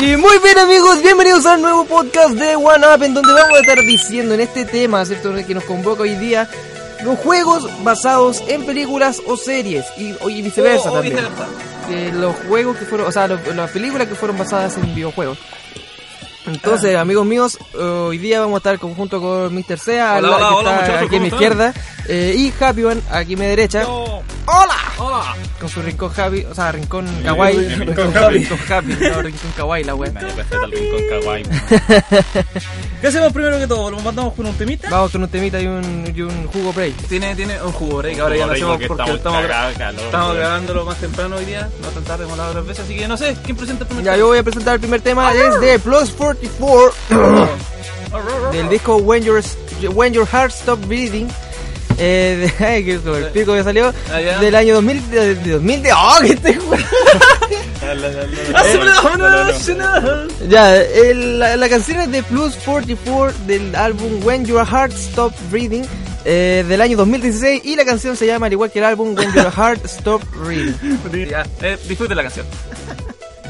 Y muy bien amigos, bienvenidos al nuevo podcast de One Up en donde vamos a estar diciendo en este tema, ¿cierto? Que nos convoca hoy día, los juegos basados en películas o series y, y viceversa O- o también. viceversa. Que los juegos que fueron, o sea, las películas que fueron basadas en videojuegos. Entonces, Ah. amigos míos, hoy día vamos a estar conjunto con Mr. Sea, Hola, que hola, está aquí a mi izquierda, eh, y Happy One aquí a mi derecha. ¡Hola! Hola. Con su rincón Happy, o sea, rincón kawaii. rincón Rincón happy. Rincón happy, no, rincón kawaii la wea. Nadie respeta el rincón kawaii. ¿Qué hacemos primero que todo? ¿Lo mandamos con un temita? Vamos con un temita y un, y un jugo break. Tiene, tiene un jugo break, ahora ya no hacemos porque estamos, estamos calor. grabándolo más temprano hoy día, no tan tarde como las otras veces, así que no sé, ¿quién presenta el primer Ya, tema? yo voy a presentar el primer tema, es de Plus 44 del disco When Your, When Your Heart Stop Bleeding. Eh, de, que sobre el pico que salió Ah, del año 2000 de, de 2000 de ¡Oh, que jue- Ya, el- la, la canción es de Plus 44 del álbum When Your Heart Stop Breathing eh, del año 2016 y la canción se llama al igual que el álbum When Your Heart Stop Breathing. Ya, eh, disfrute la canción.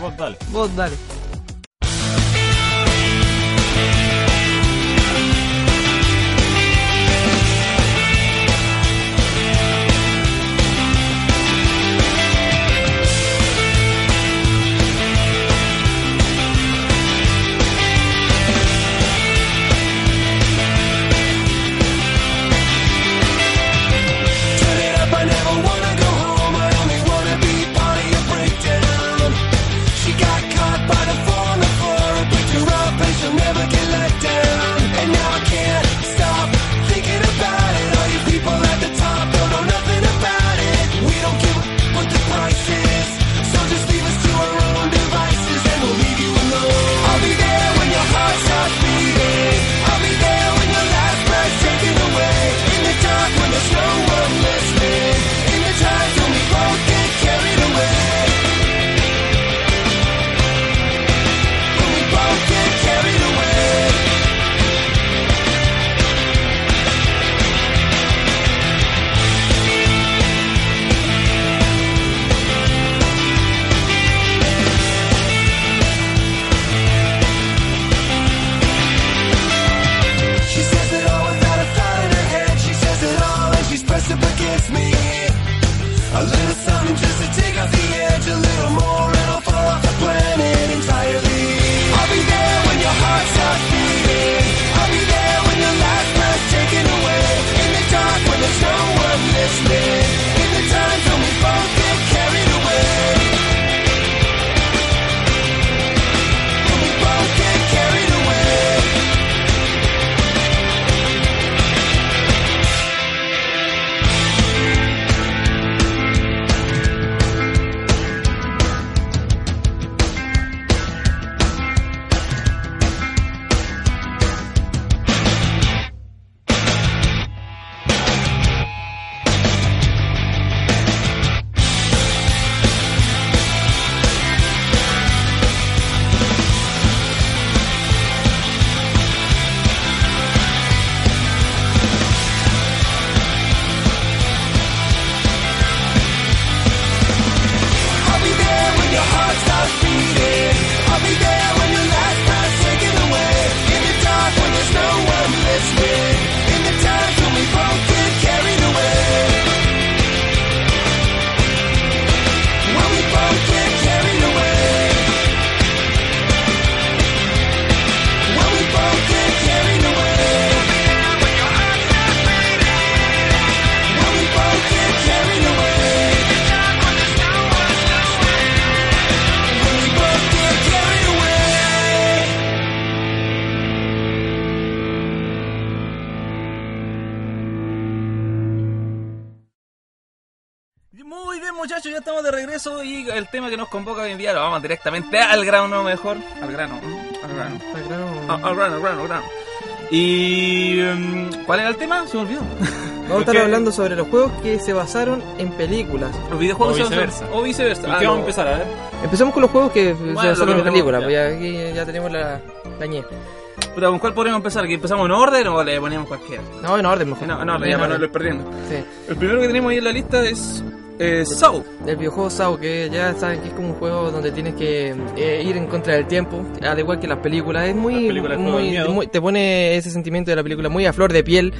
Vos dale. Vos dale. Nos convoca hoy en día lo vamos directamente al grano mejor. Al grano, al grano. Al grano. Ah, Al grano, al grano, al grano. Y... mm, ¿Cuál era el tema? Se me olvidó. Vamos a estar hablando sobre los juegos que se basaron en películas. Los videojuegos O viceversa. O viceversa. ¿Y Ah, qué vamos a empezar a ver? Empecemos con los juegos que se basaron en películas, ya. pues ya, aquí ya tenemos la, la ñe. Puta, ¿Con cuál podríamos empezar? ¿Que empezamos en orden o le poníamos cualquiera? No, en orden, mejor. No, no, ya En para no orden. ir perdiendo. Sí. El primero que tenemos ahí en la lista es eh, Saw. El videojuego SAO, que ya saben que es como un juego donde tienes que eh, ir en contra del tiempo, al igual que las películas. Es muy, películas muy- muy- te pone ese sentimiento de la película muy a flor de piel.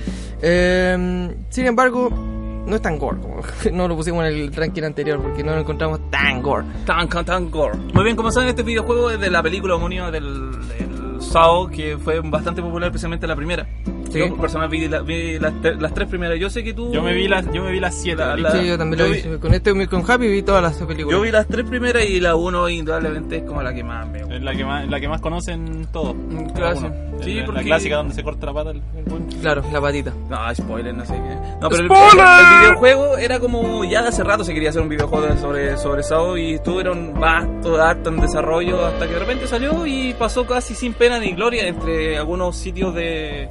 Eh, sin embargo, no es tan gore, como no lo pusimos en el ranking anterior porque no lo encontramos tan gore. Tan, tan, tan gore. Muy bien, como saben, este videojuego es de la película homónima del, del Saw, que fue bastante popular, especialmente la primera. Sí. Yo, personal, vi, la- vi las, te- las tres primeras. Yo sé que tú... Yo me vi las, yo me vi las siete. La- la- Sí, yo también lo yo vi. Con este, con Happy vi todas las películas. Yo vi las tres primeras y la uno indudablemente es como la que más me gusta. Es la que más, la que más conocen todos. Mm, claro, sí. Sí, la, la porque- clásica donde se corta la pata el, el. Claro, la patita. No, spoiler, no sé qué. No, pero el, el- el videojuego era como. Ya de hace rato se quería hacer un videojuego de- sobre, sobre Saw y estuvieron vasto, harto en desarrollo hasta que de repente salió y pasó casi sin pena ni gloria entre algunos sitios de.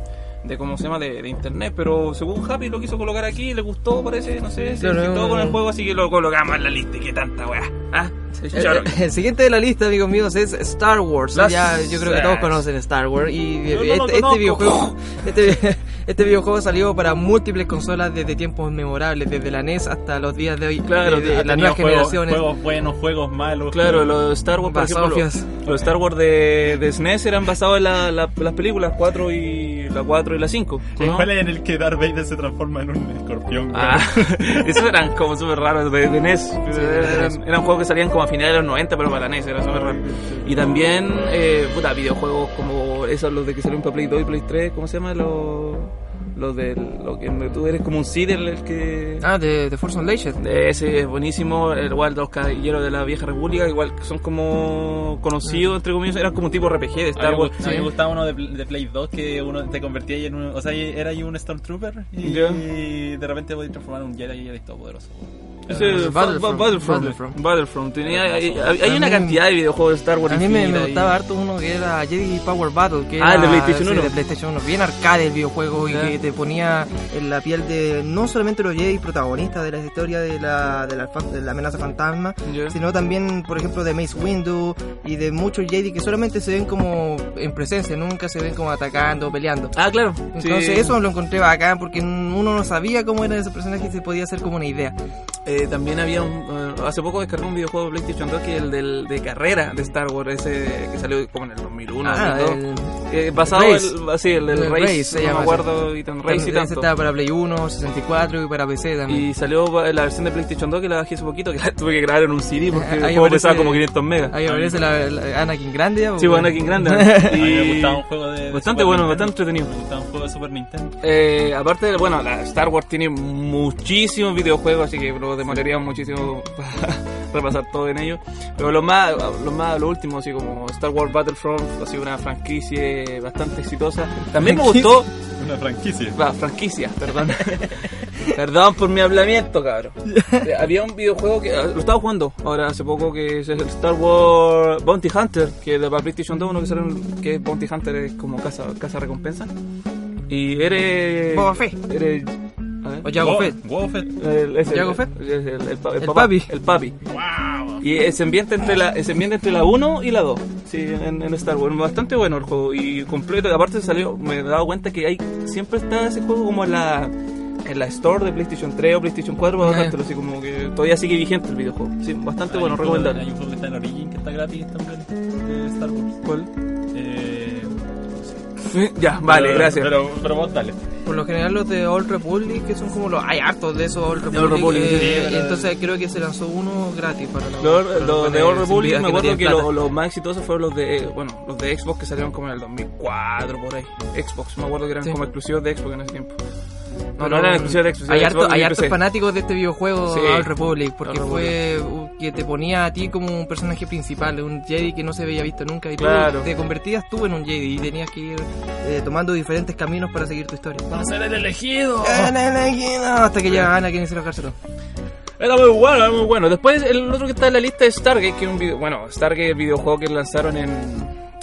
De ¿Cómo se llama? De, de internet. Pero según Happy lo quiso colocar aquí, le gustó, parece, no sé. Se Claro, con el juego, así que lo colocamos en la lista. y ¿Qué tanta weá? ¿Ah? El, echaron. el siguiente de la lista, amigos míos, es Star Wars. Las- Ya, yo creo que todos conocen Star Wars. Y no este, este videojuego, este, este videojuego salió para múltiples consolas desde tiempos memorables, desde la NES hasta los días de hoy. Claro, de, de Ha las nuevas juegos, generaciones. Juegos buenos, juegos malos. Claro, los Star Wars, por ejemplo, los, los Star Wars de, de SNES eran basados en la- la- las películas 4 y la 4 y la 5. ¿no? ¿Cuál es en el que Darth Vader se transforma en un escorpión? Ah, esos eran como súper raros de, de NES. eran, eran juegos que salían como a finales de los 90, pero para la NES era súper raro. Y también, eh, puta, videojuegos como esos, los de que salieron para Play 2 y Play 3, ¿cómo se llama? Los, los de lo que tú eres como un Cid, el, que. Ah, de, de Force Unleashed. Ese es buenísimo, el igual de los caballeros de la vieja república, igual que son como conocidos, entre comillas, eran como tipo RPG de A mí, Star me, Wars. a mí me gustaba uno de, de Play 2 que uno te convertía ahí en un. O sea, era ahí un Stormtrooper y, de repente podías transformar en un Jedi y eres todo poderoso. Ese, Ah, Battlefront. Battlefront. Battlefront. Battlefront. Tenía, hay, una cantidad de videojuegos de Star Wars. A mí me, me gustaba harto uno que era Jedi Power Battle. Que Ah, el de era- PlayStation sí, 1. de PlayStation 1. Bien arcade el videojuego y que te ponía en la piel de no solamente los Jedi protagonistas de la historia de la, de la, de la amenaza fantasma, sino también, por ejemplo, de Mace Windu y de muchos Jedi que solamente se ven como en presencia, nunca se ven como atacando o peleando. Ah, claro. Entonces Sí. eso lo encontré bacán porque uno no sabía cómo era ese personaje y se podía hacer como una idea. Eh, también había un. eh, hace poco descargué un videojuego de PlayStation 2 que es el del, de carrera de Star Wars, ese que salió como en el 2001. Ah, 2002. el- Que basado Race. el, sí, el del El Race, Race se no llama me acuerdo, y tan Race y tanto. estaba para Play 1, 64 y para PC también. Y salió la versión de PlayStation 2 que la bajé hace poquito, que la tuve que grabar en un CD porque el juego pesaba como 500 megas. Ahí aparece la, la Anakin grande. ¿o? Sí, bueno, aquí en grande. Mí me y gustaba un juego de. de bastante Super bueno, Nintendo. bastante entretenido. Me gustaba un juego de Super Nintendo. Eh, aparte, de, bueno, la Star Wars tiene muchísimos videojuegos, así que lo demoraría muchísimo repasar todo en ellos. Pero los más, los más, los últimos, así como Star Wars Battlefront, ha sido una franquicia bastante exitosa. También me gustó, Una franquicia. va, franquicia, perdón. Perdón por mi hablamiento, cabrón. Eh, Había un videojuego que ah, lo estaba jugando ahora hace poco que es el Star Wars Bounty Hunter, que de para PlayStation 2 uno que sale que es Bounty Hunter es como casa, casa recompensa. Y eres Boba Fett. Eres ver. O Fett. El, es el- ¿Jango Fett? es el, el, pa- el El papá, papi. El papi. Wow. Y eh, se ambienta entre la, se ambienta entre la 1 y la 2. Sí, en, en Star Wars. Bastante bueno el juego. Y completo. Aparte salió, me he dado cuenta que hay siempre está ese juego como en la, en la store de PlayStation 3 o PlayStation 4 para Ya. bajártelo, así como que todavía sigue vigente el videojuego. Sí, bastante Hay bueno, un juego- Hay recomendable. un juego que está en Origin que está gratis también. De Star Wars. ¿Cuál? Eh, Ya, vale, Pero- gracias. Pero, pero vos dale. Por lo general los de Old Republic, que son como los... Hay hartos de esos Old Republic. Old Republic, eh, sí, y pero- entonces creo que se lanzó uno gratis para los... Los, para los los de Old Republic, me acuerdo que los más exitosos fueron los de, bueno, los de Xbox que salieron como en el 2004 por ahí. Xbox, me acuerdo que eran Sí. como exclusivos de Xbox en ese tiempo. No, no eran exclusivos de Xbox. Hay, harto- hartos fanáticos de este videojuego Sí. Old Republic, porque Old fue uh, que te ponía a ti como un personaje principal, un Jedi que no se había visto nunca, y tú te convertías tú en un Jedi y tenías que ir eh, tomando diferentes caminos para seguir tu historia. ¡Va a ser el elegido! Hasta que llega y se lo cárcel. Era muy bueno, era muy bueno. Después el otro que está en la lista es Stargate, que es un video, bueno, Stargate el videojuego que lanzaron en,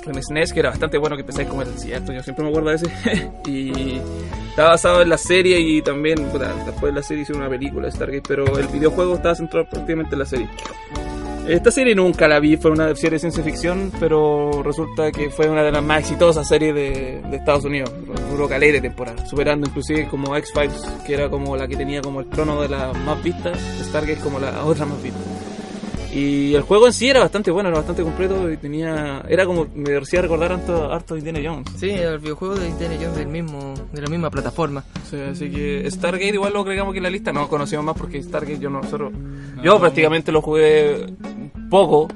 en SNES, que era bastante bueno, que empezáis como el yo siempre me acuerdo de ese. y está basado en la serie y también, después de la serie hicieron una película de Stargate, pero el videojuego estaba centrado prácticamente en la serie. Esta serie nunca la vi, fue una serie de ciencia ficción, pero resulta que fue una de las más exitosas series de, Estados Unidos. Duró caleta de temporada, superando inclusive como X-Files, que era como la que tenía como el trono de las más vistas, Stargate como la otra más vista. Y el juego en sí era bastante bueno, era bastante completo y tenía... Era como, me hacía recordar harto, harto Indiana Jones. Sí, el videojuego de Indiana Jones del mismo, de la misma plataforma. Sí, así que Stargate igual lo agregamos aquí en la lista, no conocíamos más porque Stargate yo no nosotros yo prácticamente lo jugué poco,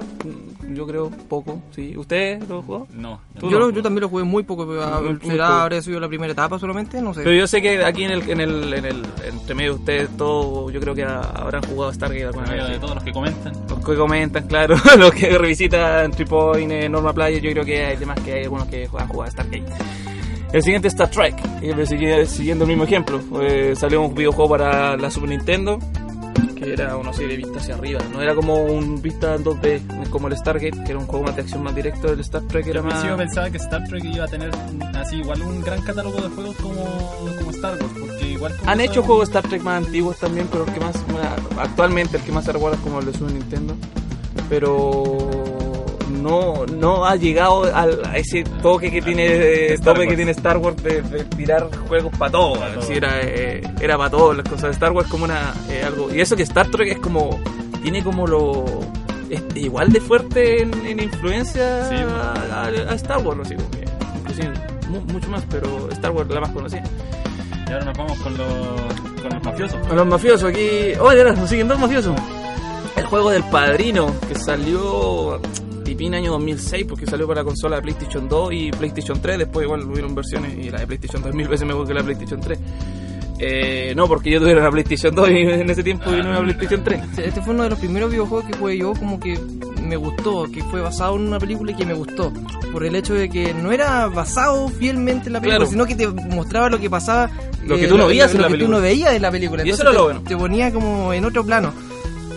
yo creo poco, sí. ¿Usted lo jugó? No. Tú Yo, no. lo- yo también lo jugué muy poco, pero ah, será poco. habría sido la primera etapa solamente, no sé. Pero yo sé que aquí en el, en el, en el entre medio de ustedes todos, yo creo que ha- habrán jugado Stargate alguna vez. de todos los que comentan. Los que comentan, claro, los que revisitan Tripoint, Norma Playa, yo creo que hay demás que hay algunos que han jugado Stargate. El siguiente es Star Trek, siguiendo el mismo ejemplo. Eh, salió un videojuego para la Super Nintendo, que era una serie de vista hacia arriba. No era como un vista en 2D, como el Stargate, que era un juego más de acción más directo. El Star Trek era Yo más... pensaba que Star Trek iba a tener así igual un gran catálogo de juegos como, como Star Wars, porque igual como Han hecho juegos Star Trek más antiguos también, pero el que más, bueno, actualmente el que más se recuerda es como el de Super Nintendo. Pero no, no ha llegado al- a ese toque que tiene eh, toque que tiene Star Wars de, de tirar juegos para todo. Pa' todo. Sí, era, eh, era para todo, las cosas de Star Wars como una eh, algo. Y eso que Star Trek es como. tiene como lo. es igual de fuerte en, en influencia Sí. a, Star Wars, como que, inclusive mu- mucho más, pero Star Wars la más conocida. Y ahora nos vamos con los, con los mafiosos. A los mafiosos aquí. Oye, ahora nos siguen dos mafiosos. El juego del padrino que salió tipín año 2006 porque salió para la consola de PlayStation 2 y PlayStation 3. Después, igual hubieron versiones y la de PlayStation 2 mil veces mejor que la de PlayStation 3. Eh, no, porque yo tuviera una PlayStation 2 y en ese tiempo vino una PlayStation 3. Este fue uno de los primeros videojuegos que jugué yo como que me gustó, que fue basado en una película y que me gustó. Por el hecho de que no era basado fielmente en la película, Claro. sino que te mostraba lo que pasaba. Lo que tú no veías en lo la que película. tú no veías en la película. Y eso Entonces era lo te- bueno. Te ponía como en otro plano.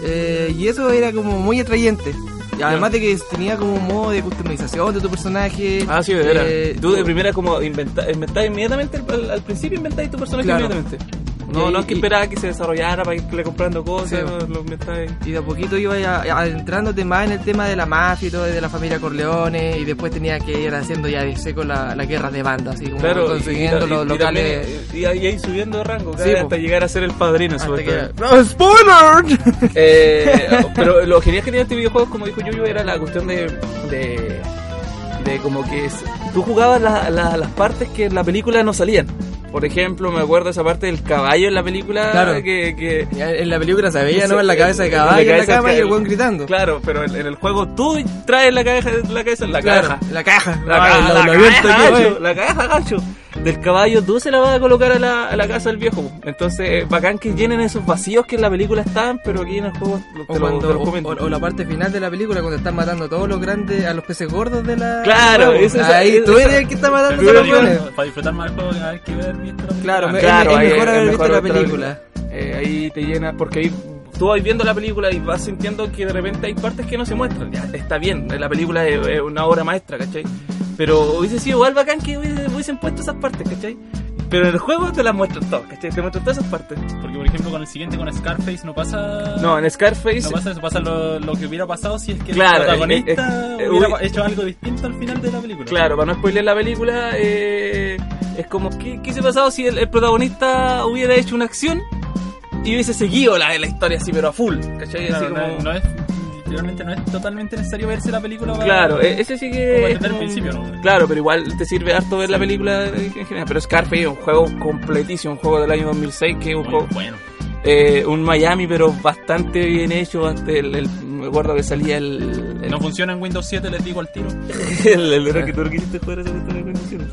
Eh, y eso era como muy atrayente. Y además de que tenía como un modo de customización de tu personaje. Ah, sí, de eh, Tú de primera como inventa, inmediatamente, al, al principio inventáis tu personaje Claro. inmediatamente. Y No, ahí- no es que y- esperaba que se desarrollara para irle comprando cosas, Sí. no, lo inventáis. Y de a poquito iba ya adentrándote más en el tema de la mafia y todo, de la familia Corleone, y después tenía que ir haciendo ya de seco la, la guerra de bandas, así como Claro, consiguiendo y- los y locales. Y, y ahí subiendo de rango, Sí, hasta llegar a ser el padrino. sobre que... todo. ¡Ah, ¡Spoiler! Eh, pero lo genial que tenía este videojuego, como dijo Yuyo, era la cuestión de. de, de como que es- tú jugabas la- la- las partes que en la película no salían. Por ejemplo, me acuerdo esa parte del caballo en la película Claro. que. que en la película se veía, ¿no? En la cabeza de en la caballo, en la cabeza cama y el buen gritando. Claro, pero en, en el juego tú traes la cabeza, la cabeza en la Claro, caja. La caja. La, la lo caja, oye. la caja gancho del caballo tú se la vas a colocar a la, a la casa del viejo entonces bacán que llenen esos vacíos que en la película están pero aquí en el juego te O, lo- cuando- te lo o- comentan. o- o la parte final de la película cuando están matando a todos los grandes, a los peces gordos de la... Claro, es-. Ahí tú eres el que está matando a los para disfrutar más el juego hay que ver visto la película. Claro, Claro, es ahí mejor haber visto la película. Eh, ahí te llena porque ahí tú vas viendo la película y vas sintiendo que de repente hay partes que no se muestran ya está bien la película es, es una obra maestra ¿cachai? pero hubiese sido igual bacán que hubiese- hubiesen puesto esas partes ¿cachai? pero en el juego te las muestran todas ¿cachai? te muestran todas esas partes Porque, por ejemplo, con el siguiente, con Scarface, no pasa. no en Scarface No pasa eso, pasa lo, lo que hubiera pasado si es que Claro, el protagonista eh, eh, hubiera hubi- hecho algo distinto al final de la película. Claro, para no spoiler la película, eh, es como, ¿qué, qué hubiese pasado si el, el protagonista hubiera hecho una acción y hubiese seguido la, la historia así, pero a full? ¿Cachai? Claro, Así no, como- no es, no es totalmente necesario verse la película para... Claro, e- ese sí que. es como- principio, ¿no? Claro, pero igual te sirve harto ver la película en general. Pero Scarface es un juego completísimo, un juego del año 2006 que es un Muy juego. bueno. eh, un Miami, pero bastante bien hecho. hasta el, el- me acuerdo que salía el. El, No funciona en Windows 7, les digo al tiro. el, el que tú quisiste jugar esa cuestión en Windows 7.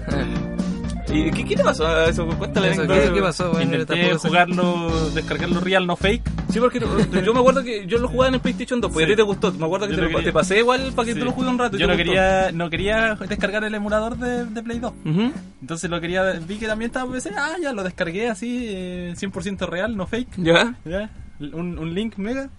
¿Y qué, qué le pasó a eso? Cuéntale Eso. ¿qué, qué pasó? Bueno, Intenté jugarlo, descargarlo real, no fake. Sí, porque yo me acuerdo que yo lo jugaba en el PlayStation 2, pues Sí. a ti te gustó. Me acuerdo que te, lo te pasé igual para que Sí. tú lo juegues un rato. Yo te no gustó. quería, no quería descargar el emulador de, de Play 2. Ujú. Entonces lo quería, vi que también estaba PC, ah, ya lo descargué así, eh, 100% real, no fake. ¿Ya? ¿ya? Un, un link mega.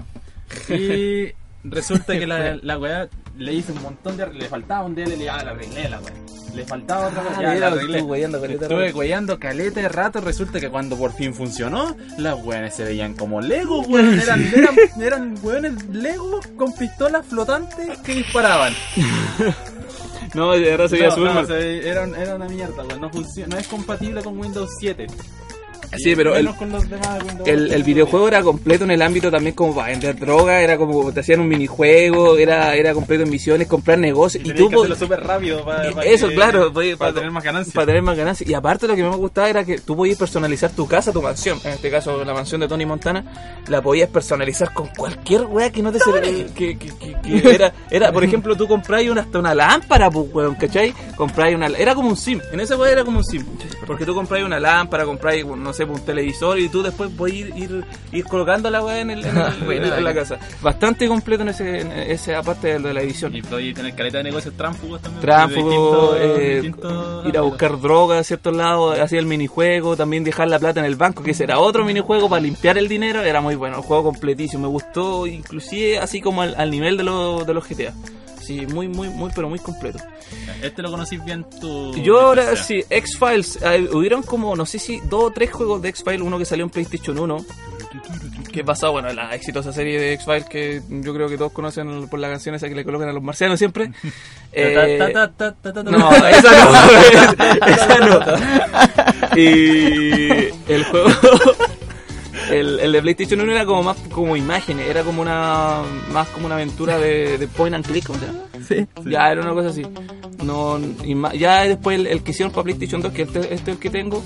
Y resulta que la, la weá le hice un montón de. Le faltaba un DLC, ah, la arreglé la weá. Le faltaba otra cosa. Ah, ya, la estuve hueando caleta de rato. Resulta que cuando por fin funcionó, las weones se veían como Lego, weón. Eran, eran, eran weones Lego con pistolas flotantes que disparaban. No, verdad se veía No, no, era, era una mierda, weón. No, no es compatible con Windows 7. Sí, pero el- El, 8. el videojuego era completo en el ámbito también como para vender droga, era como te hacían un minijuego, era, era completo en misiones, comprar negocios y, Y tú tenías que pod- hacerlo súper rápido para, para eso, que- claro, para para- tener más ganancias. para tener más ganancias. Y aparte lo que más me gustaba era que tú podías personalizar tu casa, tu mansión. En este caso la mansión de Tony Montana, la podías personalizar con cualquier weá que no te sirve- que, que, que- era, era, por ejemplo, tú compráis una, hasta una lámpara, pues weón, ¿cachai? Compráis una, era como un sim, en esa weá era como un sim. Porque tú compráis una lámpara, compráis, no sé, un televisor y tú después puedes ir, ir, ir colocando la weá en, el- en el- Buena, en la casa. Bastante completo en ese, en esa parte de, la edición. Y podéis tener caleta de negocios tránsfugos también. tránsfugo, de distintos- eh, distintos ir a buscar droga a ciertos lados, hacía el minijuego, también dejar la plata en el banco, que ese era otro minijuego para limpiar el dinero, era muy bueno, el juego completísimo, me gustó inclusive así como al, al nivel de, los de los GTA. Sí, muy, muy, muy, pero muy completo. Este lo conocís bien tú. Yo ahora, sí, X-Files, eh, hubieron como, no sé si, dos o tres juegos de X-Files, uno que salió en PlayStation 1, que es basado, bueno, en la exitosa serie de X-Files que yo creo que todos conocen por la canción esa que le colocan a los marcianos siempre. Eh, no, esa no, esa no. Y el juego, el, el de PlayStation 1 era como más como imágenes, era como una, más como una aventura de, de point and click, ¿cómo se llama? Sí. Ya era una cosa así. No, ya después el, el que hicieron para PlayStation 2, que este, este es el que tengo,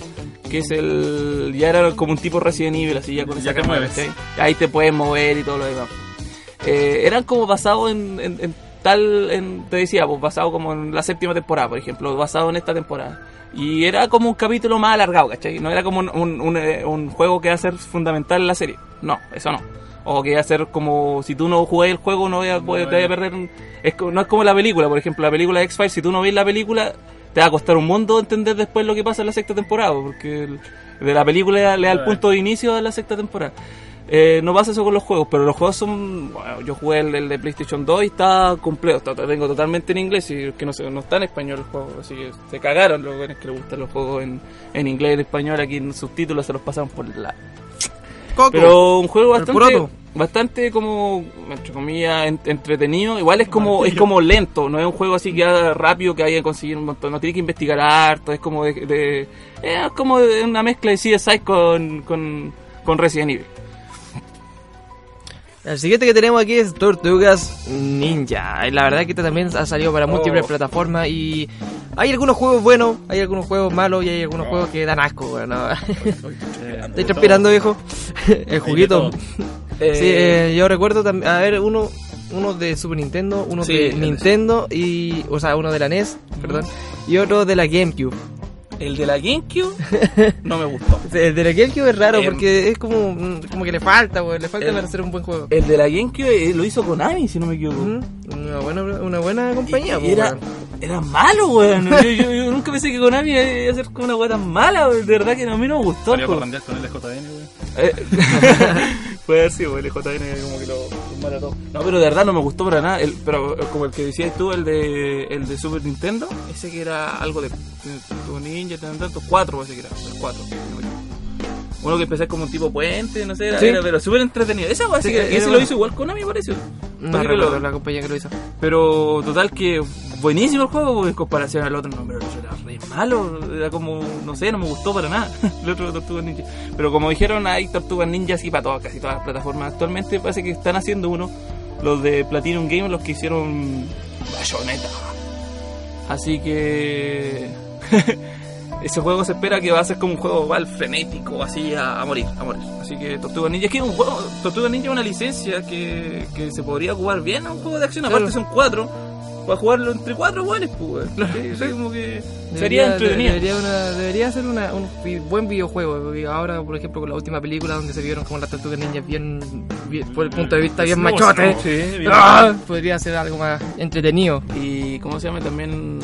que es el. Ya era como un tipo Resident Evil, así ya con Ya esa te cámara, mueves. ¿cachai? Ahí te puedes mover y todo lo demás. Eh, eran como basados en, en- en tal. En, te decía, pues basado como en la séptima temporada, por ejemplo, basado en esta temporada. Y era como un capítulo más alargado, ¿cachai? No era como un, un, un, eh, un juego que va a ser fundamental en la serie. No, eso no. O que va a ser como, si tú no jugás el juego, no, voy a, puede- te vas a perder. es, no es como la película, por ejemplo, la película de X-Files, si tú no ves la película, te va a costar un mundo entender después lo que pasa en la sexta temporada, porque de la película le da el punto de inicio de la sexta temporada. Eh, no pasa eso con los juegos, pero los juegos son. Bueno, yo jugué el, el de PlayStation 2 y está completo, está, tengo totalmente en inglés y que no, sé, no está en español el juego, así que se cagaron los buenos que les gustan los juegos en, en inglés y en español, aquí en subtítulos se los pasaron por la. Coco. Pero un juego bastante, bastante como, entre comillas, en- entretenido. Igual es como, es como lento, no es un juego así que haga rápido, que haya que conseguir un montón, no tiene que investigar harto, es como de, de- es como de una mezcla de CSI con, con, con Resident Evil. El siguiente que tenemos aquí es Tortugas Ninja. La verdad que este también ha salido para múltiples Oh. plataformas y hay algunos juegos buenos, hay algunos juegos malos y hay algunos juegos que dan asco, weón, ¿no? Estoy transpirando, viejo. El juguito. todo. Eh, Sí, eh, yo recuerdo también, a ver, uno, uno de Super Nintendo, uno Sí, de Nintendo y, o sea, uno de la NES, perdón, y otro de la GameCube. El de la GameCube no me gustó. El de la GameCube es raro Em, porque es como, mm, como que le falta, le falta el- para hacer un buen juego. El de la GameCube eh, lo hizo Konami, si no me equivoco. Una buena, una buena compañía, Y pues, era era malo, weón. Yo, yo, yo, nunca pensé que Konami iba a hacer una weá tan mala, weón. De verdad que a mí no me gustó. Salió por con el JN, weón. Eh. Puede haber sido, el JN como que lo, lo mala todo. No, pero de verdad no me gustó para nada. Pero eh, como el que decías tú, el de, el de Super Nintendo, ese que era algo de, de, Ninja, tanto, 4 parece que era, el uno que empezó como un tipo puente, no sé, era, Sí. era- pero súper entretenido. Esa weá, Sí, que ese lo hizo igual Konami, parece. No recuerdo la compañía que lo hizo. pero total que buenísimo el juego pues, en comparación al otro, no, pero el otro era re malo, era como, no sé, no me gustó para nada el otro de Tortugas Ninja. Pero como dijeron, hay Tortugas Ninja así para todas, casi todas las plataformas. Actualmente parece que están haciendo uno, los de Platinum Games, los que hicieron Bayonetta. Así que ese juego se espera que va a ser como un juego igual frenético, así a, a morir, a morir. Así que Tortugas Ninja, es que es un juego, Tortugas Ninja es una licencia que, que se podría jugar bien a un juego de acción, Claro. aparte son cuatro, para jugarlo entre cuatro buenos, pues, weón. Sí, sí, como que sería Debería- entretenido. Debería, una- debería ser una- un buen videojuego. Ahora, por ejemplo, con la última película donde se vieron como las tortugas ninjas bien, bien- por el punto de vista bien No, machote. sí, bien. ¡Ah! Podría ser algo más entretenido. Y, ¿cómo se llama? También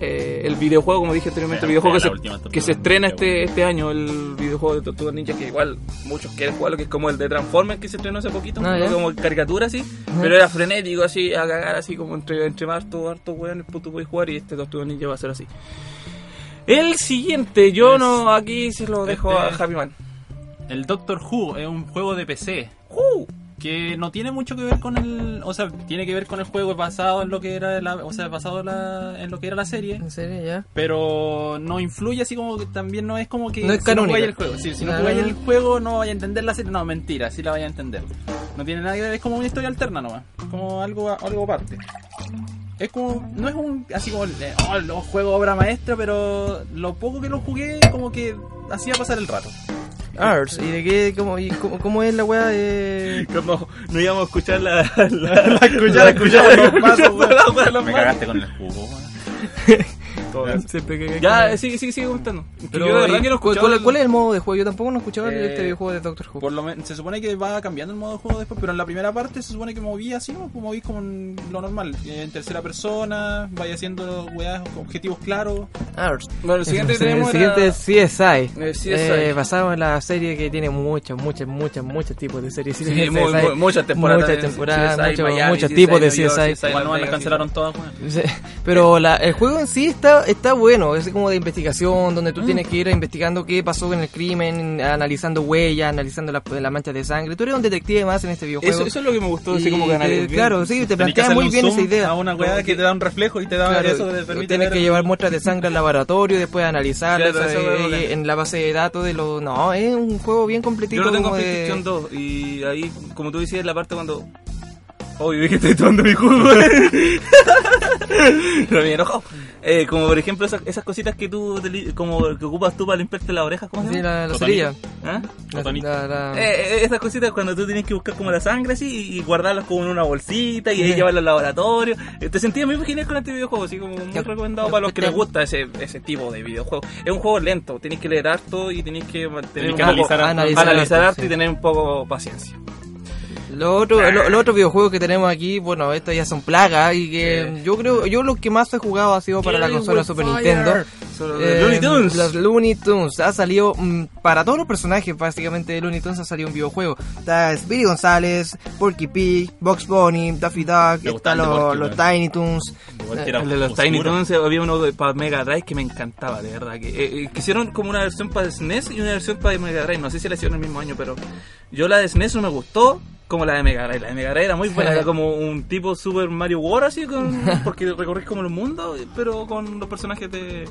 eh, el videojuego, como dije anteriormente, el videojuego que se, Tortuga que estrena este, este año, el videojuego de Tortugas Ninja, que igual muchos quieren jugarlo, que es como el de Transformers que se estrenó hace poquito, Ah, como caricatura así, pero era frenético así, a cagar así como entre, entre harto, harto weones, pues tú puedes jugar y este Tortugas Ninja va a ser así. El siguiente, yo Es- no, aquí se lo dejo este- a Happy Man. El Doctor Who es un juego de PC. ¡Uh! Que no tiene mucho que ver con el, o sea, tiene que ver con el juego basado en lo que era la, o sea, basado en, la- en lo que era la serie, ¿En serio ya? pero no influye así como que también no es como que No es si el juego, sí, si no jugáis el juego no vaya a entender la serie, no, mentira, sí la vaya a entender. No tiene nada que ver, es como una historia alterna nomás, como algo algo aparte. Es como, no es un, así como, eh, oh, los juego obra maestra, pero lo poco que lo jugué, como que hacía pasar el rato. Ars, ¿y de qué, cómo, y cómo, cómo es la weá de...? Como no íbamos a escuchar la. La, La escuchaba, la los Me cagaste con el jugo, weón. Siempre que- Ya, sigue, sigue, sigue comentando. Pero, yo de verdad ¿y que no ¿cuál, escuchaba cuál- el- cuál es el modo de juego? Yo tampoco no escuchaba Eh, este videojuego de Doctor Who. Por lo men- se supone que va cambiando el modo de juego después, pero en la primera parte se supone que movía así, ¿no? Movís como lo normal, eh, en tercera persona, vaya haciendo weas, objetivos claros. Ars. Bueno, el siguiente que el tenemos siguiente era- es CSI. Eh, CSI. Eh, basado en la serie que tiene muchos, muchos, muchos, muchos tipos de series. Sí, muy- muchas temporadas. Muchas temporadas, muchos, Miami, muchos CSI, tipos de CSI. CSI, Igual no Las las Vegas, cancelaron todas, Pero la- el juego en sí está, está bueno, es como de investigación, donde tú tienes que ir investigando qué pasó con el crimen, analizando huellas, analizando las la manchas de sangre. Tú eres un detective más en este videojuego. Eso, eso es lo que me gustó, así como que te- bien. Claro, sí, te Tenés que plantea hacerle muy bien esa idea. A una wea que te da un reflejo y te da Claro, eso que te permite tienes ver que el- llevar muestras de sangre al laboratorio, después analizarlas Claro, eh, en la base de datos de los... No, es un juego bien completito. Yo lo tengo en de- PlayStation 2 y ahí, como tú decías, la parte cuando... Oh, yo vi que estoy tomando mi jugo. Pero me enojado. Eh, como por ejemplo esas, esas cositas que tú, te como que ocupas tú para limpiarte las orejas, ¿cómo se Sí, llama? la, la cerilla. ¿Ah? La- la- la- Eh, eh, esas cositas cuando tú tienes que buscar como la sangre así y, guardarlas como en una bolsita y ahí llevarla al laboratorio. Eh, Te sentías muy genial con este videojuego, así como muy recomendado para los que les gusta ese, ese tipo de videojuego. Es un juego lento, tienes que leer harto y tienes que mantener Tenés un que poco- analizar harto. analizar analizar harto, harto sí. y tener un poco paciencia. Los otros lo- los otros videojuegos que tenemos aquí, bueno, estos ya son plagas y que yo creo, yo lo que más he jugado ha sido para la consola Super fire. Nintendo. Eh, Looney Tunes. Los Looney Tunes. Ha salido mm, para todos los personajes básicamente de Looney Tunes ha salido un videojuego. Está Speedy González, Porky Pig, Box Bunny, Daffy Duck, están los, Porky, los. Tiny que era El de los oscuro. Tiny Toons había uno de, para Mega Drive que me encantaba, de verdad. Que, eh, eh, que hicieron como una versión para SNES y una versión para Mega Drive. No sé si la hicieron el mismo año, pero yo la de SNES no me gustó como la de Mega Drive. La de Mega Drive era muy buena, era como un tipo Super Mario World así, con, porque recorres como el mundo, pero con los personajes de,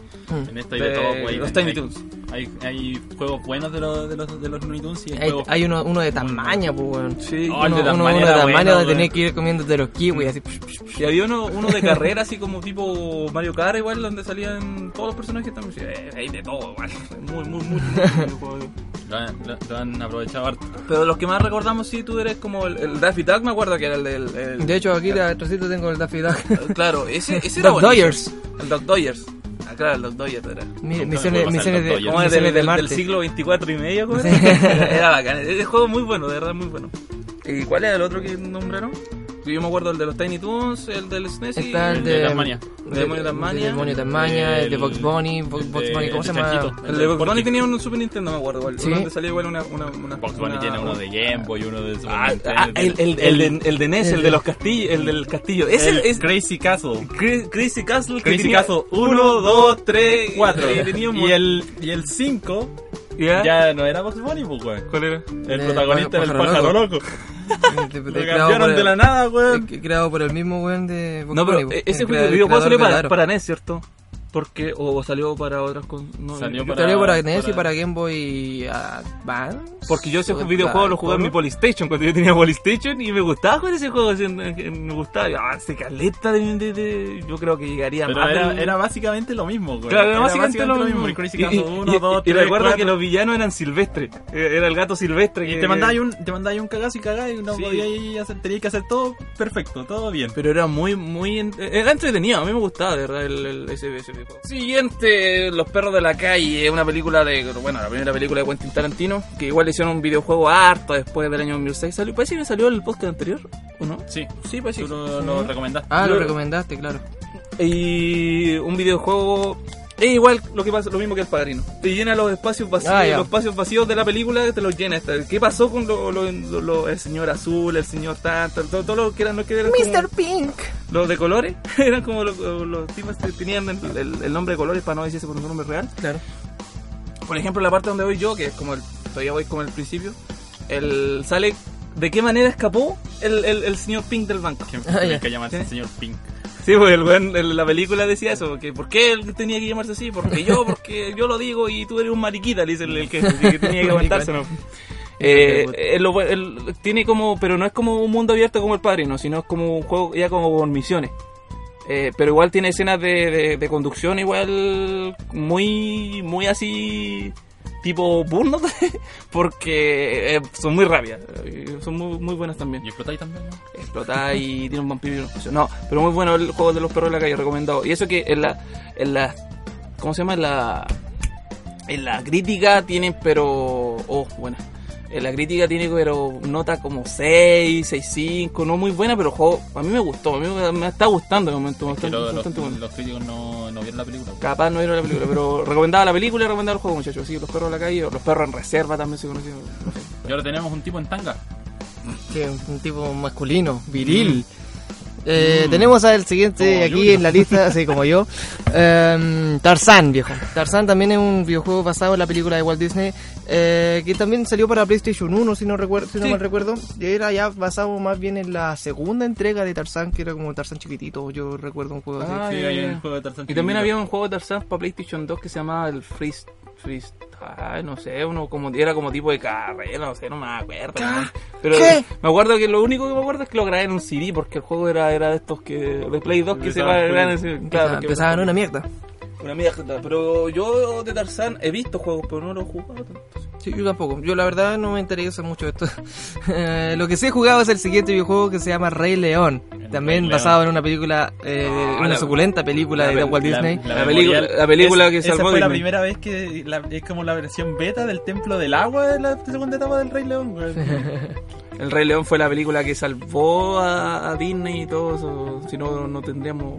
En esto hay de de todo, güey. los Tiny hay- Toons. Hay, hay juegos buenos de los, de los, de los Looney Tunes y hay, Hay, juegos... hay uno, uno de Tamaña, pues, weón. Sí, Oh, uno, de Tasmania uno de Tasmania bueno, tenés que ir comiendo de los kiwis así. Y había uno, uno de carrera así como tipo Mario Kart igual donde salían todos los personajes también. Sí, eh, hay de todo, igual. Muy, muy, muy, muy, muy Lo han, lo- lo han aprovechado harto. Pero los que más recordamos, sí, tú eres como el, el Daffy Duck, me acuerdo que era el del. el- De hecho, aquí atrásito tengo el Daffy Duck. Claro, ese, ese era bonito. Dodgers. El Duck Dodgers. Ah, claro, el Duck Dodgers era. Mi- misiones, de. ¿Cómo es misiones del, de Marte. del siglo 24 y medio? ¿cómo era? Era bacán. El juego muy bueno, de verdad, muy bueno. ¿Y cuál era el otro que nombraron? Yo me acuerdo el de los Tiny Toons, el del SNES y Está el el de, de Tasmania. de- Demonio Tasmania. de Demonio Tasmania, el de El- Box Bunny, Box, el Bunny, ¿cómo el se llama? El de Box. Bunny tenía un Super Nintendo, me acuerdo. igual, Sí. Donde salía igual una. una, una Box Bunny una- tiene uno de Game Boy, uno de Super Ah, Nintendo, ah, el, el, el, de, el de NES, el de los castillos, el del castillo. Ese el es Crazy Castle. Cra- Crazy Castle. Crazy tenía Castle uno, dos, tres, 4. Y, tenía un Y el, y el 5 ¿Ya? ya no era Box Bunny, pues, weón. ¿Cuál era? El De protagonista era el Pájaro loco. De- de- Lo creado cambiaron por de el- la nada, weón. eh, Creado por el mismo weón de Box No, pero Bunny, eh, ese juego- salió de para, Daro. para NES, ¿cierto? Porque, o salió para otras con, no, Salió para- Salió para NES y para- Game Boy Advance. Porque yo ese O videojuego lo jugué en mi. Polystation cuando yo tenía Polystation y me gustaba jugar ese juego. así, Me gustaba, ah, ese caleta de, de- de- Yo creo que llegaría Pero más. era, básicamente lo mismo. Claro, era básicamente, lo mismo. Y- Castle y- 1, y- 2, y 3, recuerdo 4. que los villanos eran silvestres. Eh, Era el gato silvestre. Y que- te mandáis un, te mandáis un cagazo y cagáis y no Sí. podíais hacer, teníais que hacer todo perfecto, todo bien. Pero era muy, muy. Era entretenido, a mí me gustaba, de verdad, el, el- ese, ese videojuego. Siguiente, Los perros de la calle, una película de. Bueno, la primera película de Quentin Tarantino, que igual le hicieron un videojuego harto después del año 2006. ¿Salió? Parece que salió el podcast anterior, ¿o no? Sí, Sí, parece tú que lo, lo recomendaste. Ah, lo recomendaste, claro. Y un videojuego es igual lo que pasa, lo mismo que el padrino. Te llena los espacios vacíos, Ah, los espacios vacíos de la película te los llena. Esta- ¿Qué pasó con lo- lo- lo- lo- el señor azul, el señor tanto, todo, todo lo que eran, no que eran como- Mr. Pink. los de colores? eran como los, los tipos que tenían el, el- el nombre de colores para no decirse por un nombre real. Claro. Por ejemplo, la parte donde voy yo, que es como el, todavía voy como el principio, el sale de qué manera escapó el, el, el señor Pink del banco. ¿Quién Ah, ya. que llamarse ¿Sí? señor Pink? Sí, pues el weón en la película decía eso, que ¿por qué él tenía que llamarse así? Porque yo, porque yo lo digo y tú eres un mariquita, le dice el, el que, que tenía que aguantarse, ¿no? Eh, él lo- él tiene como, pero no es como un mundo abierto como el padrino, sino es como un juego ya como con misiones. Eh, pero igual tiene escenas de, de, de conducción igual muy, muy así tipo Burnout, porque eh, son muy rápidas, eh, son muy, muy buenas también Y explotáis también, ¿no? explota y tiene un vampiro y. No, pero muy bueno el juego de los perros de la calle, recomendado. Y eso que en la, en la, ¿cómo se llama? En la, en la crítica tienen, pero, oh, buena. En la crítica tiene, pero nota como 6, 6, 5, no muy buena, pero el juego a mí me gustó, a mí me, me está gustando de momento, Que bastante, lo- los, bastante bueno. los críticos no, no vieron la película. pues. Capaz no vieron la película, pero recomendaba la película y recomendaba el juego, muchachos. Sí, los perros de la calle, los perros en reserva también se conocen. no sé. Y ahora tenemos un tipo en tanga. Sí, un tipo masculino, viril. Eh, Tenemos al siguiente Como aquí en la lista, así como yo. Em, Tarzán, viejo. Tarzán también es un videojuego basado en la película de Walt Disney, eh, que también salió para PlayStation 1, si no, recuerdo, si no Sí. mal recuerdo. Y era ya basado más bien en la segunda entrega de Tarzán, que era como Tarzán chiquitito. Yo recuerdo un juego así. Ah, sí, ya, hay ya. un juego de Tarzán Y también había un juego de Tarzan para PlayStation 2 que se llamaba el Freeze, Freeze ah, no sé, uno como era como tipo de carrera, no sé, no me acuerdo. ¿no? Pero ¿Qué? me acuerdo que lo único que me acuerdo es que lo grabé en un CD porque el juego era, era de estos que de Play 2 que se graban ese- Claro, claro, que- empezaban una mierda. Una mierda, pero yo de Tarzan he visto juegos, pero no los he jugado tanto. Sí, yo tampoco. Yo la verdad no me interesa mucho esto. Eh, lo que sí he jugado es el siguiente videojuego que se llama Rey León. El También Rey basado en una película, eh, Ah, una la- suculenta película la- de Walt La- Disney. La película- la película que esa salvó fue la Disney. primera vez que la- es como la versión beta del Templo del Agua de la segunda etapa del Rey León. El Rey León fue la película que salvó a, a Disney y todo eso, si no no tendríamos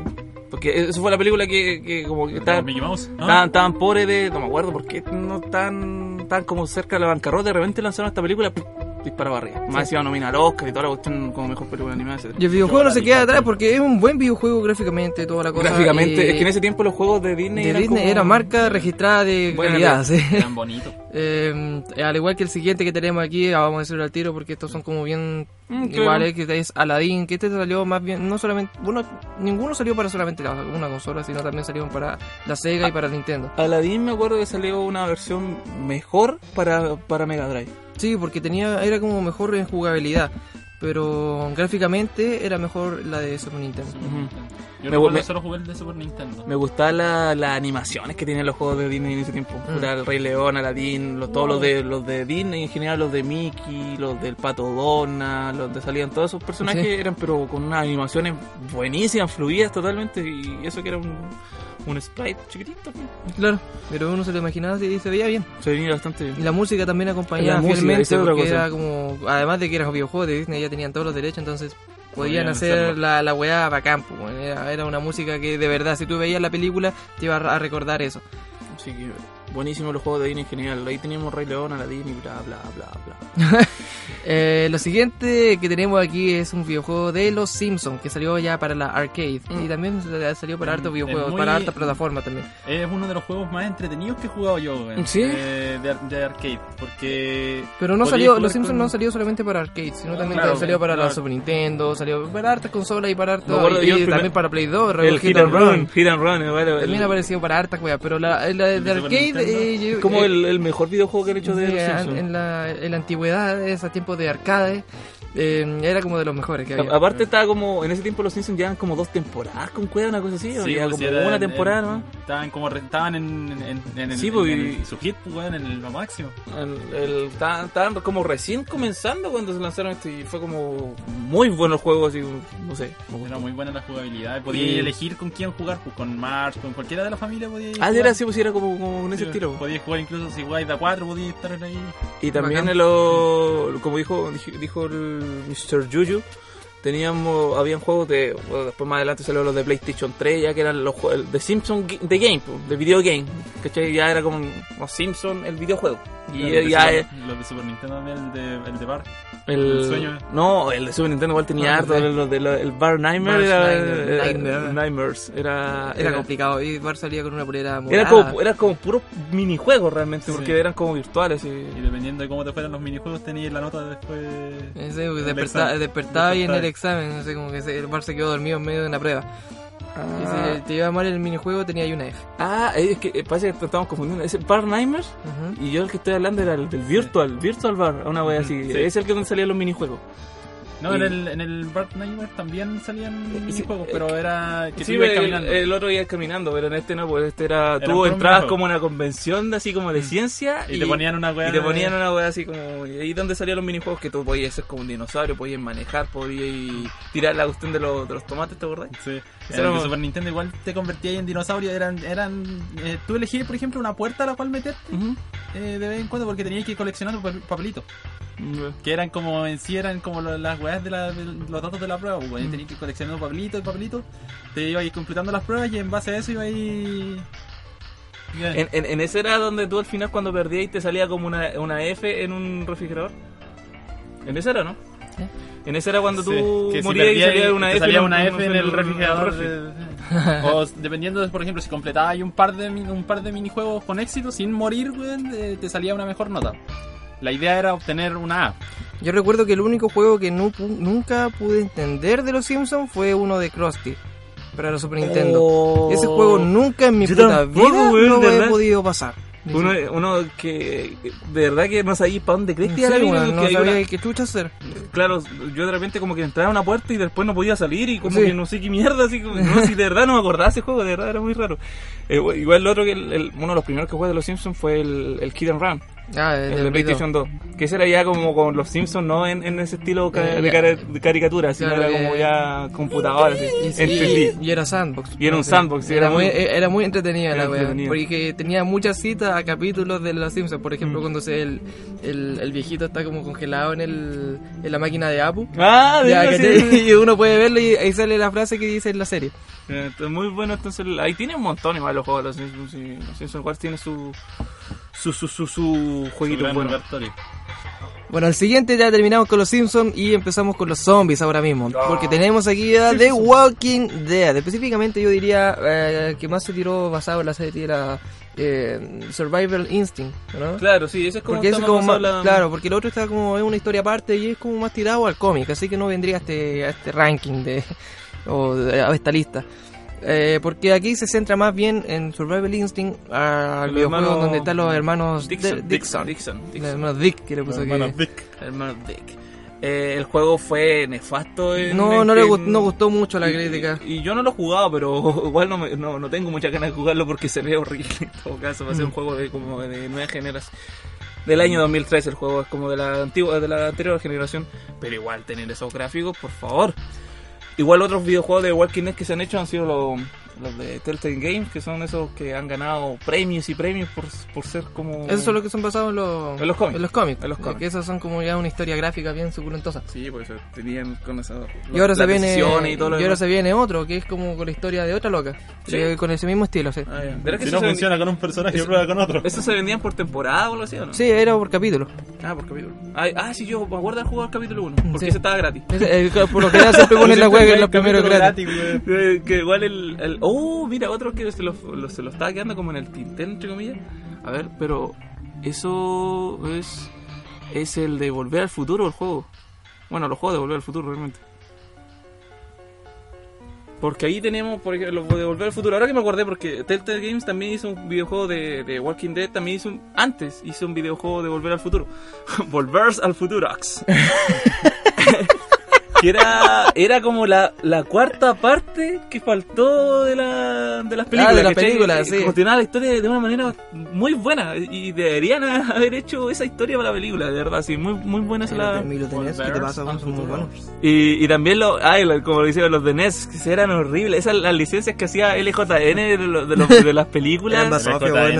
porque eso fue la película que, que como que estaba Mickey Mouse. ¿no? Estaban, estaban pobres de. No me acuerdo por qué no están tan como cerca de la bancarrota. De repente lanzaron esta película, ¡pum! dispara para arriba. Más se iba a nominar Oscar y toda la cuestión como mejor película animada, etc. Y el videojuego no se queda atrás porque es un buen videojuego gráficamente, toda la cosa. Gráficamente, y es que en ese tiempo los juegos de Disney de eran Disney como- era marca registrada de calidad, sí. Eran bonitos. Eh, al igual que el siguiente que tenemos aquí, ah, vamos a decirlo al tiro porque estos son como bien Mm, iguales, que es Aladdin, que este salió más bien, no solamente, bueno, ninguno salió para solamente la, una consola, sino también salieron para la Sega y para Nintendo. Aladdin me acuerdo que salió una versión mejor para, para Mega Drive. Sí, porque tenía, era como mejor en jugabilidad, pero gráficamente era mejor la de Super Nintendo. Yo Me- recuerdo me- solo jugué el de Super Nintendo. Me gustaban la- las animaciones que tenían los juegos de Disney en ese tiempo. Mm. Era el Rey León, Aladdin, los, todos los de, los de Disney, en general los de Mickey, los del Pato Donald, los de salían todos esos personajes, Sí. eran pero con unas animaciones buenísimas, fluidas totalmente, y eso que era un, un sprite chiquitito, Claro, pero uno se lo imaginaba y se veía bien. se venía bastante bien. Y la música también acompañaba La música, fielmente otra porque era como, además de que era videojuego de Disney, ya tenían todos los derechos, entonces podían hacer la, la weá bacán. pues, Era, era una música que de verdad, si tú veías la película, te iba a recordar eso. Así que buenísimos los juegos de Disney en general. Ahí teníamos Rey León, Aladdin y bla, bla, bla, bla. Eh, lo siguiente que tenemos aquí es un videojuego de Los Simpsons que salió ya para la arcade Mm. y también salió para hartos Es videojuegos, muy- para hartas plataformas también. Es uno de los juegos más entretenidos que he jugado yo, güey, ¿Sí? eh, de, de arcade. Porque. Pero no salió, Los Simpsons con- no salió solamente para arcade, sino también Claro, salió para la claro. Super Nintendo, salió para hartas consolas y para hartas acuerdo y el primer- también para Play 2, El Hit and Run, Hit and Run, eh, bueno, el- También ha aparecido para hartas weas, pero la, la de, ¿El arcade? Eh, yo- como eh, el, el mejor videojuego que han hecho de los en, Simpsons. en la, en la antigüedad, esos tiempos de arcade, eh, era como de los mejores que había. A- Aparte estaba como, en ese tiempo los Simpsons llevan como dos temporadas con cueva, una cosa así, o Sí, ya pues, como era una en- temporada, en- ¿no? Estaban como re- estaban en, en, Sí, en- pues, y- el- su hit, pues, weón, en el máximo. El- el- Estaban estaban como recién comenzando cuando se lanzaron esto y fue como muy bueno el juego, así, no sé. Era muy buena la jugabilidad. Podías Y- elegir con quién jugar, pues con Marsh, con cualquiera de la familia podías Ah, jugar. era así, pues era como, como en ese Sí, estilo. Podías jugar incluso si jugáis de a 4, podías estar ahí. Y también lo, como dijo, dijo el Mr. Juju, teníamos, habían juegos de, bueno, después más adelante salieron los de PlayStation 3, ya que eran los juegos de Simpson de Game, de video game, ¿cachai? Ya era como los Simpson el videojuego. Y Los de ya Super- es Los de Super Nintendo también, el de, el de Bar. el, el sueño. No, el de Super Nintendo igual tenía Ah, harto, los de los- el Bar Nightmare era, Nightmare. Nightmares, era, Era complicado. Y Bar salía con una polera Era como, era como puros minijuegos realmente, Sí. porque eran como virtuales. Y... Y dependiendo de cómo te fueran los minijuegos, tenías la nota después. Sí, porque El desperta- examen. despertaba y en el Despertaba. Examen, no sé, como que se- el Bar se quedó dormido en medio de una prueba. Y Ah, si te iba mal el minijuego tenía ahí una F. ah, es que eh, parece que te estamos confundiendo. Es el Bar Nightmares Ujú. y yo el que estoy hablando era el del Virtual, Virtual Bar, una wea así. Sí. Es el que donde salían los minijuegos. No, Y- en el, en el Bart Nightmare también salían minijuegos, eh, pero era que tú Sí, ibas el, caminando. el otro iba caminando, pero en este no, pues este era. Era tú entrabas como una convención de, así como de ciencia y, te ponían una weá. Y te ponían una wea así como. Y ahí donde salían los minijuegos que tú podías ser como un dinosaurio, podías manejar, podías tirar la cuestión de, los de los tomates, ¿te acordás? Sí. En el Super Nintendo igual te convertías en dinosaurio. Eran, eran, eh, tú elegías, por ejemplo, una puerta a la cual meter Ujú. eh, de vez en cuando porque tenías que ir coleccionando pa- papelitos. Que eran como, en sí eran como las weas de, la- de los datos de la prueba. Pues, tenías que ir coleccionando papelitos y papelitos. Te ibas a ir completando las pruebas y en base a eso ibas a ir... Ya. En, en, en ese era donde tú al final cuando perdías y te salía como una, una F en un refrigerador. En ese era, ¿no? Sí. En ese era cuando Sí, tú si morías y salía una te F, salía en- una en- F en el refrigerador. refri. de- o dependiendo, de, por ejemplo, si completabas ahí un par de un par de minijuegos con éxito sin morir, weón, eh, te salía una mejor nota. La idea era obtener una A. Yo recuerdo que el único juego que nunca pude entender de los Simpsons fue uno de Krusty para la Super Nintendo. Oh. Ese juego nunca en mi Yo puta tampoco, vida weón, lo he verdad. podido pasar. Uno, uno que de verdad que no sabía para dónde crees que Sí, weón, no que sabía una- qué chucha hacer. Claro, yo de repente como que entraba a una puerta y después no podía salir y como Sí. que no sé qué mierda, así como, no, si de verdad no me acordaba de ese juego, de verdad era muy raro. Eh, igual el otro que el- el- uno de los primeros que jugué de los Simpsons fue el, el Kid and Run, Ah, el de video. PlayStation 2, que ese era ya como con los Simpsons, no en, en ese estilo ca- Eh, de, de caricatura, sino Claro, era como ya computadora, Y, en sí, 3D. y era sandbox. Y era un sandbox, sí, era, era muy, muy- era muy entretenida era la wea. Porque tenía muchas citas a capítulos de los Simpsons. Por ejemplo, Mm. cuando se el, el, el viejito está como congelado en, el, en la máquina de Apu. Ah, de Ya, sí. Y uno puede verlo y ahí sale la frase que dice en la serie. Eh, entonces, muy bueno, entonces ahí tiene un montón igual los juegos de los Simpsons, y los Simpsons igual tiene su su su su, su jueguito bueno. repertorio. Bueno, el siguiente ya terminamos con los Simpsons y empezamos con los zombies ahora mismo. Porque tenemos aquí a The Walking Dead. Específicamente yo diría eh, que más se tiró basado en la serie era eh, Survival Instinct, ¿no? Claro, sí, ese es como Porque ese como más, la- claro, porque el otro está como es una historia aparte y es como más tirado al cómic, así que no vendría a este, a este ranking de o de- a esta lista. Eh, porque aquí se centra más bien en Survival Instinct al videojuego hermanos donde están los hermanos Dixon, de- Dixon, Dixon. Dixon, Los hermanos Dick que le puso Hermano que... Vic. Hermano Dick. Eh, el juego fue nefasto. en- No, en no le que- gust- no gustó mucho la y- crítica. Y, y yo no lo he jugado, pero igual no, me- no, no tengo muchas ganas de jugarlo porque se ve horrible en todo caso. Va a ser Mm. un juego de como de nueva generación. Del año 2003 el juego es como de la antigua, de la anterior generación. Pero igual tener esos gráficos, por favor. Igual otros videojuegos de Walking Dead que se han hecho han sido los, los de Telltale Games, que son esos que han ganado premios y premios por, por ser como... Esos son los que son basados en los, En los cómics. En los cómics. En los Eh, cómics. Que esos son como ya una historia gráfica bien suculentosa. Sí, pues tenían con esa... Y ahora, se viene, y todo lo y ahora se viene otro, que es como con la historia de otra loca. Sí. Eh, con ese mismo estilo, sí. Ah, ya. ¿Verdad que Si eso no se funciona con un personaje, eso- prueba con otro. ¿Eso se vendían por temporada o algo así o no? Sí, era por capítulo. Ah, por capítulo. Ah, ah, sí, yo me acuerdo de jugar el capítulo 1, porque Sí. ese estaba gratis. Eh, por lo general siempre ponen la web en los primeros gratis. Eh, que igual el, el- Oh, mira, otro que se lo, se lo estaba quedando como en el tintero, entre comillas. A ver, pero... Eso es... Es el de Volver al Futuro, el juego. Bueno, los juegos de Volver al Futuro, realmente. Porque ahí tenemos, por ejemplo, de Volver al Futuro. Ahora que me acordé, porque Telltale Games también hizo un videojuego de, de Walking Dead. También hizo un, antes hizo un videojuego de Volver al Futuro. Volver al Futurox. que era, era como la, la cuarta parte que faltó de, la, de las películas. Ah, de las películas, sí. Continuaba la historia de una manera muy buena. Y deberían haber hecho esa historia para la película, de verdad. Sí, muy, muy buena esa la... Milo tenés, ¿qué te pasa? Son muy buenos. Y, y también los, ay, lo- como decían los de NES, que eran horribles. Esas las licencias que hacía LJN de, lo- de, los- de las películas. Eran no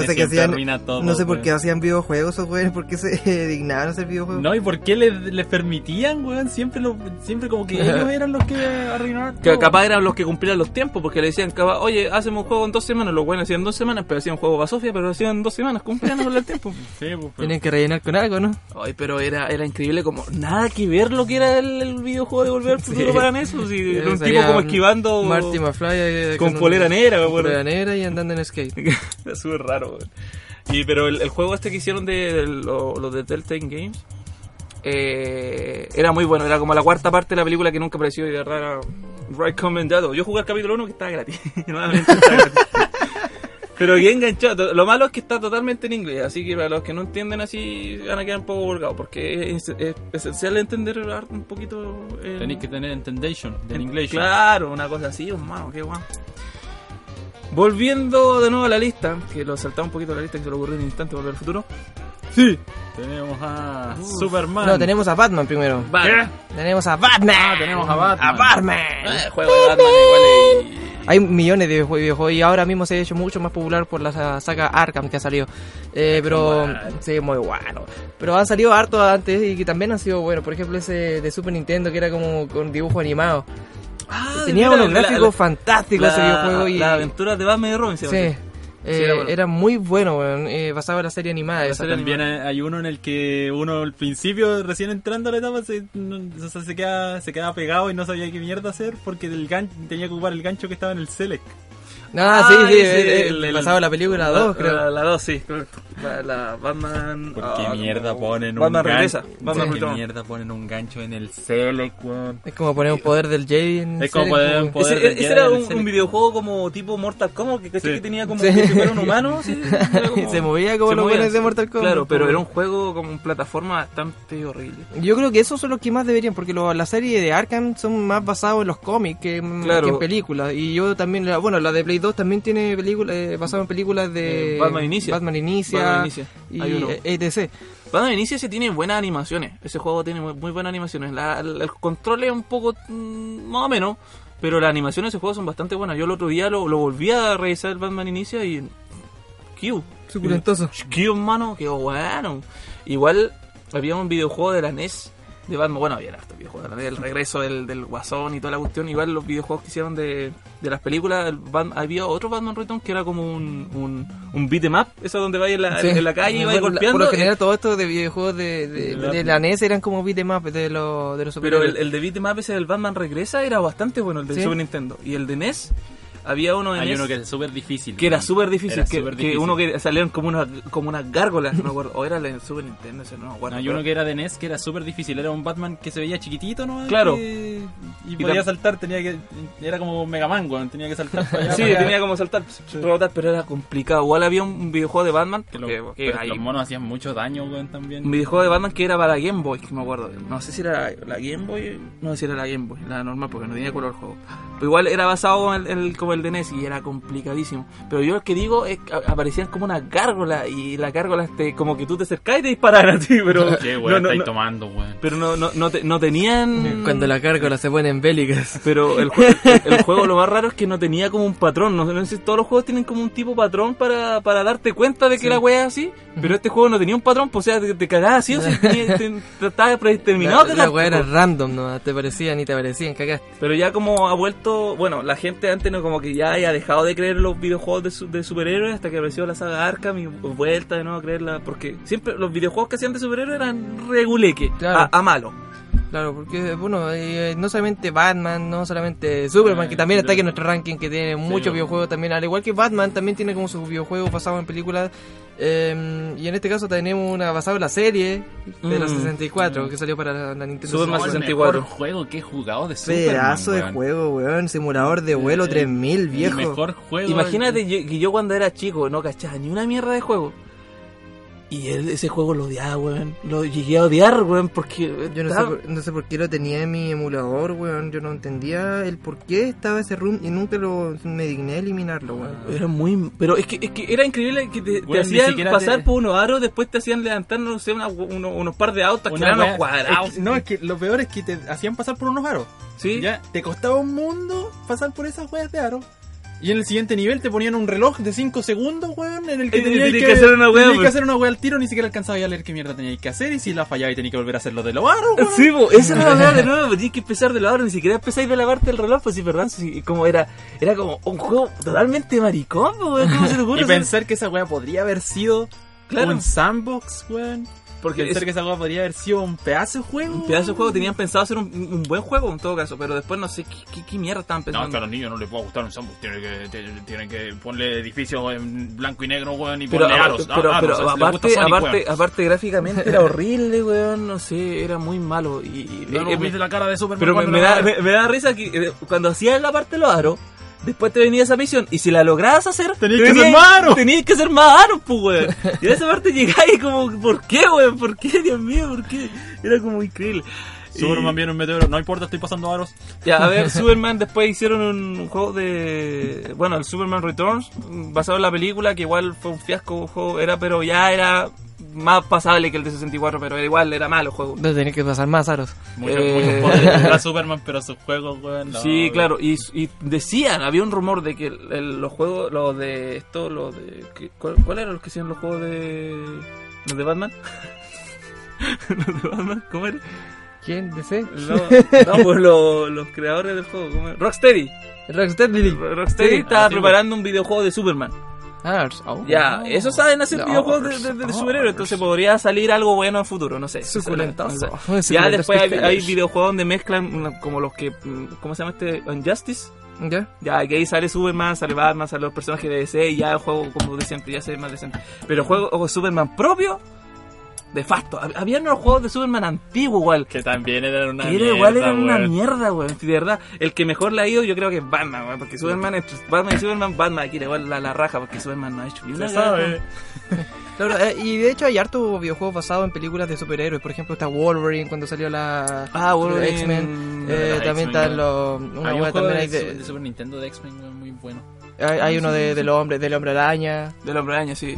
sé qué hacían. todo, No sé por qué hacían videojuegos esos weones, por qué se dignaban a hacer videojuegos. No, ¿y por qué les, les permitían, weón? Siempre lo, siempre como que ellos eran los que arruinaron Que todo. capaz eran los que cumplían los tiempos, porque le decían, capaz, oye, hacemos un juego en dos semanas. Los buenos hacían dos semanas, pero hacían un juego para Sofía, pero lo hacían en dos semanas, cumplían con el tiempo. Sí, pues, pero- Tienen que rellenar con algo, ¿no? Ay, pero era, era increíble, como nada que ver lo que era el, el videojuego de Volver al Futuro Sí. para eso. Si, era un tipo como esquivando Marty McFly eh, con polera negra, con polera negra y andando en skate. Era súper raro, weón. Y pero el, el juego este que hicieron de, de lo, lo de Telltale Games eh, era muy bueno, era como la cuarta parte de la película que nunca apareció y de verdad era recomendado. Yo jugué el capítulo 1 que estaba gratis. Nuevamente está gratis. Pero bien enganchado. Lo malo es que está totalmente en inglés, así que para los que no entienden así van a quedar un poco colgados, porque es, es esencial entender un poquito. el- Tenéis que tener entendation del inglés. Claro, una cosa así, hermano, qué guau. Volviendo de nuevo a la lista, que lo saltaba un poquito la lista que se lo ocurrió en un instante volver al futuro. Sí. Tenemos a Superman. No, tenemos a Batman primero. Batman. Tenemos a Batman. Ah, tenemos a Batman. A Batman. Eh, juego de Batman igual y- Hay millones de videojue- videojuegos y ahora mismo se ha hecho mucho más popular por la sa- saga Arkham que ha salido. Eh, pero sí, muy bueno. Pero han salido harto antes y que también han sido buenos. Por ejemplo, ese de Super Nintendo que era como con dibujo animado. Ah, Tenía mira, unos la- gráficos la- fantásticos ese la- videojuego y Las aventuras de Batman y Robin se sí, eh, era bueno. era muy bueno, weón, eh, basado en la serie animada. esa. serie También hay hay uno en el que uno al principio, recién entrando a la etapa, se, no- o sea, se, queda, se queda pegado y no sabía qué mierda hacer porque del gan- tenía que ocupar el gancho que estaba en el Select. Ah, sí, sí, ese, eh, basado en la película 2, creo. La, la 2, sí, correcto. La, la Batman. ¿Por ah, qué mierda como- ponen un Batman gancho? regresa. ¿Por Batman qué return. mierda ponen un gancho en el Select, weón? Es como poner un poder del Jay en Es como poner un poder- Ese, del ese Jedi era un, un videojuego como tipo Mortal Kombat que, caché Sí. que tenía como Sí. que fuera un humano. sí, como- Se movía como se los buenos de. Mortal Kombat. Claro, pero era un juego como en plataforma bastante horrible. Yo creo que esos son los que más deberían, porque lo- la serie de Arkham son más basados en los cómics que, en- Claro. que en películas. Y yo también, la- bueno, la de Play 2 también tiene películas eh, basado en películas de Eh, Batman Inicia. Batman Inicia, Batman Inicia. y etc. Batman Inicia se tiene buenas animaciones. Ese juego tiene muy, muy buenas animaciones. La- el, el control es un poco mm, más o menos, pero las animaciones de ese juego son bastante buenas. Yo el otro día lo, lo volví a revisar el Batman Inicia y. Q. Suculentoso. Q, hermano, qué bueno. Igual había un videojuego de la NES de Batman. Bueno, había harto videojuego de la NES, el regreso del, del Guasón y toda la cuestión. Igual los videojuegos que hicieron de, de las películas. el Bat- había otro Batman Return que era como un, un, un beat 'em up, eso donde vais en la, Sí. en la calle y vais golpeando. Por lo general, todo esto de videojuegos de, de, La- de la NES eran como beat'em up de, los de los Pero el, el de Beat'em Up ese del Batman Regresa era bastante bueno, el de Sí. Super Nintendo. Y el de NES, había uno en Hay uno que es súper difícil. que era súper difícil, Era que, que uno que salieron como una como unas gárgolas, no me acuerdo. O era el de Super Nintendo, ese no me acuerdo. Hay pero- uno que era de NES que era súper difícil. Era un Batman que se veía chiquitito, ¿no? Claro. Que- Y, Y podía saltar, tenía que. Era como Mega Man, weón. Tenía que saltar para allá. Sí, para tenía como saltar, rebotar, pero era complicado. Igual había un videojuego de Batman, Que, lo- que, ahí- los monos hacían mucho daño, weón, también. un videojuego de Batman que era para Game Boy, que me acuerdo. No sé si era la Game Boy, no sé si era la Game Boy, la normal, porque no tenía color el juego. Pero igual era basado en el, en el- el de NES y era complicadísimo. Pero yo lo que digo es que aparecían como una gárgola y la gárgola este, como que tú te acercás y te disparan a ti, pero ¿Qué no, no, no- tomando, weón? pero no, no, no, te- no tenían... Cuando la gárgola se ponen bélicas. Pero el, jue- el, el juego lo más raro es que no tenía como un patrón. No, no sé si todos los juegos tienen como un tipo patrón para, para darte cuenta de que la wea es así. Pero este juego no tenía un patrón, pues, o sea, te, te cagabas así, o sea, estaba predeterminado. La, la weá era pues. random, no te parecían ni te parecían, cagaste. Pero ya como ha vuelto, bueno, la gente antes no como que ya haya dejado de creer los videojuegos de, su- de superhéroes hasta que apareció la saga Arkham y vuelta de nuevo a creerla, porque siempre los videojuegos que hacían de superhéroes eran reguleque, Claro. a, a malo. Claro, porque, bueno, eh, no solamente Batman, no solamente Superman, que también está aquí en nuestro ranking, que tiene muchos videojuegos también, al igual que Batman, también tiene como sus videojuegos basados en películas. Eh, y en este caso tenemos una basada en la serie de los Mm. 64, que salió para la, la Nintendo el 64. mejor juego que he jugado de Superman, Pedazo de weón. juego, weón. Simulador de vuelo Eh, 3000, El viejo. mejor juego. Imagínate yo- que yo cuando era chico no cachaba ni una mierda de juego. Y él, ese juego lo odiaba, weón. Lo llegué a odiar, weón, porque... Yo no sé, por, no sé por qué lo tenía en mi emulador, weón. Yo no entendía el por qué estaba ese room y nunca lo me digné a eliminarlo, weón. Era muy... Pero es que, es que era increíble que te, Weón, hacían pasar te- por unos aros, después te hacían levantar, no sé, una- uno- unos par de autos que Una eran unos wea- cuadrados. es que- no, es que lo peor es que te hacían pasar por unos aros. ¿Sí? Ya, te costaba un mundo pasar por esas weas de aro. Y en el siguiente nivel te ponían un reloj de 5 segundos, weón, en el que Y tenías tenías que hacer una weá, tenías que hacer una weá al tiro, ni siquiera alcanzabas a leer qué mierda tenías que hacer, y si la fallabas y tenías que volver a hacerlo de lo weón. Sí, po, esa era la verdad de nuevo, tienes que empezar de lavar, ni siquiera empezáis de lavarte el reloj, pues sí, verdad, sí, como era, era como un juego totalmente maricón, weón, ¿cómo se te ocurre? Y pensar que esa weá podría haber sido Claro. un sandbox, weón. Porque pensar es- que esa weá podría haber sido un pedazo de juego. un pedazo de juego tenían pensado hacer un, un buen juego en todo caso, pero después no sé qué, qué, qué mierda estaban No, pensando. es que a los niños no les puede gustar un sandbox. Tienen que, tienen, que ponerle edificios en blanco y negro, weón, y pero, aros. pero, aros, pero o sea, si les aparte, Sonic, aparte, aparte gráficamente era horrible, weón, no sé, era muy malo. Y, y- No, no, eh, viste la cara de Superman pero me, me da, me, me da risa que eh, cuando hacías la parte de los aros, después te venía esa misión, y si la lograbas hacer, Tenías te que venías- más. Tenías que hacer más pues, weón. Y en esa parte llegáis como, ¿por qué, weón? ¿Por qué, Dios mío? ¿Por qué? Era como increíble. Superman Y- viene un meteoro. No importa, estoy pasando aros. Ya, a ver, Superman después hicieron un juego de... Bueno, el Superman Returns, basado en la película, que igual fue un fiasco, un juego, era, pero ya era más pasable que el de 64, pero era igual, era malo el juego. No tenés que pasar más aros. Muchos, Eh. muchos Superman, pero sus juegos, weón. no, sí, weón. claro, y, y decían, había un rumor de que el- el- los juegos, los de esto, los de... ¿qué- ¿Cuál, cuál eran los que hacían los juegos de... los de Batman? los de Batman, ¿cómo era? ¿Quién? ¿DC? No, no pues los, los creadores del juego, ¿cómo era? Rocksteady. Rocksteady. Rocksteady Sí, estaba ah, sí, preparando un videojuego de Superman. Oh. Ya, eso saben hacer No, videojuegos de, de- de no. superhéroes, entonces podría salir algo bueno en futuro, no sé. No. Suculentos Ya después hay, hay videojuegos donde mezclan una- como los que, mm, ¿cómo se llama este? Injustice. ¿Ya? Ya, que ahí sale Superman, sale Batman, salen los personajes de DC y ya el juego como de siempre, ya se ve más decente. Pero el juego de Superman propio, de facto. Hab- Había unos juegos de Superman antiguos igual. Que también eran una Que era mierda, igual era una mierda, weón. De verdad, el que mejor le ha ido yo creo que es Batman, weón. Porque Superman, entre Batman y Superman, Batman aquí igual la, la raja porque Superman no ha hecho ni una sabe. Claro, eh, y de hecho hay harto videojuegos basados en películas de superhéroes. Por ejemplo, está Wolverine cuando salió la Ah, Wolverine. X-Men. Eh, también están los. Una Hay un juego también de, hay Su- de- de Super Nintendo de X-Men muy bueno. hay, hay uno de, del hombre, del hombre araña. Del hombre araña, sí.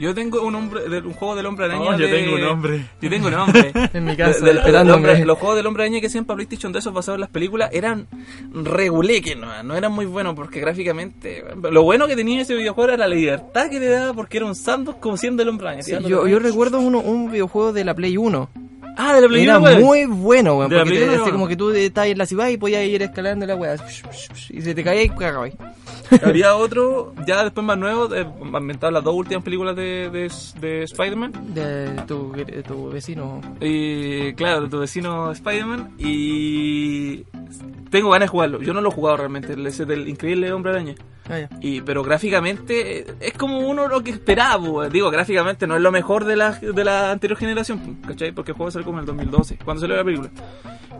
Yo tengo un, hombre, de- un juego del hombre araña. Oh, yo de- tengo un hombre. Yo tengo un hombre. En mi casa, De- esperándome. los juegos del hombre araña que hacían para PlayStation 2 esos basados en las películas eran reguleques, no, no eran muy buenos porque gráficamente. Lo bueno que tenía ese videojuego era la libertad que te daba porque era un sandbox como siendo el hombre araña. Sí, yo, yo recuerdo uno, un videojuego de la Play 1. Ah, de la Play Era 1, weón. muy bueno, weón. De Porque te- 1, así como que tú estás en la ciudad y podías ir escalando la weá. Y se te caía y cagabas. Había otro, ya después más nuevo, eh, ambientado las dos últimas películas de, de, de Spider-Man. De tu, de tu vecino. Y claro, tu vecino Spider-Man. Y tengo ganas de jugarlo. Yo no lo he jugado realmente, el del increíble hombre araña. Ah. Y, pero gráficamente es como uno lo que esperaba. pues. Digo, gráficamente no es lo mejor de la, de la anterior generación, pues, ¿cachai? Porque el juego salió como en el 2012, cuando salió la película.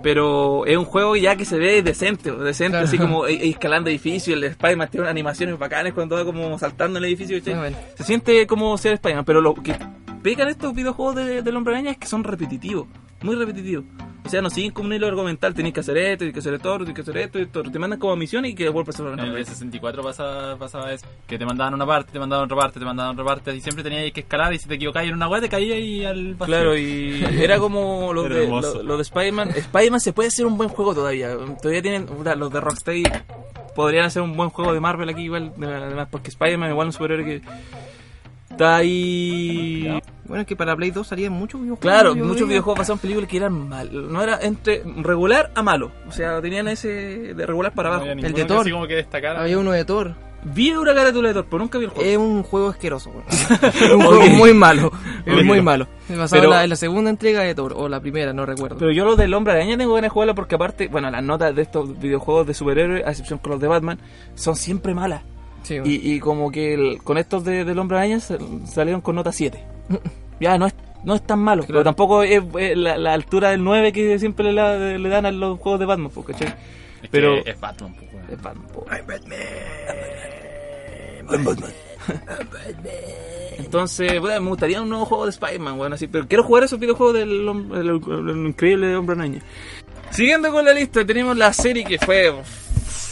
Pero es un juego ya que se ve decente, decente, Claro. así como e- e- escalando edificios. El Spider-Man tiene unas animaciones bacanas cuando va como saltando en el edificio. Ah, bueno. Se siente como ser Spider-Man, pero lo que pegan estos videojuegos de, del Hombre Araña es que son repetitivos, muy repetitivos. O sea, no siguen como un hilo argumental, tenéis que hacer esto, tenéis que hacer esto, tenéis que hacer esto, y esto. Te mandan como misiones y que vuelves a hacer En una el vez. 64 pasaba, pasaba eso. Que te mandaban una parte, te mandaban otra parte, te mandaban otra parte. Y siempre tenías que escalar y si te equivocabas en una wea te caías ahí al vacío. Claro, y era como lo Era de, lo, lo de Spider-Man. Spider-Man se puede hacer un buen juego todavía. Todavía tienen, los de Rocksteady podrían hacer un buen juego de Marvel aquí igual, además, porque Spider-Man igual es un superhéroe que está ahí... Bueno, es que para Play 2 salían muchos videojuegos. Claro, muchos videojuegos pasaban películas que eran mal, no era entre regular a malo, o sea, tenían ese de regular para No abajo. había El de que Thor. así como que destacara. Había uno de Thor. Vi una carátula de Thor, pero nunca vi el juego. Es un juego asqueroso, weón. Es un juego muy malo. Es muy malo. Basado Pero- en, la, en la segunda entrega de Thor, o la primera, no recuerdo. Pero yo lo del Hombre Araña tengo ganas de jugarlo porque aparte, bueno, las notas de estos videojuegos de superhéroes, a excepción con los de Batman, son siempre malas. Sí. Y, y como que el- con estos de, del Hombre Araña sal- salieron con nota 7. ya, no es, no es tan malo, pero tampoco es, la, la altura del 9 que siempre le, dan a los juegos de Batman, pues, ¿cachai? Es pero- que es Batman, pues. Es Batman, po. Entonces, puta, me gustaría un nuevo juego de Spider-Man, bueno, así, pero quiero jugar esos videojuegos del, hom- del- del increíble Hombre Araña. Siguiendo con la lista, tenemos la serie que fue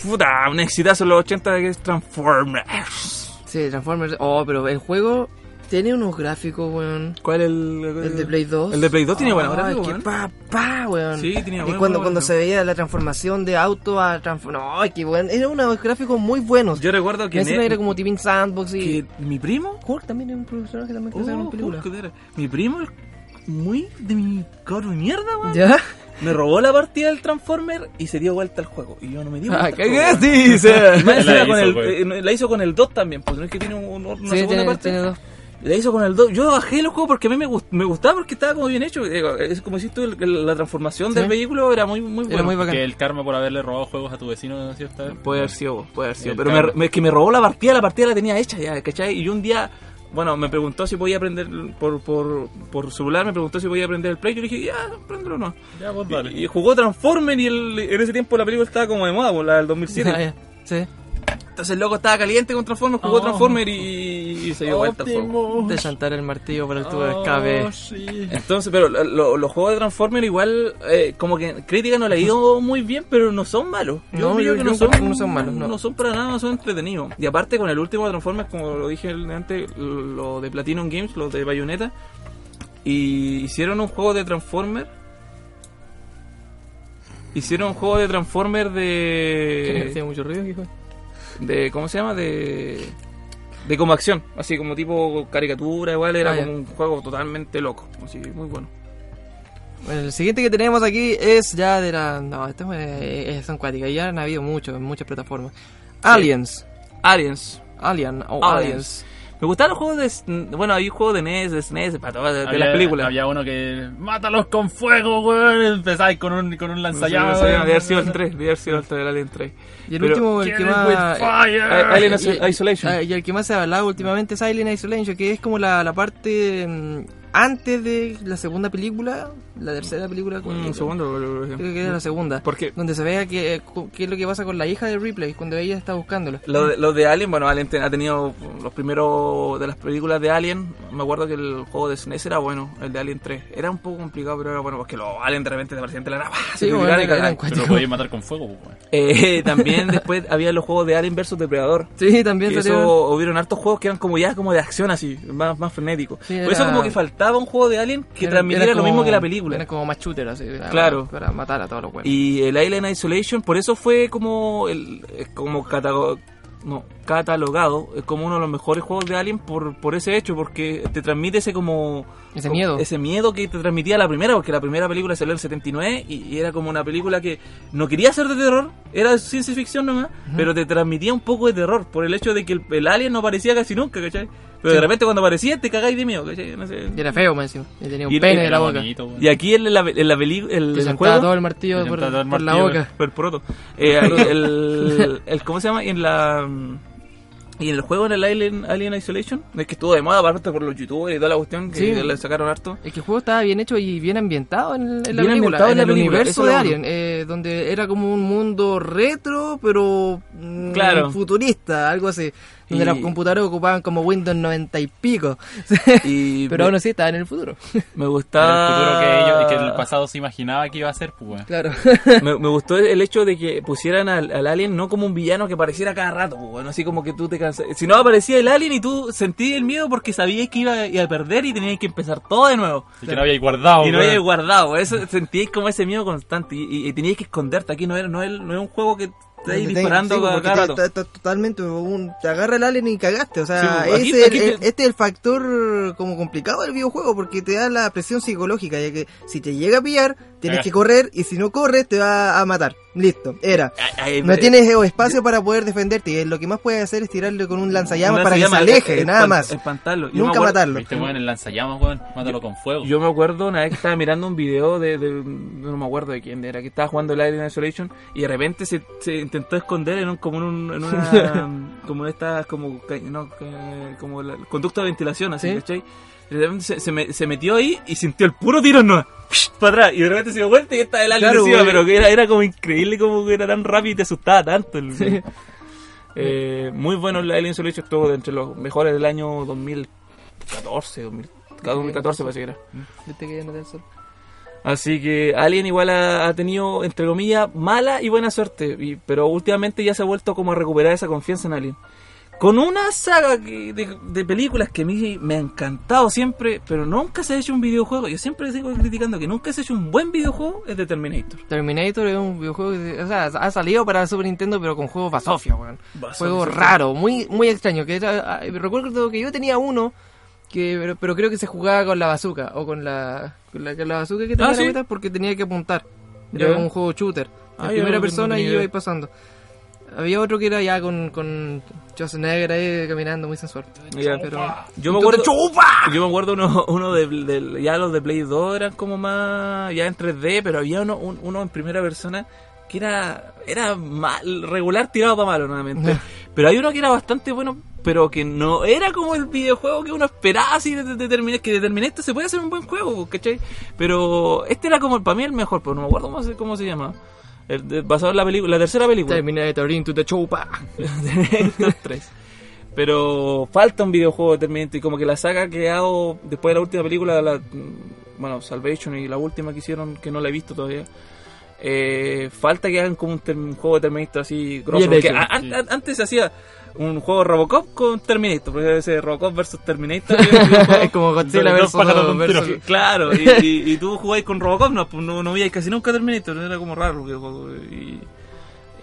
puta, un exitazo en los 80 que es Transformers. Sí, Transformers. Oh, pero el juego Tiene unos gráficos, weón. ¿Cuál el, El de Play 2. El de Play 2 tiene buenos gráficos, que weón. pa, pa, weón. Sí, tenía Y buenos, cuando, buenos cuando gráficos. se veía la transformación de auto a transformación. No, qué bueno. Eran unos gráficos muy buenos. Yo recuerdo que, en- era como TV Sandbox y. que mi primo Hulk también es un personaje también que en Oh, película. Hulk era- Mi primo, el- muy de mi cabrón de mierda, weón. ¿Ya? Me robó la partida del Transformer y se dio vuelta al juego. Y yo no me di vuelta. Ah, al ¿qué juego, weón. dice? Más La encima hizo, con el, pues. eh, la hizo con el 2 también, pues no es que tiene un- una Sí, segunda tiene, parte. tiene dos. La hizo con el 2. Yo bajé los juegos porque a mí me, gust- me gustaba porque estaba como bien hecho. Digo, Es como si tú, la transformación Sí. del vehículo era muy, muy Era buena. muy bacán. Que el karma por haberle robado juegos a tu vecino, ¿cierto? Puede haber sido, puede haber sido. El Pero me, me- es que me robó la partida, la partida la tenía hecha ya, ¿cachai? Y yo un día, bueno, me preguntó si podía aprender por, por, por celular, me preguntó si podía aprender el Play. Yo le dije, ya, prendelo no. Ya, pues dale. Y, y jugó Transformer y el- en ese tiempo la película estaba como de moda, pues, la del 2007. Ah, ya. Sí. Entonces el loco estaba caliente con Transformer, jugó Oh. Transformer y, y se dio vuelta. De chantar el martillo para el tubo de escape. Oh, sí. Entonces, pero lo- lo- los juegos de Transformer igual, eh, como que crítica no le ha ido muy bien, pero no son malos. No, creo yo- que yo no son, que no son malos, no. No son para nada, no son entretenidos. Y aparte con el último Transformer, como lo dije antes, lo de Platinum Games, los de Bayonetta, y hicieron un juego de Transformer. Hicieron un juego de Transformer de... Hacía mucho ruido, hijo. De ¿cómo se llama? de de como acción, así como tipo caricatura, igual era Ah, como un juego totalmente loco, así muy bueno. Bueno, el siguiente que tenemos aquí es ya de la. No, esto es, es- son cuáticas. Ya han habido muchos en muchas plataformas. Aliens. Aliens. Alien o Aliens. Aliens. Me gustaban los juegos de bueno, hay juegos de NES, de SNES, para todas de, de Había- las películas. Había uno que. ¡Mátalos con fuego, weón! Empezáis con un, con un No lanzallamas. no sé. Debe haber sido el 3, debe haber sido el 3 del Alien 3. Y el Pero- último, el que más. A- Alien Isolation. ah, Y el que más se ha hablado últimamente es Alien Isolation, que es como la, la parte mm, antes de la segunda película, la tercera película. ¿cuál Un segundo. Creo que era la segunda. ¿Por qué? Donde se vea que- qué es lo que pasa con la hija de Ripley cuando ella está buscándolo. Lo de, lo de Alien, bueno, Alien te- ha tenido los primeros de las películas de Alien. Me acuerdo que el juego de SNES era bueno, el de Alien 3. Era un poco complicado, pero era bueno, porque los Alien de repente te aparecían de la nada. Sí, bueno, cuáticos. Pero lo podéis matar con fuego, pues. Eh, también después había los juegos de Alien vs Depredador. Sí, también Que eso hubieron hartos juegos que eran como ya como de acción así, más, más frenéticos. Sí, Por eso era- como que faltaba un juego de Alien que Era- transmitiera era lo como- mismo que la película. Era como más shooter, así. era Claro. Para matar a todos los buenos. Y el Alien Isolation, por eso fue como el eh, como catago- no, catalogado eh, como uno de los mejores juegos de Alien por, por ese hecho, porque te transmite ese como Ese como- miedo. ese miedo que te transmitía la primera, porque la primera película salió en el 79 y, y era como una película que no quería ser de terror, era de ciencia ficción nomás, pero te transmitía un poco de terror por el hecho de que el, el alien no aparecía casi nunca, ¿cachai? Pero de repente cuando aparecía te cagáis de miedo, ¿cachai? No sé. Y era feo, más encima. Y tenía un Y- pene en la boca. bonito, weón. Y aquí en la, en la película, el, el juego... todo el martillo por, sentaba todo el por la boca. Por el proto. Eh, el, el- ¿Cómo se llama? Y en la. Y en el juego, en el Alien, Alien Isolation, es que estuvo de moda, aparte por los youtubers y toda la cuestión, que Sí. le sacaron harto. Es que el juego estaba bien hecho y bien ambientado en, en la Bien película, ambientado en, en la el película, universo eso de Alien, eh, donde era como un mundo retro, pero mm, Claro. futurista, algo así. Donde Y- las computadoras ocupaban como Windows 90 y pico. Y pero me, aún así estaban en el futuro. me Era el gustaba. futuro que ellos, que el pasado se imaginaba que iba a ser, pues, weón. claro. me, me gustó el hecho de que pusieran al, al alien no como un villano que apareciera cada rato, pues, así como que tú te cansas. Si no aparecía el alien y tú sentías el miedo porque sabías que iba, iba a perder y tenías que empezar todo de nuevo. Y que no habíais guardado, y no weón. habías guardado, eso sentíais como ese miedo constante y, y- y tenías que esconderte. Aquí no, era, no, es, no es un juego que ahí Te- disparando sí, cada rato. totalmente un- te agarra el alien y cagaste o sea Sí, pues, aquí- ese es aquí el- te- este es el factor como complicado del videojuego porque te da la presión psicológica ya que si te llega a pillar tienes que correr y si no corres te va a matar listo era Ay, ay, no eh, tienes espacio para poder defenderte y lo que más puedes hacer es tirarle con un lanzallamas un para que se aleje eh, nada más Espantarlo. Yo nunca acuerdo- matarlo Viste, weón, el lanzallamas, weón. Mátalo con fuego. Yo me acuerdo una vez que estaba mirando un video de, de- no me acuerdo de quién era, que estaba jugando el Alien Isolation y de repente se, se intentó esconder en un, como en, un, en una, como en estas, como, ca- no, como el conducto de ventilación, así, Sí. ¿cachai? Y de repente se, se, me- se metió ahí y sintió el puro tiro no, para atrás y de repente se dio vuelta y estaba el alien Claro, encima, pero que era, era como increíble como que era tan rápido y te asustaba tanto. el- Eh, muy bueno el Alien Isolation, estuvo entre los mejores del año 2014, 2000 2014 parece que era. Viste que no sol. Así que Alien igual ha, ha tenido, entre comillas, mala y buena suerte. y- pero últimamente ya se ha vuelto como a recuperar esa confianza en Alien. Con una saga que- de, de películas que a mí me ha encantado siempre, pero nunca se ha hecho un videojuego. Yo siempre sigo criticando que nunca se ha hecho un buen videojuego, es de Terminator. Terminator es un videojuego que, o sea, ha salido para Super Nintendo, pero con juegos basofia, weón. Juego raro, muy muy extraño. Que era, ah, recuerdo que yo tenía uno, que pero, pero creo que se jugaba con la bazooka, o con la, con la, con la bazooka que tenía Ah, la ¿sí? porque tenía que apuntar. Era un juego shooter. Ah, en yo primera persona y iba ahí pasando. Había otro que era ya con, con Schwarzenegger ahí caminando, muy sensual. Ya, Pero, Yo me acuerdo, yo me acuerdo uno, uno de, ya los de Play 2 eran como más, ya en 3D, pero había uno, un- uno en primera persona que era, era mal, regular tirado para malo nuevamente. pero hay uno que era bastante bueno, pero que no era como el videojuego que uno esperaba así de, de, de que de Terminator se puede hacer un buen juego, ¿cachai? Pero este era como para mí el mejor, pero no me acuerdo cómo se, cómo se llama. El basado en la película, la tercera película. Terminator into the chupa. Terminator 3. Pero falta un videojuego de Terminator y como que la saga ha quedado después de la última película, la, bueno, Salvation y la última que hicieron, que no la he visto todavía. eh, falta que hagan como un, un juego de Terminator así grosso. Porque a- an- antes se hacía un juego Robocop con Terminator, porque ese Robocop versus Terminator. Es como Godzilla versus, versus-. Claro, y, y, y tú jugáis con Robocop, no, pues no, no veíais casi nunca Terminator, era como raro. que- Y,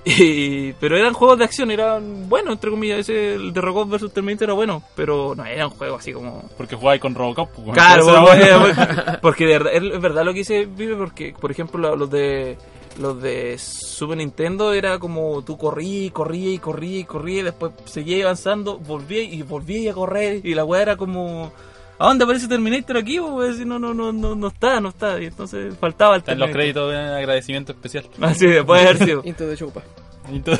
y- pero eran juegos de acción, eran buenos, entre comillas. Ese el de Robocop vs Terminator era bueno, pero no era un juego así como. Porque jugáis con Robocop. pues, bueno, Claro, porque, bueno. porque- porque de verdad, es verdad lo que dice Vive, porque, por ejemplo, lo- los de los de Super Nintendo era como tú corrías y corrías y corrías y corrías, y después seguías avanzando, volvías y volvías a correr, y la weá era como. ¿A dónde aparece Terminator aquí? Pues no, no, no, no, no está, no está. Y entonces faltaba el Está en los créditos de agradecimiento especial. Así, puede haber sido. Into the chupa. Y todo-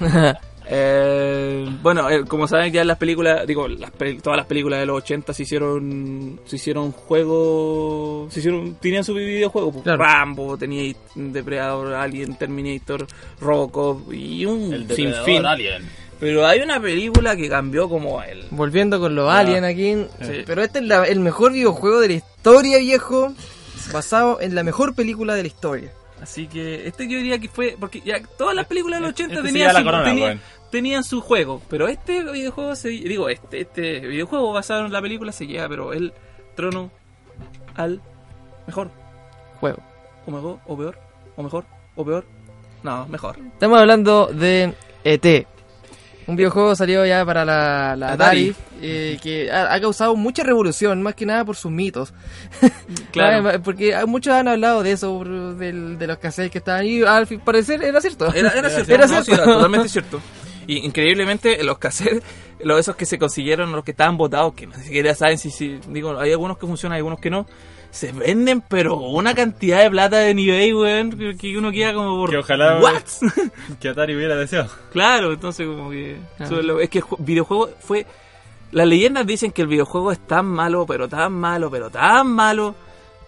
Eh, bueno, eh, como saben ya las películas, digo, las todas las películas de los 80 se hicieron se hicieron juegos, se hicieron tenían su videojuego, pues, Claro. Rambo, tenía Depredador, Alien, Terminator, Robocop y un El sinfín. alien. Pero hay una película que cambió como el Volviendo con los Ah. aliens aquí. Sí. Pero este es la- el mejor videojuego de la historia, viejo. Basado en la mejor película de la historia. Así que este yo diría que fue porque ya todas las películas de los 80 Este tenían, su- corona. Tenían su juego, pero este videojuego se digo este este videojuego basado en la película se lleva pero el trono al mejor Juego. o mejor o peor o mejor o peor no mejor Estamos hablando de ET. Un videojuego salió ya para la, la Atari. Atari, eh, que ha, ha causado mucha revolución, más que nada por sus mitos. claro Porque hay- muchos han hablado de eso, por- del- de los cassettes que estaban ahí. Al parecer era cierto. era, era cierto Era no, sí, cierto. era totalmente cierto y increíblemente los cassettes los esos que se consiguieron los que estaban votados que ni siquiera saben si, si digo hay algunos que funcionan hay algunos que no se venden pero una cantidad de plata en eBay weón que- uno queda como por Que ojalá ¿What? que Atari hubiera deseado. Claro, entonces como que... Ah. es que el ju- videojuego fue... Las leyendas dicen que el videojuego es tan malo, pero tan malo, pero tan malo,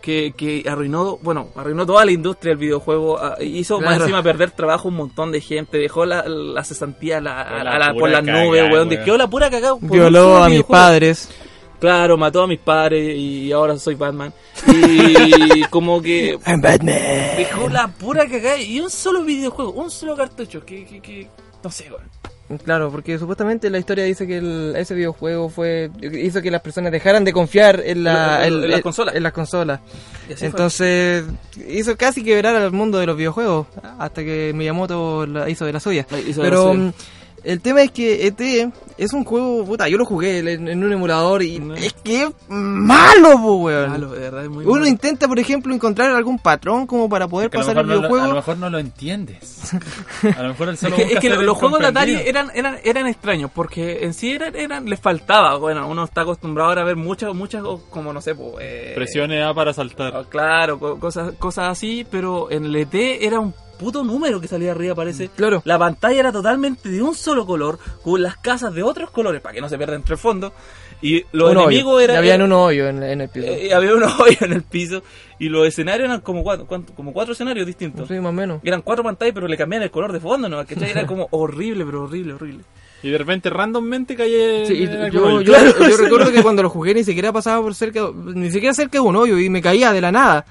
que, que arruinó, bueno, arruinó toda la industria del videojuego, ah, hizo más Claro. encima perder trabajo a un montón de gente, dejó la, la cesantía a la, a La por las nubes, weón, quedó la pura cagada. Violó a mis padres. Claro, mató a mis padres y ahora soy Batman. Y como que Batman. dejó la pura cagada y un solo videojuego, un solo cartucho, que, que, que no sé, weón. Claro, porque supuestamente la historia dice que el- ese videojuego fue hizo que las personas dejaran de confiar en, la, En- las consolas. en las consolas. Fue. Entonces hizo casi quebrar al mundo de los videojuegos hasta que Miyamoto la hizo de la suya. La hizo de la Pero suya. El tema es que ET es un juego, puta, yo lo jugué en, en un emulador y No. es que es malo, po, weón. Malo, de verdad, es muy Uno malo. intenta, por ejemplo, encontrar algún patrón como para poder Que pasar el mejor no lo- videojuego. a lo mejor no lo entiendes. A lo mejor el Es solo que, es que los juegos de Atari eran, eran, eran extraños porque en sí eran, eran les faltaba. Bueno, uno está acostumbrado ahora a ver muchas, muchas, como no sé, pues, eh, Presione A para saltar. Claro, co- cosas, cosas así, pero en el ET era un puto número que salía arriba, parece. Claro. La pantalla era totalmente de un solo color, con las casas de otros colores, para que no se pierda entre el fondo. Y los Un hoyo. enemigos Y eran. Habían un hoyo en, en el piso. eh, había unos hoyos en el piso. Y los escenarios eran como cuatro, cuánto- como cuatro escenarios distintos. Sí, más o menos. Eran cuatro pantallas, pero le cambiaban el color de fondo, ¿no? ¿Cachai? Era como horrible, pero horrible, horrible. Y de repente randommente cae Sí, yo, hoyo. yo, yo recuerdo que cuando lo jugué ni siquiera pasaba por cerca, ni siquiera cerca de un hoyo y me caía de la nada.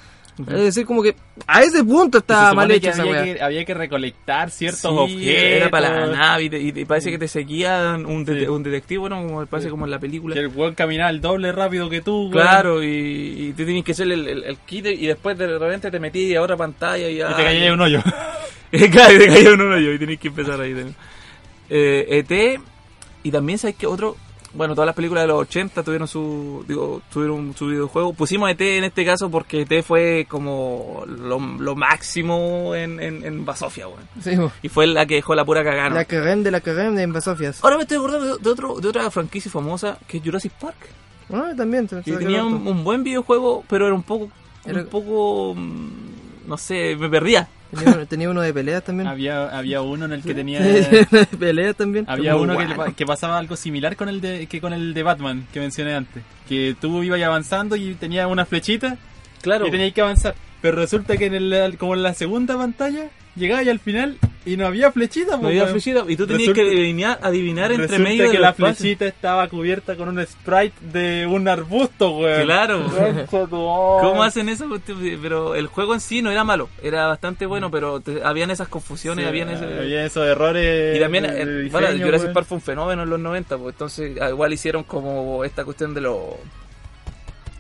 Es decir, como que a ese punto estaba mal hecho esa había, que, había que recolectar ciertos Sí, objetos. Era para la nave y, te- y te- parece que te seguía un, de- Sí. un detective, ¿no? Como parece como en la película. Que el weón caminaba el doble rápido que tú. Claro, y, y te tienes que hacer el, el, el kit y después de repente te metí a otra pantalla y, Y te caía en un hoyo. claro, y te cayó en uno yo y tenés que empezar ahí. también. Eh, ET, y también sabes que otro, bueno, todas las películas de los 80 tuvieron su, digo, tuvieron su videojuego. Pusimos ET en este caso porque ET fue como lo, lo máximo en, en, en Basofia, weón. Sí. Y fue la que dejó la pura cagada. La carrera de la carrera de Invasofias. Ahora me estoy acordando de, otro, de otra franquicia famosa que es Jurassic Park. Ah, también. se- Que tenía un buen videojuego, pero era un poco, Era- un poco, mm, no sé, me perdía. Tenía, uno- tenía uno de peleas también. Había, había uno en el que tenía... de peleas también. Había uno que, bueno. que pasaba algo similar con el de, que con el de Batman que mencioné antes. Que tú ibas avanzando y tenía una flechita Claro. y tenías que avanzar. Pero resulta que en el, como en la segunda pantalla llegabas y al final y no había flechita. No po, había flechita y tú tenías Resulta- que adivinar, adivinar entre medio que de la espacios. flechita estaba cubierta con un sprite de un arbusto, weón. Claro. ¿Cómo hacen eso? Pero el juego en sí no era malo, era bastante bueno, pero te- habían esas confusiones, Sí, habían ese... había esos errores. Y también, de- eh, de bueno, diseño, Jurassic. Park fue un fenómeno en los 90, pues entonces ah, igual hicieron como esta cuestión de los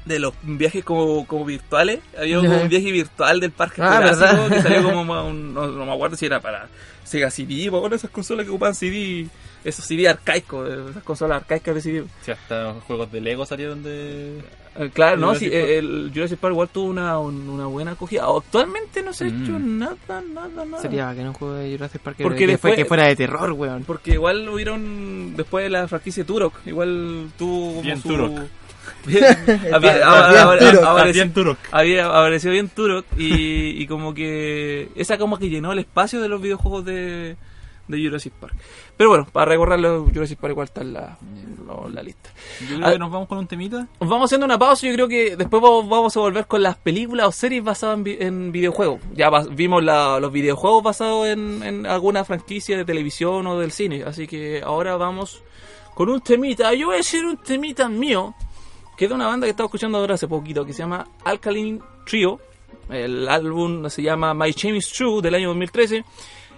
de los viajes como, como virtuales. Había como un viaje virtual del parque Ah, que salió como un- no, no me acuerdo si era para Sega CD, bueno, esas consolas que ocupan CD, esos CD arcaicos, eh, esas consolas arcaicas de CD. Sí, hasta juegos de Lego salieron de. Eh, Claro, no, sí, el Jurassic Park igual tuvo una, un- una buena acogida. Actualmente no se ha Mm. hecho nada, nada, nada. Sería bacán un juego de Jurassic Park que, Porque que después- que fuera de terror, weón. Porque igual hubieron después de la franquicia Turok, igual tuvo como Bien su... Turok. Apareció bien Turok y, y como que esa como que llenó el espacio de los videojuegos de, de Jurassic Park. Pero bueno, para recordarlo, Jurassic Park igual está en la, no, la lista. Yo creo Ah. que nos vamos con un temita. Vamos haciendo una pausa, yo creo que después vamos, vamos a volver con las películas o series basadas en, vi- en videojuegos. Ya vimos la- los videojuegos basados en, en alguna franquicia de televisión o del cine, así que ahora vamos con un temita. Yo voy a decir un temita mío, que es de una banda que estaba escuchando ahora hace poquito, que se llama Alkaline Trio. El álbum se llama My Shame is True del año 2013.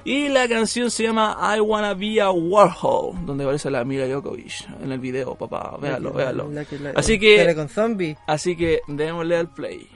Y la canción se llama I Wanna Be a Warhol, donde aparece la Mira Jokovic en el video, papá. Véalo, véalo. Así que-. Así que démosle al play.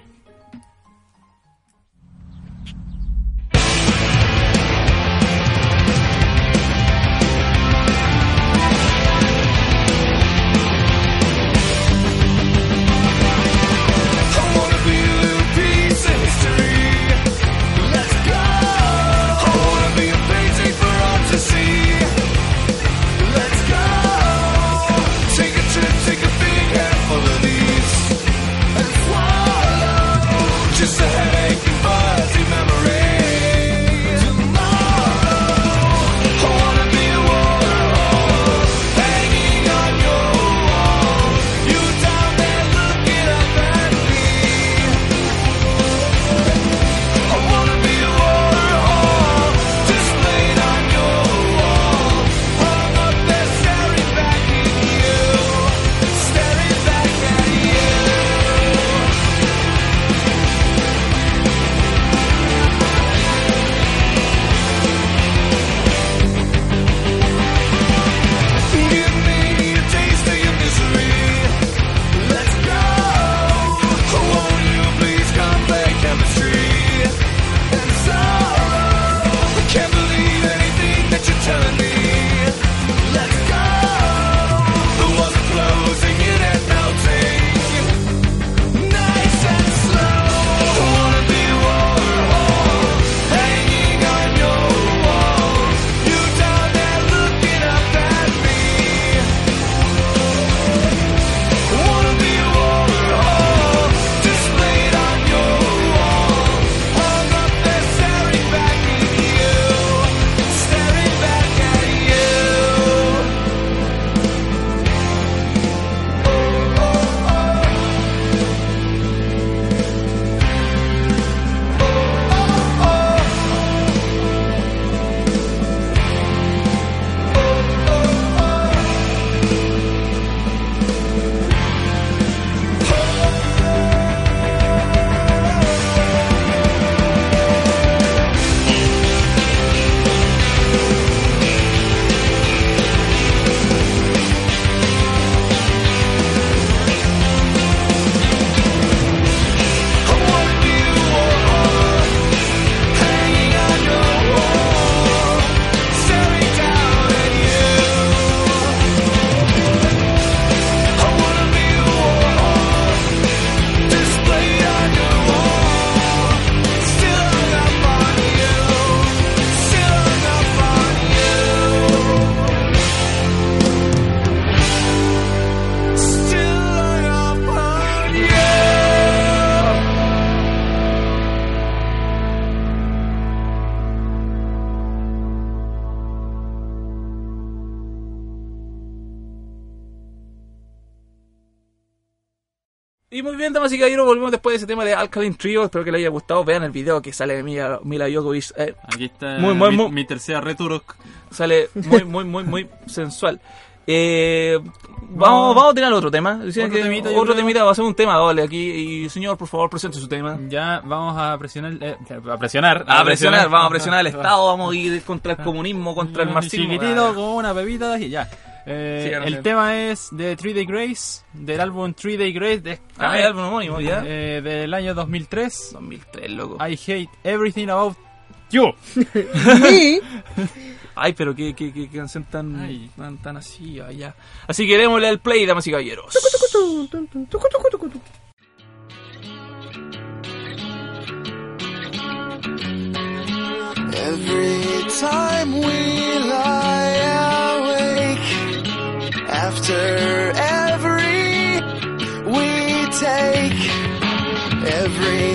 Alkaline Trio. Espero que les haya gustado. Vean el video que sale de Mila, Mila Jokovic. eh, Aquí está Muy, muy, mi, muy- mi tercera Returok. sale muy, muy, muy, muy sensual. Eh, vamos, Vamos- a tener otro tema. Decían Otro que temita, otro creo. temita va a ser un tema doble aquí. Y señor, por favor, presente su tema. Ya vamos a presionar. eh, a presionar. A presionar, vamos a presionar al Estado, vamos a ir contra el comunismo, contra el marxismo. Chiquitito, como una bebida y ya. Eh, Sí, el tema es de Three Day Grace, del álbum Three Day Grace de Ah, el álbum homónimo, ya. eh, del año 2003. 2003, loco. I hate everything about you. Ay, pero qué, qué, qué canción tan, Ay. tan, tan así, allá. Así que démosle al play, damas y caballeros. Every time we lie awake, after every we take, every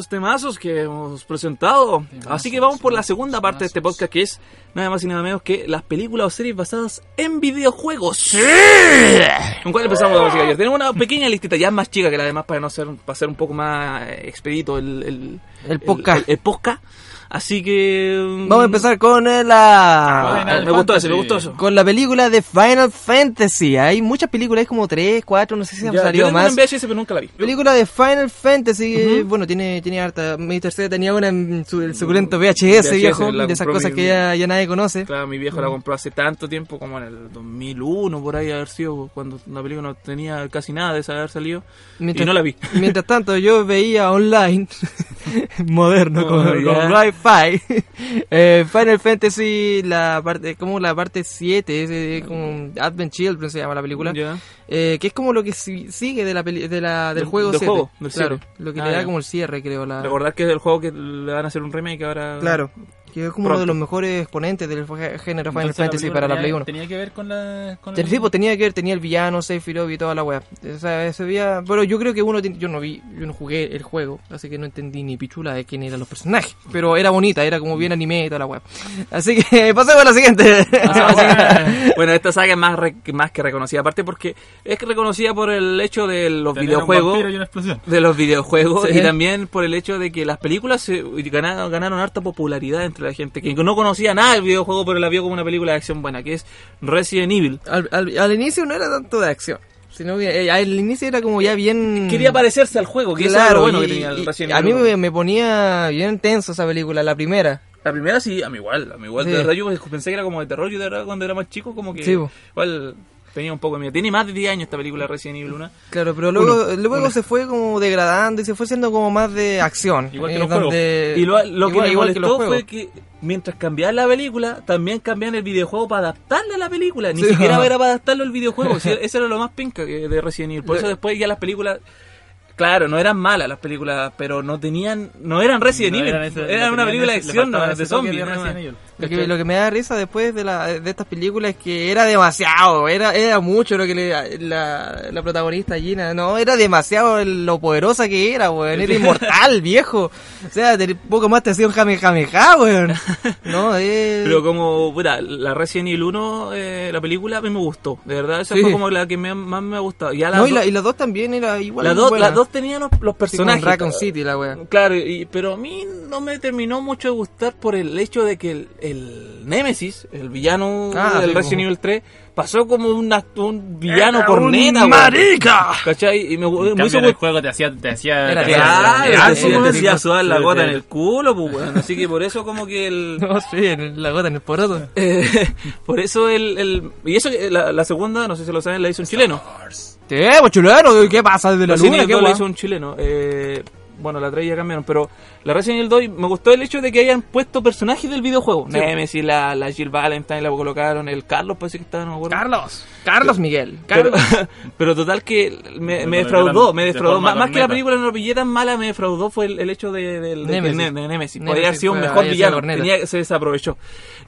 estupendos temazos que hemos presentado. Temazos, Así que vamos por la temazos, segunda parte de este temazos. podcast que es nada más y nada menos que las películas o series basadas en videojuegos. ¿Con cuál empezamos, damas y caballeros? Tenemos una pequeña listita, ya más chica que la demás para no ser, para ser un poco más eh, expedito el, el, El podcast. El, el podcast. Así que... mm, Vamos a empezar con eh, la... Final me gustó ese, Fantasy. me gustó eso. Con la película de Final Fantasy. Hay muchas películas, hay como 3, 4, no sé si han salido tengo una más. en VHS, pero nunca la vi. Película de Final Fantasy, eh, bueno, tiene, tiene harta. Mi tercera tenía una en su, el suculento VHS, VHS, viejo, de esas cosas mi- que ya, ya nadie conoce. Claro, mi viejo la compró hace tanto tiempo, como en el 2001, por ahí haber sido, cuando la película no tenía casi nada de esa haber salido. y no la vi. Mientras tanto, yo veía online, moderno, Oh, con, eh, Final Fantasy, la parte, como la parte 7, es, como Advent Children se llama la película. Eh, que es como lo que si- sigue de la peli- de la, del Del- juego del 7. juego, del claro, lo que Ah, le da como el cierre, creo. La... Recordar que es el juego que le van a hacer un remake ahora. Claro, que es como uno de Pronto. los mejores exponentes del género Final Entonces, Fantasy para la tenía- Play 1. Tenía que ver con la. Con El el- tipo tenía que ver, tenía el villano, Sephiroth y toda la wea. O sea, ese día, pero yo creo que uno, yo no vi, yo no jugué el juego, así que no entendí ni pichula de quién eran los personajes. Pero era bonita, era como bien anime y toda la wea. Así que pasemos a la siguiente. bueno, esta saga es más, re- más que reconocida, aparte porque es que reconocida por el hecho de los tener un videojuegos. vampiro y una explosión. De los videojuegos Sí. y también por el hecho de que las películas ganaron, ganaron harta popularidad entre la gente que no conocía nada del videojuego, pero la vio como una película de acción buena, que es Resident Evil. al, al- al inicio no era tanto de acción, sino que eh, al inicio era como ya bien... Quería parecerse al juego, que era lo bueno que tenía el Resident a mí Evil. me, me ponía bien tenso esa película, la primera. La primera sí, a mí igual, a mí igual. Sí. De verdad yo pensé que era como de terror, yo de verdad cuando era más chico como que Sí, igual tenía un poco de miedo. Tiene más de 10 años esta película Resident Evil 1. Claro, pero luego, luego se fue como degradando y se fue siendo como más de acción. Igual que Eh, los donde- Y lo, lo que igual- me que los molestó juegos. fue que mientras cambiaban la película, también cambiaban el videojuego para adaptarle a la película. Ni Sí, siquiera ajá. era para adaptarlo al videojuego. Eso era lo más pinca que- de Resident Evil. Por eso después ya las películas... Claro, no eran malas las películas, pero no tenían, no eran Resident No Evil, eran ese- era le una película de acción, no, de zombies. Lo que, lo que me da risa después de, la, de estas películas es que era demasiado, era, era mucho lo que le, la, la protagonista Gina, no, era demasiado lo poderosa que era, weón, era inmortal, viejo. O sea, poco más te hacía un jamejameja, weón. No, eh... Pero como, puta, la Resident Evil 1, eh, la película, a mí me gustó. De verdad, esa Sí. fue como la que me- más me ha gustado. Ya las no, y, la, y las dos también era igual. las dos, las dos tenían los, los Sí, personajes. Raccoon City, la wea. Claro, y- pero a mí no me terminó mucho de gustar por el hecho de que el, el Nemesis, el villano Ah, del sí, Resident como- Evil 3, pasó como un, act- un villano Era corneta, un marica. ¿Cachai? Y me, En me hizo el juego te hacía. Te hacía Era te claro, hacía- sí, me sudar la sí, gota sí. en el culo, pues, weón. Así que por eso como que el... No, sí, en la gota en el poroto. eh, por eso el, el... Y eso, la, la segunda, no sé si lo saben, la hizo un chileno. ¿Qué, pues chulero? ¿Qué pasa desde la Resident luna? ¿Qué 2 la wea? hizo un chileno. Eh, bueno, la 3 ya cambiaron, pero la Resident Evil 2 me gustó el hecho de que hayan puesto personajes del videojuego. Sí. Nemesis, la, la Jill Valentine la colocaron, el Carlos parece que estaba, no me acuerdo. Carlos. Carlos Miguel. Pero, Carlos. pero total que me, me defraudó, me de defraudó. Más, que la película no lo pillé tan mala, me defraudó fue el, el hecho de, Nemesis. de- de Nemesis. Podría haber sido un mejor villano, tenía, se desaprovechó.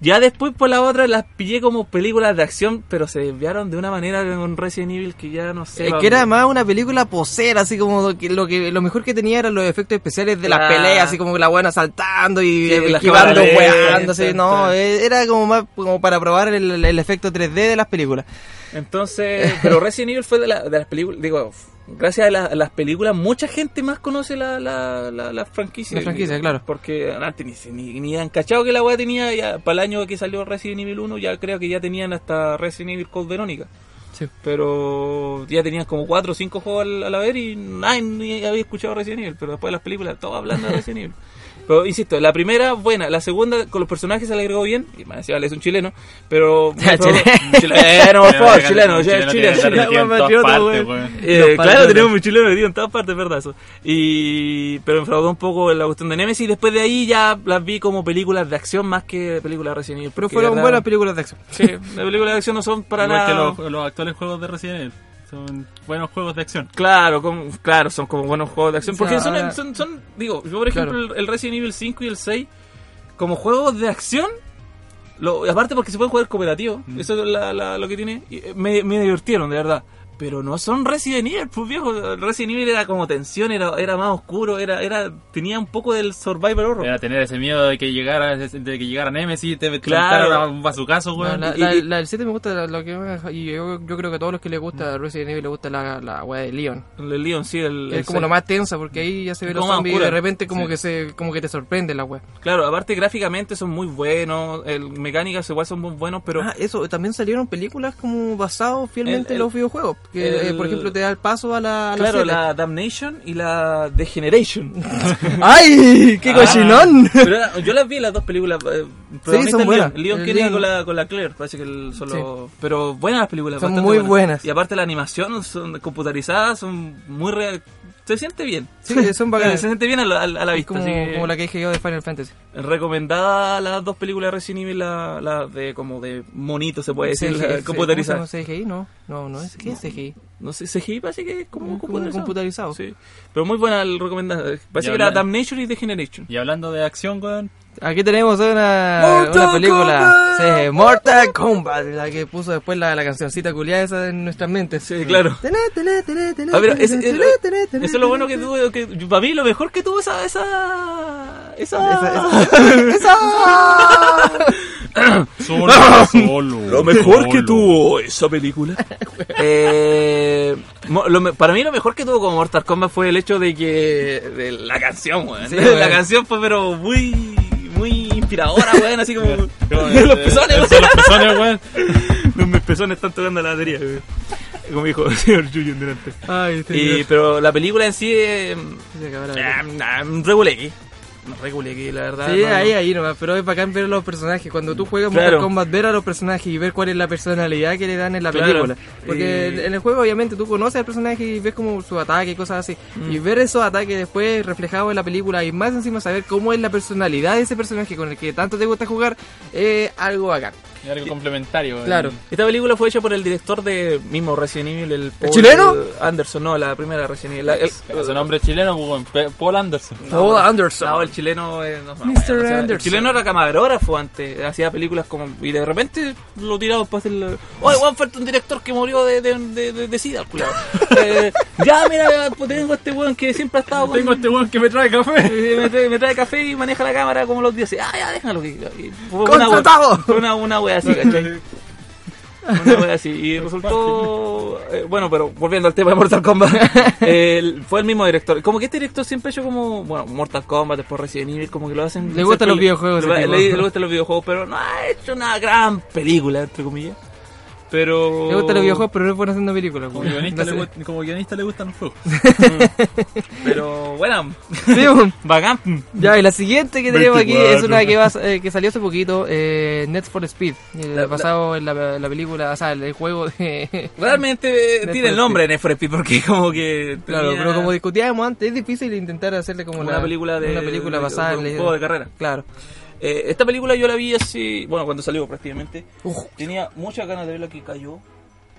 Ya después por la otra las pillé como películas de acción, pero se desviaron de una manera con Resident Evil que ya no sé. Es que era más una película posera, así como que lo que lo mejor que tenía eran los efectos especiales de las peleas, así como la buena saltando y Sí, esquivando, así, no, eh, era como más como para probar el, el efecto 3D de las películas. Entonces, pero Resident Evil fue de, la- de las películas, digo, gracias a, la- a las películas, mucha gente más conoce la, la, la, la franquicia. La franquicia, claro. Porque antes ni, ni, ni han cachado que la weá tenía, ya, para el año que salió Resident Evil 1, ya creo que ya tenían hasta Resident Evil Code Verónica. Sí. Pero ya tenían como 4 o 5 juegos al, a la ver y nadie había escuchado Resident Evil, pero después de las películas, todos hablando de Resident Evil. Pero insisto, la primera buena, la segunda con los personajes se le agregó bien, y me decía, es un chileno, pero... Chileno. chileno, por favor, Chileno, chileno. Eh, claro, tenemos un chileno metido en todas partes, verdad eso. Y, pero me fraudó un poco la cuestión de Nemesis. y Después de ahí ya las vi como películas de acción más que películas de Resident Evil. Pero fueron buenas películas de acción. Sí, las películas de acción no son para nada. los actuales juegos de Resident Evil. Son buenos juegos de acción. Claro, como- claro, son como buenos juegos de acción. O sea, Porque son, ahora- son, son, digo, yo por ejemplo, Claro. el, Resident Evil 5 y el 6, como juegos de acción, lo, aparte porque se pueden jugar cooperativo, Mm. eso es la- la- lo que tiene, y, eh, me, me divirtieron, de verdad. Pero no son Resident Evil, pues viejo. Resident Evil era como tensión, era, era más oscuro, era, era, tenía un poco del survival horror. Era tener ese miedo de que llegara, de que llegara Nemesis y te Claro. un bazucazo, No, weón. la, y- la- y- la del 7 me gusta lo que y yo, yo creo que a todos los que les gusta Resident Evil les gusta la, la wea de Leon. El Leon, sí, el, es el como seis. lo más tensa porque ahí ya se ve los zombies y de repente como Sí. que se como que te sorprende la wea. Claro, aparte gráficamente son muy buenos, el mecánicas igual son muy buenos, pero ah, eso, también salieron películas como basados fielmente El- en los videojuegos. Que, el- eh, por ejemplo, te da el paso a la. a la claro, siete. la Damnation y la Degeneration. ¡Ay! ¡Qué Ah. cochinón! Pero era- yo las vi las dos películas. Eh, protagonista son buenas. Leon, Leon El Kennedy Leon- con la, con la Claire, parece que el solo. Pero buenas las películas. Son muy buenas. Y aparte la animación son computarizadas, son muy real. Se siente bien. Sí, son bacanas. Se siente bien a la, a la vista. como, así que como la que dije yo de Final Fantasy. Recomendada las dos películas de Resident Evil, la, la de como de monito se puede decir, CGI, ¿cómo computarizada. llama CGI? No, no, no es. ¿Qué es CGI? No sé, CGI parece que es como Como computarizado. computarizado. Sí. Pero muy buena el recomendada. Parece que era Damnation y Degeneration. Y hablando de acción, weón. Aquí tenemos una, una película, Kombat. sí, Mortal Kombat, la que puso después la, la cancioncita culiada esa en nuestras mentes. Sí, claro. Ah, pero ese- tené, tené, Eso es lo bueno que tuvo, que para mí lo mejor que tuvo esa esa esa, Esa- esa- Solo, solo. lo mejor que tuvo esa película. eh, lo para mí lo mejor que tuvo como Mortal Kombat fue el hecho de que de la canción, weón. Sí, la canción fue pero muy muy inspiradora, weón, así como Como los pezones, Eso, los pezones, weón. weón. Mis pezones están tocando la batería, weón. Como dijo el señor Yuyu delante. Ay, este Y, Dios. pero la película en sí la película. um, regulé. Regulé, la verdad. Sí, no- ahí, ahí nomás, pero es bacán ver los personajes. Cuando tú juegas Claro. Mortal Kombat, ver a los personajes y ver cuál es la personalidad que le dan en la Claro. película. Porque Y- en- en el juego, obviamente, tú conoces al personaje y ves como su ataque y cosas así. Mm. Y ver esos ataques después reflejados en la película y más encima saber cómo es la personalidad de ese personaje con el que tanto te gusta jugar, es algo bacán. Algo complementario. Claro. Esta película fue hecha por el director de mismo Resident Evil, el, Paul chileno? Anderson, no, la primera Resident Evil. La- el- Su nombre es chileno, Paul Anderson. Paul Anderson. No, el chileno. eh, no, no, Mr. bueno, o sea, el Anderson. chileno era camarógrafo antes, hacía películas como. Y de repente lo para hacer. la- Oye, Juan, falta un director que murió de, de, de, de, de sida, el culiao. Eh, ya, mira, pues tengo este weón que siempre ha estado. con- Tengo este weón que me trae café. Eh, me, trae, me trae café y maneja la cámara como los dioses. Ah, ya, déjalo. Que, y fue una, una, una wea así, ¿cachai? Una wea así. Y resultó. eh, bueno, pero volviendo al tema de Mortal Kombat, el- fue el mismo director. Como que este director siempre ha hecho como. Bueno, Mortal Kombat, después Resident Evil, como que lo hacen. Le gustan los videojuegos, Le, le gustan los videojuegos, pero no ha hecho una gran película, entre comillas. Pero. Le gustan los videojuegos, pero no es bueno haciendo películas. Como guionista, No le, como guionista le gustan los juegos. Pero bueno, Sí, bacán. Ya, y la siguiente que tenemos aquí 24. es una que, va, eh, que salió hace poquito, eh, Net for Speed, eh, La- basado en la, la película, o sea, el, el juego de... Realmente tiene el nombre Need for Speed porque como que Claro, pero como discutíamos antes, es difícil intentar hacerle como una la- película de una película basada en un juego de carrera. Claro. Eh, esta película yo la vi así, bueno, cuando salió prácticamente. Uf. Tenía muchas ganas de verla que cayó.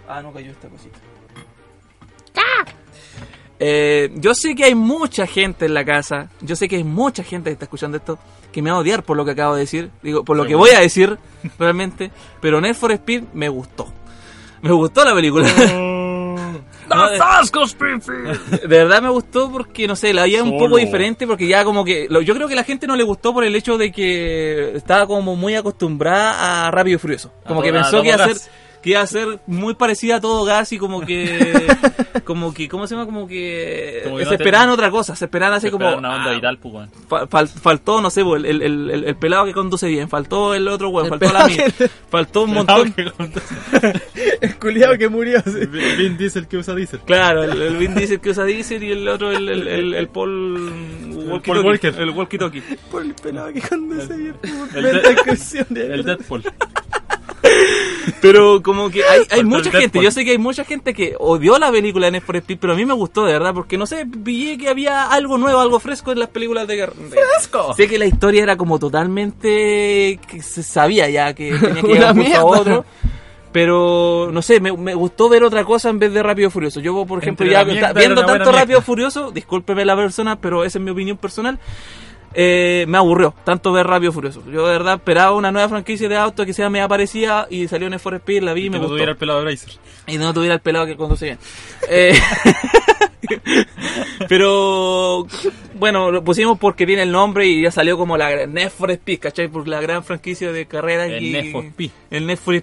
Ah, no cayó esta cosita. Eh, yo sé que hay mucha gente en la casa, yo sé que hay mucha gente que está escuchando esto que me va a odiar por lo que acabo de decir, digo, por lo que voy a decir realmente, pero Need for Speed me gustó. Me gustó la película. No, de- de verdad me gustó porque, no sé, la veía un poco diferente porque ya como que... lo- yo creo que la gente no le gustó por el hecho de que estaba como muy acostumbrada a Rápido y Furioso. Como A que pensó que iba a ser... Que iba a ser muy parecida a todo gas y como que... como que, ¿cómo se llama? Como que... Como que se no te- esperaban otra cosa, se esperaban así como... una onda ah, vital, pues, fal- faltó, no sé, el, el, el, el- el pelado que conduce bien, faltó el otro weón, El faltó la mía, faltó un montón... El culiado que murió. Vin Diesel que usa Diesel. Claro, el, el Vin Diesel que usa Diesel y el otro, el, el, el, el Paul... walkie Paul Walker. El walkie talkie. Por el pelado que conduce bien. El, el Deadpool. Pero como que hay, hay mucha gente, yo sé que hay mucha gente que odió la película de Need for Speed, pero a mí me gustó de verdad, porque no sé, pillé que había algo nuevo, algo fresco en las películas de guerra. ¡Fresco! Sé que la historia era como totalmente que se sabía ya que tenía que un curso a otro. Pero no sé, me, me gustó ver otra cosa en vez de Rápido Furioso. Yo, por ejemplo, Entre ya viendo tanto. Rápido Furioso, discúlpeme la persona, pero esa es mi opinión personal. Eh, me aburrió tanto ver Rápido Furioso. Yo de verdad esperaba una nueva franquicia de auto que sea me parecida y salió en For Speed, la vi y me no gustó. tuviera el pelado de Bracer. Y no tuviera el pelado que conduce bien. Eh, pero bueno, lo pusimos porque tiene el nombre y ya salió como la gran- Need for Speed, ¿cachai? Por la gran franquicia de carrera. El y- Speed. El Need for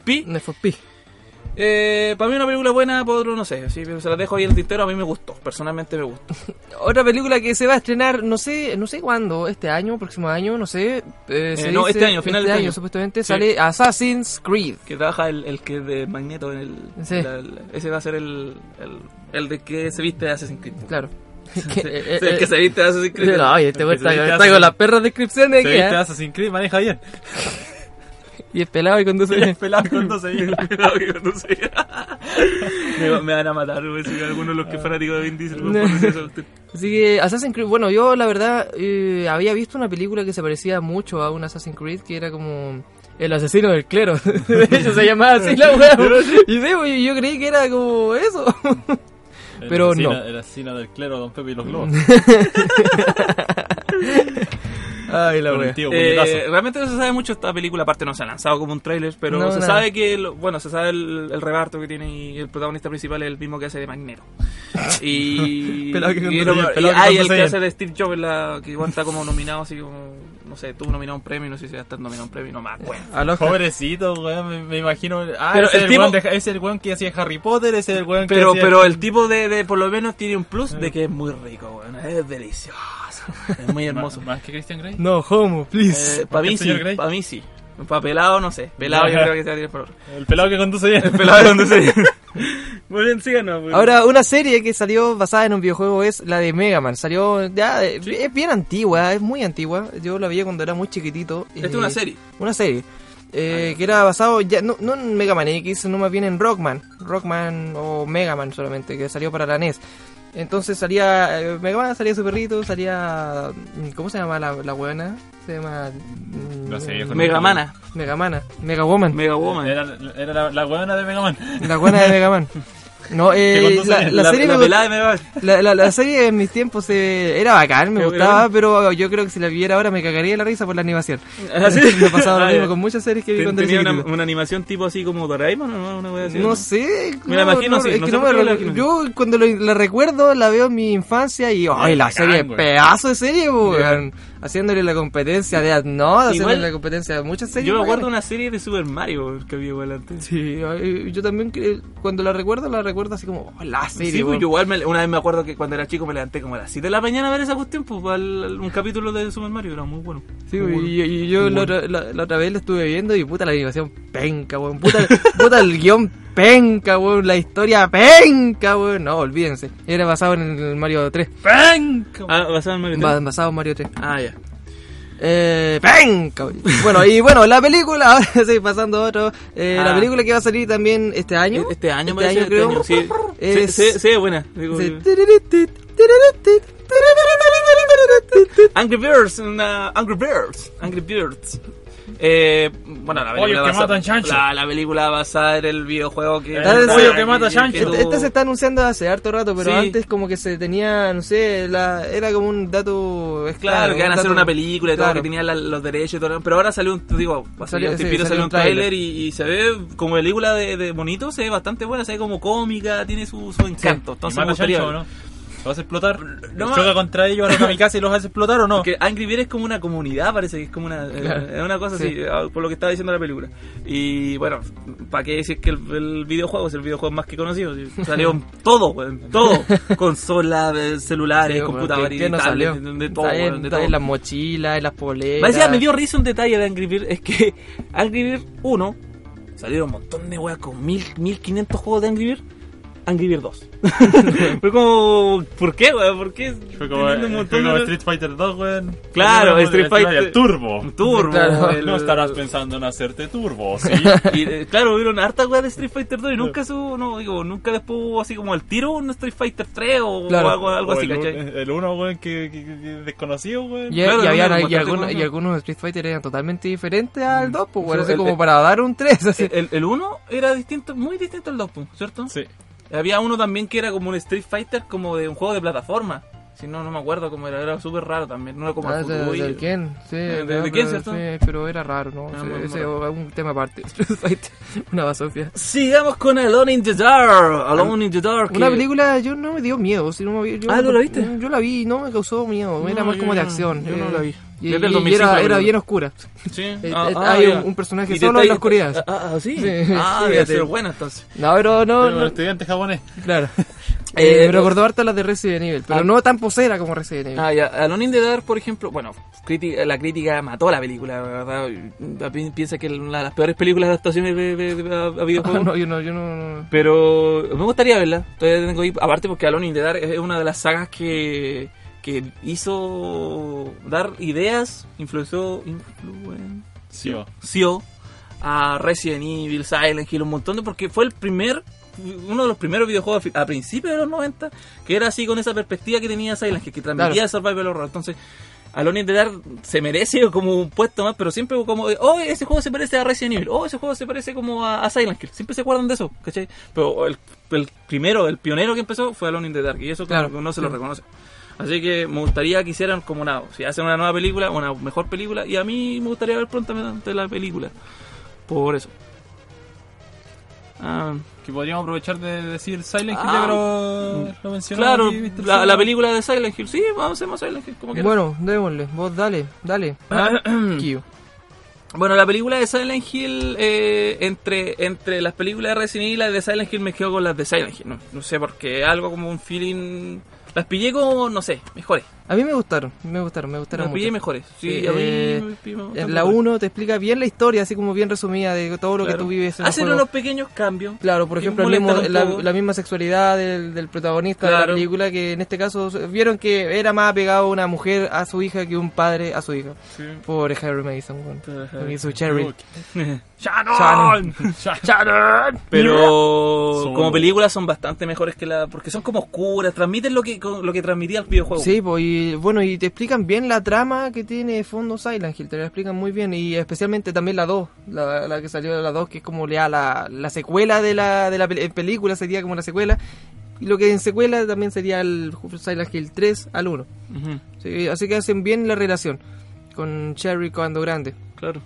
Eh, para mí una película buena, para otro no sé. Así, pero se la dejo ahí en el tintero, a mí me gustó. Personalmente me gustó. Otra película que se va a estrenar, no sé, no sé cuándo, este año, próximo año, no sé. eh, se no, dice- este año, final de este este año, año. supuestamente Sí. sale Assassin's Creed. Que trabaja el, el que de Magneto en el... Sí. la- ese va a ser el, el, el de que se viste de Assassin's Creed. Claro. Que- eh, el que eh, se viste de Assassin's Creed. No, y este güey El que está, se viste está así. con las perras descripciones Se viste ¿eh? Assassin's Creed, maneja bien. Y es pelado y conduce bien. pelado con 12 años. Cuidado que no sé. me, me van a matar, güey, si algunos de los que fanáticos de Vin Diesel No. eso. Así que Assassin's Creed, bueno, yo la verdad eh, había visto una película que se parecía mucho a un Assassin's Creed que era como el asesino del clero. De hecho se llamaba así la wea. Y sí, yo creí que era como eso. El Pero asesino- no. El asesino del clero, Don Pepe y los globos. Ay, la wea. tío Eh, realmente no se sabe mucho esta película, aparte no se ha lanzado como un tráiler, pero No, se nada. sabe que, lo- bueno, se sabe el, el reparto que tiene y el protagonista principal es el mismo que hace de Magneto. Y, Pelado que y, lo- y el que hace de Steve Jobs, la, que igual está como nominado, así como, no sé, tuvo nominado un premio, no sé si va a estar nominado un premio, no acuerdo. Aloha. Pobrecito, weón, me, me imagino. Ah, Pero ese el es, tipo- de- es el weón que hacía Harry Potter, ese es el weón que Pero, hacía- pero el tipo de, de, por lo menos tiene un plus de que es muy rico, weón, es delicioso, es muy hermoso. ¿Más, que Christian Grey? No, homo, please. Eh, para mí ¿El sí, para mí sí. Para pelado no sé, pelado yo creo que se va a tirar por otro. El pelado que conduce bien. Pelado donde se Muy bien, síganos. pues. Ahora, una serie que salió basada en un videojuego es la de Mega Man. Salió ya, eh, es bien antigua, es muy antigua. Yo la vi cuando era muy chiquitito. Esta es eh, una serie. Una serie. eh, que era basado ya no, no en Mega Man X, no más bien en Rockman. Rockman o Mega Man solamente, que salió para la NES. Entonces salía eh, Mega Man, salía su perrito, salía. mm, ¿Cómo se llama la, la buena? Se llama. mm, No sé. Megamana. Megamana. Mega Woman. Mega Woman. Era, era la, la weona de Mega Man. La buena de Mega Man. No, eh, la, la la, serie la me Mega Man. La, la, la serie en mis tiempos eh, era bacán, me gustaba, pero yo creo que si la viera ahora me cagaría de la risa por la animación. ¿Ah, me ha pasado lo Ah, mismo con muchas series que vi cuando Tenía una, una animación tipo así como Doraemon o no, una wea así. No sé, Me la imagino, sí, es no sé no me me la. Yo cuando lo- la recuerdo la veo en mi infancia y ¡ay, la bacán, serie! güey. Pedazo de serie, weón. Haciéndole la competencia de no, haciéndole la competencia de muchas series. Yo me acuerdo una serie de Super Mario que había igual antes. Sí, yo también cuando la recuerdo, la recuerdo así como oh, la serie. Sí, pues yo igual me- una vez me acuerdo que cuando era chico me levanté como a las 7 de la mañana a ver esa cuestión, pues al- al- un capítulo de Super Mario, era muy bueno. Sí, Muy y, bueno. y yo la, bueno. otra, la, la otra vez la estuve viendo y puta la animación penca, weón. Puta, puta el guion penca, weón. La historia penca, weón. No, olvídense. Era basado en el Mario 3. ¡Penca! Ah, basado en Mario Ba- 3. basado en Mario 3. Ah, ya. Eh, weón. Bueno, y bueno, la película, ahora sí, pasando a otro. Eh, La Ah. película que va a salir también este año. Este año, este parece, año este creo. año, sí. Es- buena. Digo, Sí. Angry Birds, una Angry Birds, Angry Birds. Eh, bueno, la película, que la, la película basada en el videojuego que... El pollo que mata chancho. Este, este se está anunciando hace harto rato, pero Sí. antes como que se tenía, no sé, la, era como un dato... es Claro, que van a hacer una película y todo, que tenían la- los derechos y todo. Pero ahora salió un, digo, salió un sí, tiempito, salió salió un un trailer y, y se ve como película de, de bonito, se ve bastante buena, se ve como cómica, tiene su, su encanto. ¿Y Entonces me mata gustaría chancho no? ¿Lo vas a explotar? No, ¿Choca contra ellos a mi casa y los hace explotar o no? Porque Angry Birds es como una comunidad, parece que es como una, eh, Claro. es una cosa Sí. así, ah, por lo que estaba diciendo la película. Y bueno, ¿para qué decir que el, el videojuego es el videojuego más que conocido? Salió todo, weón, todo. Consolas, eh, celulares, Sí, computadores, ¿qué- qué no tablets, salió? de, todo, Está en, de todo. en las mochilas, en las poleras. Me dio risa un detalle de Angry Birds, es que Angry Birds 1 salieron un montón de weas con mil, 1500 juegos de Angry Birds. Angry Birds 2. Fue como, ¿por qué, weón? ¿Por qué? Fue como, un fue montón como de- Street Fighter 2, weón. Claro, Street Fighter- Turbo. Turbo. Claro. el- No estarás pensando en hacerte turbo, ¿sí? Y eh, claro, hubieron harta weas de Street Fighter 2 y nunca su, no, digo, nunca después hubo así como el tiro un Street Fighter 3 o, Claro. o algo, algo O así, el, ¿cachai? El uno, weón, que, que, que- que desconocido, weón. Y, Claro, y, había- y algunos, y algunos Street Fighter eran totalmente diferentes al 2, pues, bueno, Sí, así como el- para dar un 3. Así. El, el 1 era distinto, muy distinto al 2, ¿cierto? Sí. Había uno también que era como un Street Fighter como de un juego de plataforma. Si no, no me acuerdo cómo era. Era súper raro también. No era como Ah, el de, del Ken, sí. de- de no, Ken, pero- ¿cierto? Sí, pero era raro, ¿no? Ah, Ese- muy ese raro. es un tema aparte. Una basofia. Sigamos con Alone in the Dark. Alone in the Dark. Una que- película, yo no me dio miedo. Si no me, yo, Ah, ¿no la viste? Yo la vi y no me causó miedo. Era No, más yo como de no- acción. yo no eh, la vi. Y, Desde el y 2005 era, era bien oscura. Sí. Eh, Ah, eh, ah, hay un, un personaje solo en la oscuridad. Ah, ah, sí. Sí, Ah, debe ser buena entonces. No, pero no. Pero no- estudiante japonés. claro. Eh, Eh, me recordó harto las de Resident Evil, pero Ah. no tan posera como Resident Evil. Ah, ya. Alone in the Dark, por ejemplo, bueno, crítica- la crítica mató la película, ¿verdad? Pi- Piensa que es una de las peores películas de adaptaciones de, de- de- a, a videojuegos. no, yo no, yo no. no. Pero me gustaría verla. Todavía tengo ahí, aparte porque Alone in the Dark es una de las sagas que, que hizo dar ideas, influenció, influenció Sí, o- a Resident Evil, Silent Hill, un montón de porque fue el primer uno de los primeros videojuegos a principios de los 90 que era así con esa perspectiva que tenía Silent Hill, que transmitía Claro. survival horror. Entonces, Alone in the Dark se merece como un puesto más, pero siempre como, oh, ese juego se parece a Resident Evil, oh, ese juego se parece como a, a Silent Hill. Siempre se acuerdan de eso, ¿cachai? Pero el, el primero, el pionero que empezó fue Alone in the Dark, y eso Claro, que no se lo reconoce. Así que me gustaría que hicieran como una, si hacen una nueva película, una mejor película, y a mí me gustaría ver prontamente la película. Por eso. Ah, Que podríamos aprovechar de decir Silent Hill, Ah. ya que lo, mencionamos claro, la, la película de Silent Hill, sí, vamos a hacer más Silent Hill, como quieras. Bueno, démosle. Vos dale, dale. Ah, Kyo. Bueno, la película de Silent Hill, eh, entre, entre las películas de Resident Evil y las de Silent Hill, me quedo con las de Silent Hill. No, no sé, porque algo como un feeling. Las pillé como, no sé, mejores. A mí me gustaron, me gustaron, me gustaron Las pillé mucho. mejores. Sí, Sí, a mí eh, me pillé- me En la mejores. 1 te explica bien la historia, así como bien resumida de todo lo que tú vives en Hacen unos pequeños cambios. Claro, por ejemplo, mismo- la, misma sexualidad del, del protagonista de la película, que en este caso vieron que era más apegado una mujer a su hija que un padre a su hija. Sí. Pobre Harry Mason, Con Harry. su Cherry. ¡Shannon! Shannon. Pero Son- como películas son bastante mejores que la... Porque son como oscuras, transmiten lo que, lo que transmitía el videojuego. Sí, pues, y bueno, y te explican bien la trama que tiene de fondo Silent Hill, te la explican muy bien, y especialmente también la 2, la, la que salió de la 2, que es como ya la, la secuela de la, de la pel- película, sería como la secuela, y lo que en secuela también sería el Silent Hill 3 al 1. Ujú, Sí, así que hacen bien la relación con Cherry cuando grande. claro.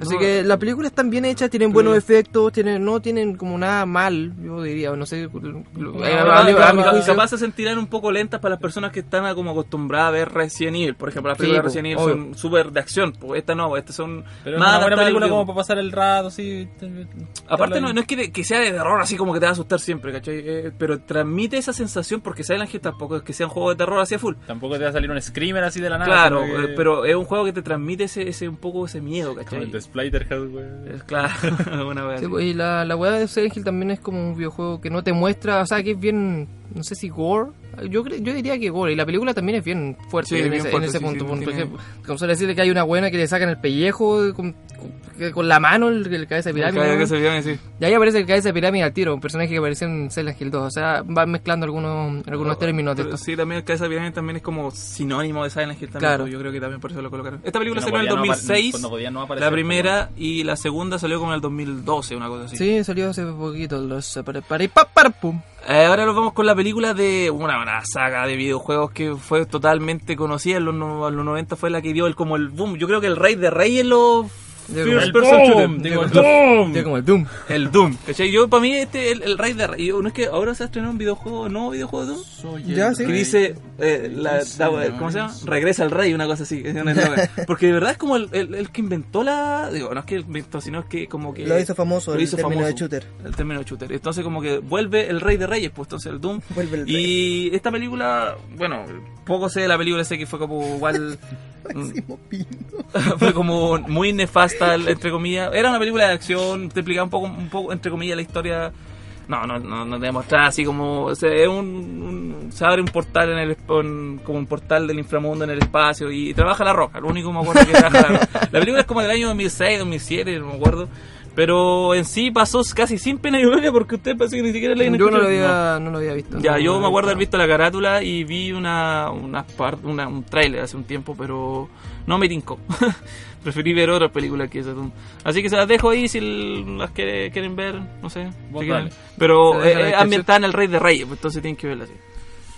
Así No, que las películas están bien hechas, tienen buenos efectos, tienen no tienen como nada mal, yo diría, no sé, a, a capaz se sentirán un poco lentas para las personas que están como acostumbradas a ver Resident Evil. Por ejemplo, las Sí, películas de Resident Evil obvio. son súper de acción. Pues esta no, estas son Pero es más una buena película como para pasar el rato, sí. Aparte no, no es que, que sea de terror así como que te va a asustar siempre, ¿cachai? Eh, pero transmite esa sensación porque Silent Hill tampoco es que sea un juego de terror hacia full. Tampoco te va a salir un screamer así de la nada. Claro, que- eh, pero es un juego que te transmite ese, ese un poco ese miedo, Como ¿cachai? Splatterhouse, güey. Es claro, una Sí, pues, y la, la weá de Silent Hill también es como un videojuego que no te muestra, o sea, que es bien, no sé si gore. Yo yo diría que gore, y la película también es bien fuerte Sí, en, bien ese, en fuerte, ese sí, punto. sí, por tiene- ejemplo, como suele decirle que hay una buena que le sacan el pellejo con, con- con la mano, el, el cabeza de pirámide. Que se vean así. Y ahí aparece el cabeza de pirámide al tiro, un personaje que apareció en Silent Hill 2. O sea, van mezclando algunos, algunos términos de Pero esto. sí, también el Cabeza de Pirámide también es como sinónimo de Silent Hill también. Claro. pues Yo creo que también por eso lo colocaron. Esta película No salió en el podía no apare- 2006, cuando podía no aparecer, la primera, y la segunda salió como en el 2012, una cosa así. Sí, salió hace poquito. Los para, para, pa, para, pum. Eh, ahora nos vamos con la película de una, una saga de videojuegos que fue totalmente conocida en los, en los 90, fue la que dio el como el boom. Yo creo que el rey de reyes Digo, first el person shooter. boom, digo, el boom. Tío, como el Doom. El Doom, ¿cachai? Yo, para mí, este el, el rey de reyes. No es que ahora se ha estrenado un videojuego, ¿no? videojuego de Doom? Soy Ya, el sí. que rey. dice eh, la, la- ¿cómo se llama? Regresa el rey, una cosa así. Porque de verdad es como el, el- el que inventó la. Digo, no es que inventó, sino es que como que. Lo hizo famoso lo el hizo término famoso, de shooter. El término de shooter. Entonces, como que vuelve el rey de reyes, pues entonces el Doom. Vuelve el rey. Y esta película, bueno, poco sé de la película, sé que fue como igual. fue como muy nefasta, entre comillas. Era una película de acción, te explicaba un poco, un poco entre comillas, la historia. No, no, no, no te demostraba así como. O sea, es un, un- Se abre un portal en el. en- como un portal del inframundo en el espacio y, trabaja la roca. Lo único que me acuerdo que trabaja la roca. La película es como del año 2006, 2007, no me acuerdo. Pero en sí pasó casi sin pena y gloria porque usted parece que ni siquiera la habían Yo no lo había, no lo había visto. Ya, No, yo no me acuerdo haber visto la carátula y vi una, una, una un tráiler hace un tiempo, pero no me tincó. Preferí ver otras películas que esa. Así que se las dejo ahí si las que quieren ver, no sé. Si quieren. Pero eh, eh, ambientada en el Rey de Reyes, pues entonces tienen que verla así.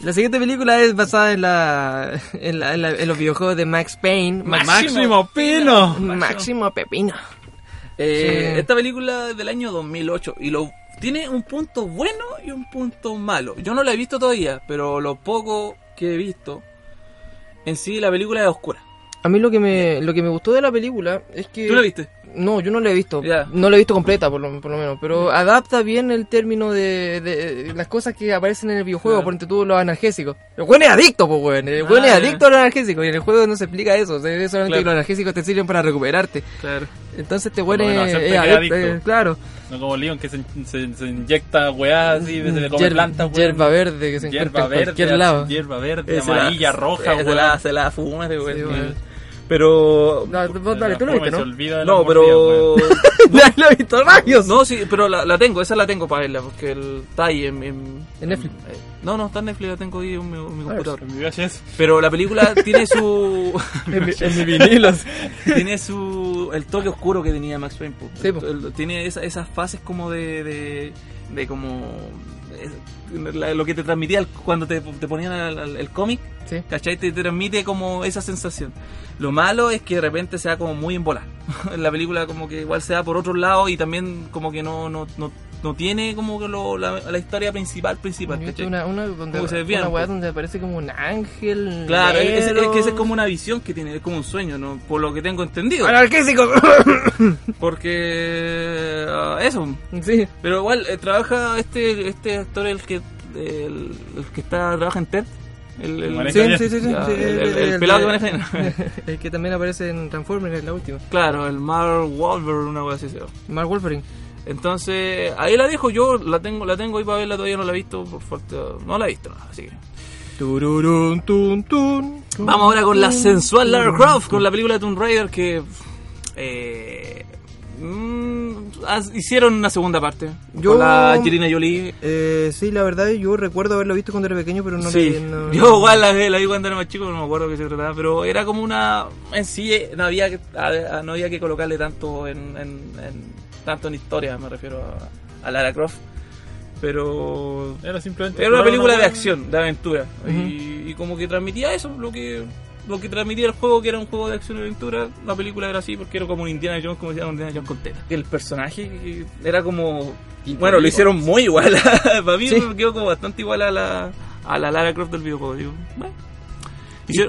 La siguiente película es basada en la en, la- en la- en los videojuegos de Max Payne. Max- Máximo Pino. Máximo Pepino. Eh, Sí. Esta película es del año 2008 y lo tiene un punto bueno y un punto malo. Yo no la he visto todavía, pero lo poco que he visto, en sí la película es oscura. A mí lo que me lo que me gustó de la película es que ¿Tú la viste? No, yo no la he visto. No la he visto completa, por lo, por lo menos. Pero adapta bien el término de, de las cosas que aparecen en el videojuego. Por ejemplo, tú los analgésicos. El weón es adicto, pues weón. El weón Ah, es adicto a los analgésicos. Y en el juego no se explica eso. Solamente Claro. que los analgésicos te sirven para recuperarte. Claro. Entonces este weón es, es adicto. eh, claro. No como Leon que se, se, se inyecta weá así, se le come plantas, weón. hierba verde que se encuentra en verde, cualquier lado. hierba verde, la- amarilla, roja, eh, se la, se la fuma ese weón. Pero... No, dale, tú lo viste, Se ¿no? olvida de No, las pero... lo he visto, rayos. No, sí, pero la, la tengo, esa la tengo para verla, porque el, está ahí en, en, ¿En Netflix? eh, no, no, está en Netflix, la tengo ahí en mi, en mi computador. En mi VHS. Pero la película tiene su... En mi, en mi vinilos. tiene su el toque oscuro que tenía Max Payne. Sí. El- tiene esa- esas fases como de de, de como lo que te transmitía cuando te, te ponían el, cómic Sí. ¿cachai? Te, te transmite como esa sensación lo malo es que de repente sea como muy en bola en la película como que igual se da por otro lado y también como que no no, no, no tiene como que lo- la, la historia principal principal una, una, donde, Como que se desvían una un weá poco. donde aparece como un ángel. Claro, es, es- es negro. que esa es como una visión que tiene, es como un sueño, ¿no? Por lo que tengo entendido. Porque ah, eso, sí. pero igual eh, trabaja este este actor el que el, el que está trabaja en TED, el, el- Maneja Sí, bien. sí, sí, sí, Ya, sí, el- el- el pelado que maneja. El que también aparece en Transformers, en la última. claro, el Mark Wahlberg, una cosa así se llama. Mark Wolverine. Entonces, ahí la dejo, yo la tengo la tengo ahí para verla, todavía no la he visto, por falta, no la he visto, así que. Tururún, tun, tun, tun, Vamos ahora con la sensual Lara Croft, con la película de Tomb Raider que eh, mm, haz- hicieron una segunda parte Yo- con la Angelina Jolie. Eh, sí, la verdad, yo recuerdo haberlo visto cuando era pequeño, pero no sí, le- no- yo igual la, la vi cuando era más chico, no me acuerdo qué se trataba, pero era como una en sí eh, no había no había que colocarle tanto en, en- en- tanto en historia, me refiero a, a Lara Croft. Pero Era simplemente. Era una película de acción, de aventura. y, y como que transmitía eso, lo que lo que transmitía el juego, que era un juego de acción y aventura. La película era así porque era como un Indiana Jones, como decían, un Indiana Jones con teta. El personaje que era como. Bueno, lo hicieron muy igual. Para mí Sí. me quedó como bastante igual a la, a la Lara Croft del videojuego. Digo, bueno.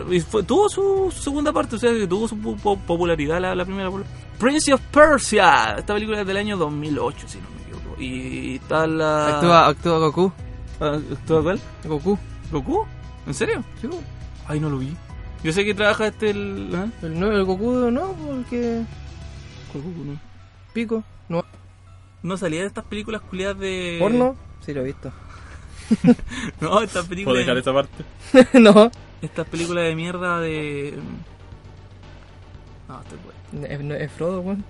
Y fue- tuvo su, su segunda parte, o sea, que tuvo su po- po- popularidad la, la primera. Prince of Persia, esta película es del año 2008, si no me equivoco. Y está la. Actúa, actúa Goku. Ah, ¿Actúa cuál? Goku. ¿Goku? ¿En serio? Sí. Ay, no lo vi. Yo sé que trabaja este el. ¿ah? el, no, el Goku no, porque. ¿Cuál Goku no? Pico. No. No salía de estas películas culiadas de. ¿Porno? Sí, lo he visto. No, estas Puedo dejar películas. esa parte. no. Estas películas de mierda de. No, estoy bueno. Es, no, es Frodo, weón.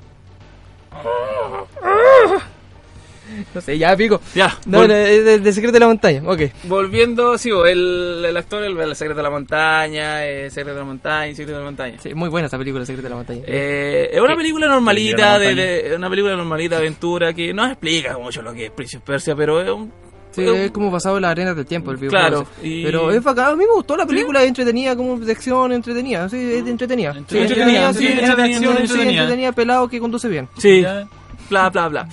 No sé, ya pico. Ya, No, de, de Secreto de la Montaña, ok. volviendo, sí, el, el actor, el, el secreto de la montaña, el secreto de la montaña, el secreto de la montaña. Sí, muy buena esa película, Secreto de la Montaña. Eh, es una película normalita, de una película normalita de aventura que no explica mucho lo que es Prince of Persia, pero es un. Sí, es como pasado las arenas del tiempo el videojuego. Claro, sí. y- Pero es bacán, a mí me gustó la película, es entretenida, como de acción, entretenida, sí, es entretenida. Sí, Entretenida, sí, sí, de entretenida, acción, sí, entretenida. entretenida, pelado que conduce bien. Sí, bla, bla, bla.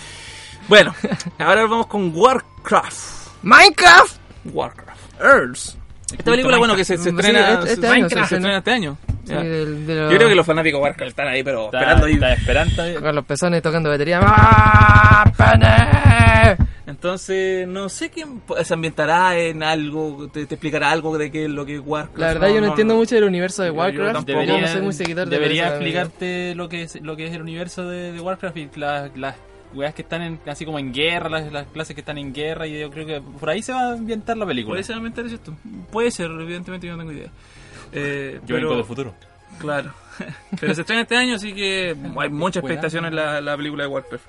Bueno, ahora vamos con Warcraft. ¡Minecraft! Warcraft. Earls. Esta película, bueno, que se, se Sí, estrena, este- este año se se estrena este año. Sí, Ya. del- de Yo creo que los fanáticos Warcraft están ahí, pero Está, esperando ahí. está esperando. ahí. Con los pezones tocando batería. ¡Ah, pene! Entonces, no sé quién se ambientará en algo, te, te explicará algo de qué es lo que es Warcraft. La verdad, yo no, entiendo mucho del universo de Yo- yo Warcraft. tampoco. Yo, Debería, no soy muy seguidor de debería esa- explicarte lo que es lo que es el universo de, de Warcraft y las, las weas que están en, así como en guerra, las, las clases que están en guerra y yo creo que por ahí se va a ambientar la película. Puede ser ambientar esto. Puede ser, evidentemente yo no tengo idea. Eh, Yo pero- vengo del futuro. Claro. Pero se estrena este año, así que hay mucha expectación en la, la película de Warcraft.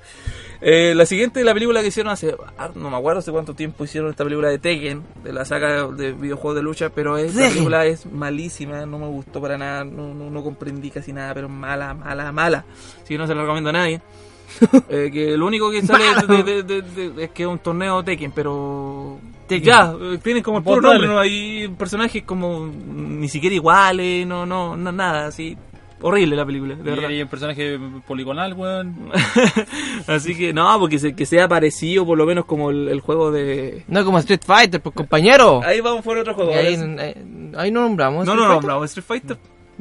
Eh, la siguiente, la película que hicieron hace, ah, no me acuerdo hace cuánto tiempo hicieron esta película de Tekken, de la saga de videojuegos de lucha, pero esta película es malísima, no me gustó para nada, no, no, no comprendí casi nada, pero mala, mala, mala. Así que no se la recomiendo a nadie. Eh, que lo único que sale de- de- de- de- es que es un torneo Tekken, pero Tekken. Ya, eh, tienen como el puro nombre, ¿no? Hay personajes como mm, ni siquiera iguales, no, no, no nada, así. Horrible la película, de verdad. Y el personaje poligonal, weón. Así que no, porque se- que sea parecido por lo menos como el, el juego de... No como Street Fighter, pues compañero. Ahí vamos por otro juego. Y ahí, ahí- ahí no nombramos. No, Street no, nombramos Street Fighter.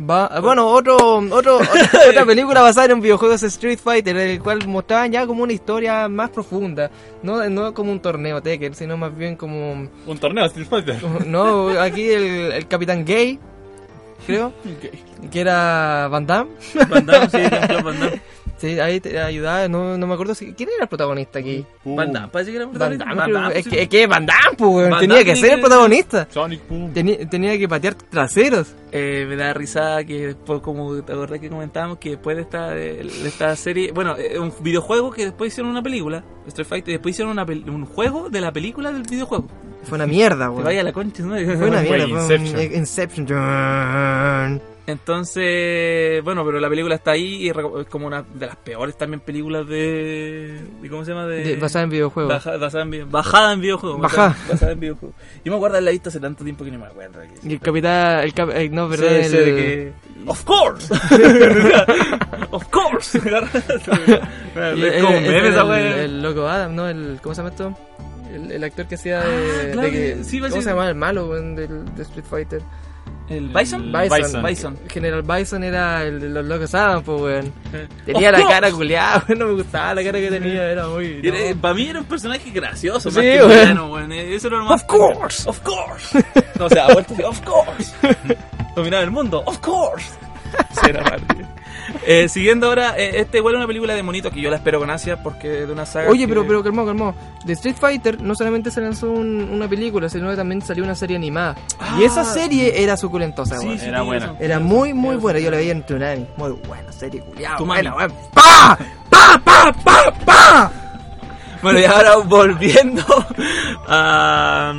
Va- bueno, otro, otro, otra, película basada en un videojuego es Street Fighter, el cual mostraban ya como una historia más profunda, no, no como un torneo Tekken, sino más bien como, Un torneo Street Fighter. no, aquí el, el Capitán Gay, creo, que era Van Damme, Van Damme, sí, Van Damme. Sí, ahí te ayudaba, no, no me acuerdo si, quién era el protagonista aquí, Van Damme, parece que era Van protagonista. Damme, Van creo- Damme, es, sí. que, es que Van Damme, pues, Van tenía que ser el protagonista, Sonic Boom. tenía, tenía que patear traseros, Eh, me da risa que después, como te acordás que comentábamos, que después de esta, de esta serie, bueno, eh, un videojuego que después hicieron una película, Street Fighter, y después hicieron una pel- un juego de la película del videojuego. fue una mierda, weón. vaya la concha, ¿no? Fue una mierda, fue un- Inception. Entonces, bueno, pero la película está ahí y es como una de las peores también películas de... de ¿Cómo se llama? De, De- basada en videojuegos. Baja- basada en, bajada en videojuegos. Bajada. Basada, en videojuegos. Yo me acuerdo de la vista hace tanto tiempo que no me acuerdo. Y el capitán, el cap- eh, no, Sí, perdón, sí, el, de que... Of course. of course. el- el- el- loco Adam, ¿no? El, ¿Cómo se llama esto? El, el actor que hacía de, Ah, claro de que, sí, ¿Cómo se llama el malo del, de Street Fighter? ¿El Bison? Bison. Bison. Bison. General Bison era el de los locos Adam, pues weón. Eh. Tenía la cara culiada, weón, no me gustaba la cara que tenía, era muy... no. Para mí era un personaje gracioso, Sí, más que weón. Eh, Eso era lo más. Of course. Of course. No, o sea, ha vuelto of course. Dominar el mundo, of course. Era raro. Eh, siguiendo ahora, eh, este igual es una película de monitos que yo la espero con ansia porque es de una saga. Oye, que- pero, pero calmó, calmó. De Street Fighter no solamente se lanzó un- una película, sino que también salió una serie animada. y Ah. esa serie era suculentosa, Sí, weón. sí, Era tiene buena. razón. Era muy, muy buena. Yo la veía en Tsunami. Muy buena serie, culiada. Tu Buena, weón. ¡Pa! ¡Pa, pa, pa, pa! Bueno, y ahora volviendo a.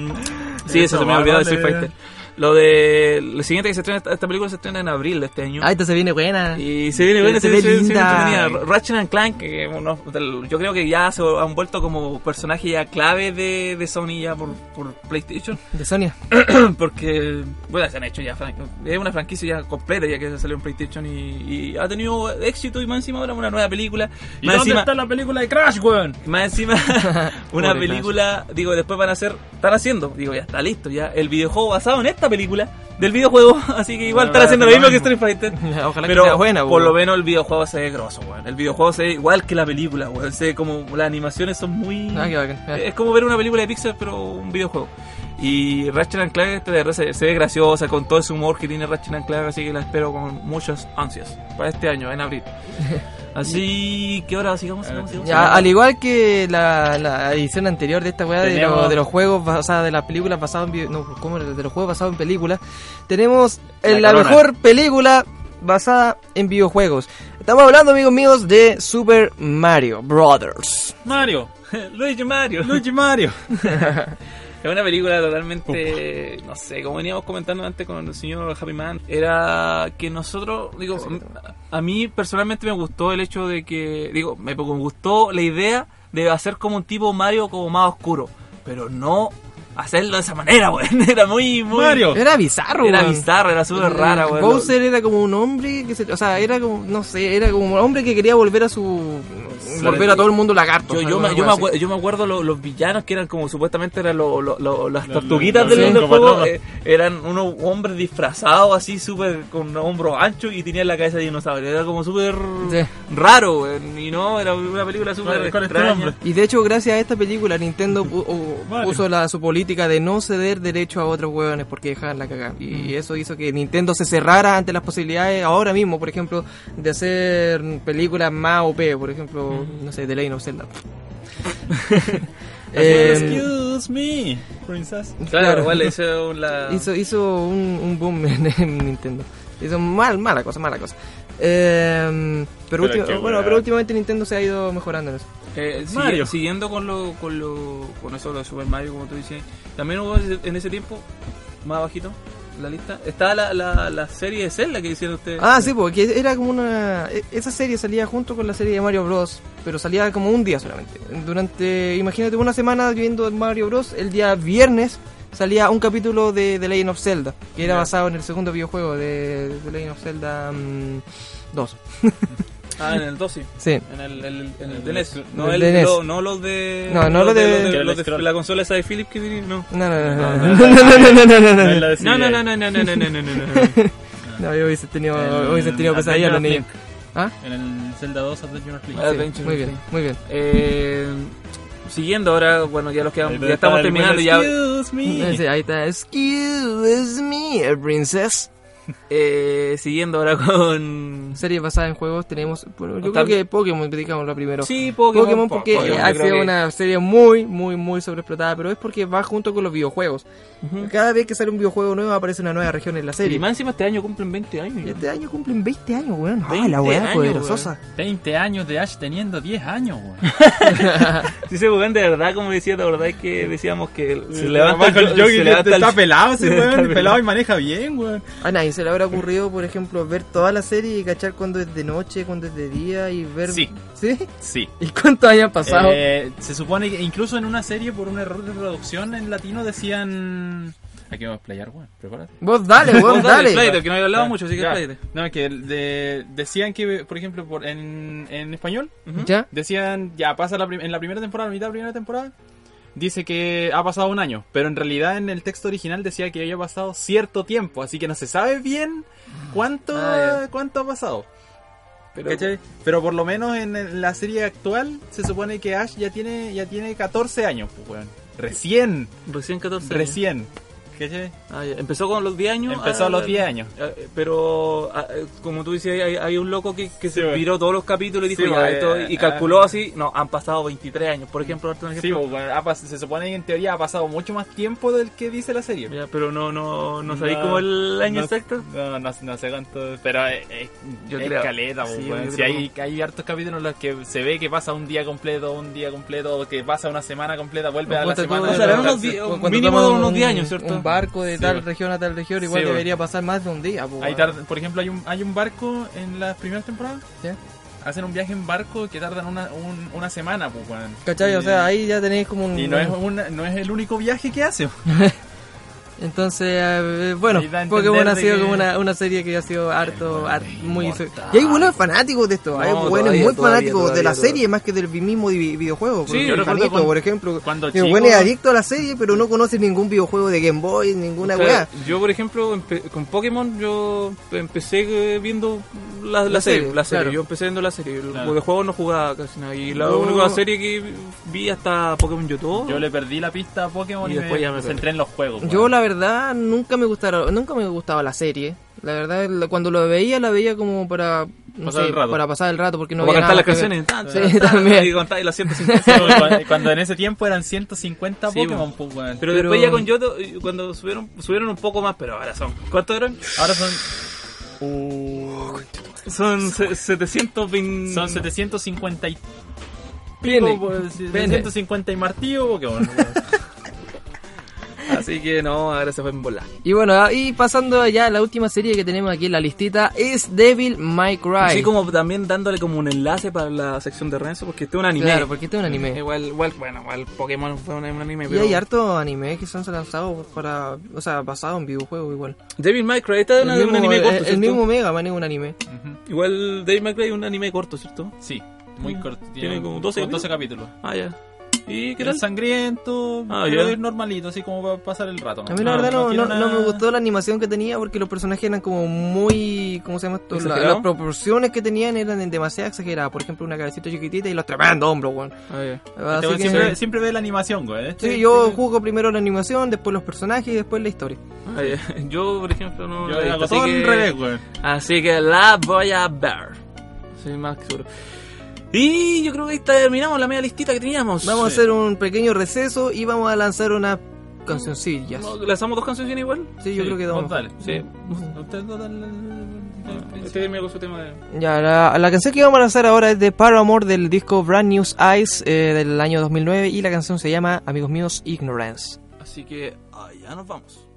Sí, eso, Eso, se me ha olvidado de. Street Fighter. Lo de. Lo siguiente que se estrena, esta película se estrena en abril de este año. Ah, esta se viene buena. Y se viene buena, Se se, ve se- se viene linda. Ratchet and Clank, que uno yo creo que ya se han vuelto como personaje ya clave de, de Sony ya por, por PlayStation. De Sonia. Porque, bueno, se han hecho ya, es una franquicia ya completa ya que salió en PlayStation y, y ha tenido éxito y más encima ahora una nueva película. ¿Y más dónde encima, está la película de Crash, weón? más encima, una Pobre película, digo, después van a hacer, están haciendo, digo, ya está listo, ya, el videojuego basado en esta película del videojuego, así que igual están haciendo lo mismo que. Street Fighter. Ojalá Pero que sea buena, por lo menos el videojuego se ve grosso, weón. El videojuego se ve igual que la película, weón. Se ve como las animaciones son muy... Ah, qué bacán. Es como ver una película de Pixar, pero un videojuego. Y Ratchet and Clank este se, se ve graciosa con todo ese humor que tiene Ratchet and Clank, así que la espero con muchas ansias para este año, en abril. Así que ahora sigamos, sigamos, sigamos. Ya, al igual que la, la edición anterior de esta weá de, lo- de los juegos basados de las películas basados en no, ¿cómo era? de los juegos basados en películas, tenemos La la, mejor película basada en videojuegos. Estamos hablando, amigos míos, de Super Mario Brothers. Mario. Luigi Mario. Luigi Mario. Es una película totalmente, no sé, como veníamos comentando antes con el señor Happy Man, era que nosotros, digo, a a mí personalmente me gustó el hecho de que, digo, me gustó la idea de hacer como un tipo Mario como más oscuro, pero no hacerlo de esa manera, weón, era muy, muy... Mario. Era bizarro, Era weón. bizarro, era súper rara, weón. Bowser era como un hombre que se, o sea, era como, no sé, era como un hombre que quería volver a su, volver a todo el mundo lagarto. Yo, me, yo, me wea así. acuer- yo me acuerdo lo- los villanos que eran como supuestamente eran lo- lo- lo- las Los- tortuguitas los del, cinco del juego. patronos. eh, eran unos hombres disfrazados así, súper con un hombro ancho y tenían la cabeza de dinosaurio. Era como súper Sí. raro, weón, y no, era una película súper ¿Cuál- cuál es tu extraña. nombre? Y de hecho, gracias a esta película, Nintendo puso la, su política de no ceder derecho a otros hueones porque dejaban la cagada. Y eso hizo que Nintendo se cerrara ante las posibilidades ahora mismo, por ejemplo, de hacer películas más OP, por ejemplo, no sé, The Legend of Zelda. Eh, Excuse me, princess. Claro, Claro. igual eso la... hizo, hizo un, un boom en, en Nintendo. Hizo mal, mala cosa, mala cosa. Eh, pero, Pero qué bueno, pero últimamente Nintendo se ha ido mejorando en eso. Eh, Mario. siguiendo con lo, con lo con eso de Super Mario como tú dices también hubo en ese tiempo más bajito la lista. Está la, la, la serie de Zelda que hicieron ustedes. Ah, sí, porque era como una... e- Esa serie salía junto con la serie de Mario Bros. Pero salía como un día solamente. Durante, imagínate, una semana viendo Mario Bros. El día viernes salía un capítulo de The Legend of Zelda. Que era basado en el segundo videojuego de The Legend of Zelda 2. Ah, en el 2 sí. Sí. En el, el, en el El de NES. No, el el, de NES. lo- no los de. No, no los de- los de la consola esa de Philips que diría- no. No, no, no, no, No, no, no, no, no, no, no, no, No no. No, no, yo hubiese tenido, El- hubiese tenido pesadilla los niños. ¿Ah? En el Zelda 2 Adventure. Ah, Adventure, muy bien, muy bien. Eh, siguiendo ahora, bueno, ya los quedamos, ya estamos terminando ya. Excuse me. Ahí está. Excuse me, princess. Eh, siguiendo ahora con. Series basadas en juegos tenemos. Bueno, yo creo que Pokémon, digámoslo primero. Sí, Pokémon. Pokémon porque Pokémon, ha sido que- una serie muy, muy, muy sobreexplotada, pero es porque va junto con los videojuegos. Cada vez que sale un videojuego nuevo aparece una nueva región en la Y serie. más encima este año cumplen 20 años. Y este año cumplen 20 años, weón. Ah, 20 la weá años, poderosa. 20 años de Ash teniendo 10 años, weón. Sí, se weón, de verdad, como decía, de verdad es que decíamos que se Se levanta el jogging, se levanta está el- pelado ese weón, el- pelado y maneja bien, weón. A nadie se le habrá ocurrido, por ejemplo, ver toda la serie y cachar cuando es de noche, cuando es de día y ver. Sí. ¿Sí? Sí. ¿Y cuántos años han pasado? Eh, se supone que incluso en una serie por un error de traducción en latino decían... Aquí vamos a playar, weón, prepárate. Vos dale, Vos weón, dale, dale. Que no había hablado Ya, mucho, así que. No, es que de- decían que, por ejemplo, por, en, en español, ¿Ya? decían, ya pasa la en la primera temporada, la mitad de la primera temporada, dice que ha pasado un año, pero en realidad en el texto original decía que había pasado cierto tiempo, así que no se sabe bien cuánto, Ah, cuánto ha pasado. Pero. Pero por lo menos en la serie actual se supone que Ash ya tiene ya tiene 14 años, pues. Recién, recién 14 años. recién. Ah, ya. Empezó con los 10 años. Empezó a los 10 años. Ah, eh, Pero, ah, eh, como tú dices, hay, hay un loco que, que Sí, se bueno. viró todos los capítulos y dijo, Sí, ya, bueno, esto, eh, y ah, calculó así, no, han pasado 23 años, por ejemplo, Sí, ejemplo. ha pas- se supone que en teoría ha pasado mucho más tiempo del que dice la serie. Ya, pero no, no, no sabéis No, como el año no- exacto. No, no, no sé cuánto, pero es, es, Yo es creo. caleta, Sí, yo Si creo hay, hay hartos capítulos en los que se ve que pasa un día completo, un día completo, o que pasa una semana completa, vuelve a la semana. O sea, unos mínimo unos un- 10 años, ¿cierto? Barco de Sí, tal bueno. región a tal región, igual Sí, debería pasar más de un día. pues, por ejemplo, hay un, hay un barco en las primeras temporadas. Hacen un viaje en barco que tardan una, un- una semana, pues. O sea, ahí ya tenéis como un... Y no es, una- no es el único viaje que hace. Entonces, eh, bueno, Pokémon ha sido que- como una, una serie que ha sido harto, bueno, muy... Y hay buenos fanáticos de esto, hay No, buenos todavía, muy todavía, fanáticos de la todavía. serie más que del mismo videojuego. Sí, yo Janito, cuando- por ejemplo, cuando chico- bueno, es adicto a la serie, pero no conoce ningún videojuego de Game Boy, ninguna O sea, weá. yo, por ejemplo, con Pokémon, yo empecé eh, viendo la, la La serie. serie, la serie. claro. Yo empecé viendo la serie. Claro. De juegos no jugaba casi nada. Y la No. única serie que vi hasta Pokémon Youtube. Yo le perdí la pista a Pokémon Y y, después me, ya me centré en los juegos. Yo la verdad nunca me gustaron, nunca me gustaba la serie. La verdad, cuando lo veía, la veía como para, no Pasar sé, el rato. para pasar el rato, porque no o para había cantar nada las canciones. Sí, también. Y contar las 150. Sí, cuando, en ese tiempo eran 150 Sí, Pokémon, pues, weón. Pero, Pero- después ya con Yoto, cuando subieron, subieron un poco más, pero ahora son. ¿Cuántos eran? Ahora son. Son se- 720. Son 750 y. Pico, pues, Pene. 750 y martillo Pokémon. Así que no, ahora se fue en volar. Y bueno, y pasando ya a la última serie que tenemos aquí en la listita es Devil May Cry. Así como también dándole como un enlace para la sección de Renzo, porque este es un anime. Claro, porque este es un anime. Igual, igual, bueno, igual Pokémon fue un, un anime, Y pero... hay harto anime que se han lanzado para, o sea, basado en videojuegos igual. Devil May Cry, este es un mismo, anime corto, el- el ¿cierto? mismo Mega Man es un anime. Ujú. Igual Devil May Cry es un anime corto, ¿cierto? Sí, muy corto. Tiene como 12 12 capítulos. Ah, ya. ¿Y qué Era tal? sangriento, Ah, ya. es normalito, así como para pasar el rato. A mí la verdad no, no, no me gustó la animación que tenía porque los personajes eran como muy, ¿cómo se llama esto? Las proporciones que tenían eran demasiado exageradas. Por ejemplo, una cabecita chiquitita y los tremendos hombros, weón. Ah. Este weón que- siempre, siempre ve la animación, güey. Este- Sí, yo este- juego primero la animación, después los personajes y después la historia. Ah. Yo, por ejemplo, no... Yo la he visto, hago así que- al revés, güey. Así que la voy a ver. Soy más que seguro. Y yo creo que ahí terminamos la media listita que teníamos. Vamos a hacer un pequeño receso y vamos a lanzar unas cancioncillas. ¿No- ¿Lanzamos dos canciones igual? Sí, yo creo que dos. dale. Sí. El- el- Este su tema de... Ya, la, la canción que vamos a lanzar ahora es de Paramore del disco Brand New Eyes eh, del año 2009 y la canción se llama, amigos míos, Ignorance. Así que allá nos vamos.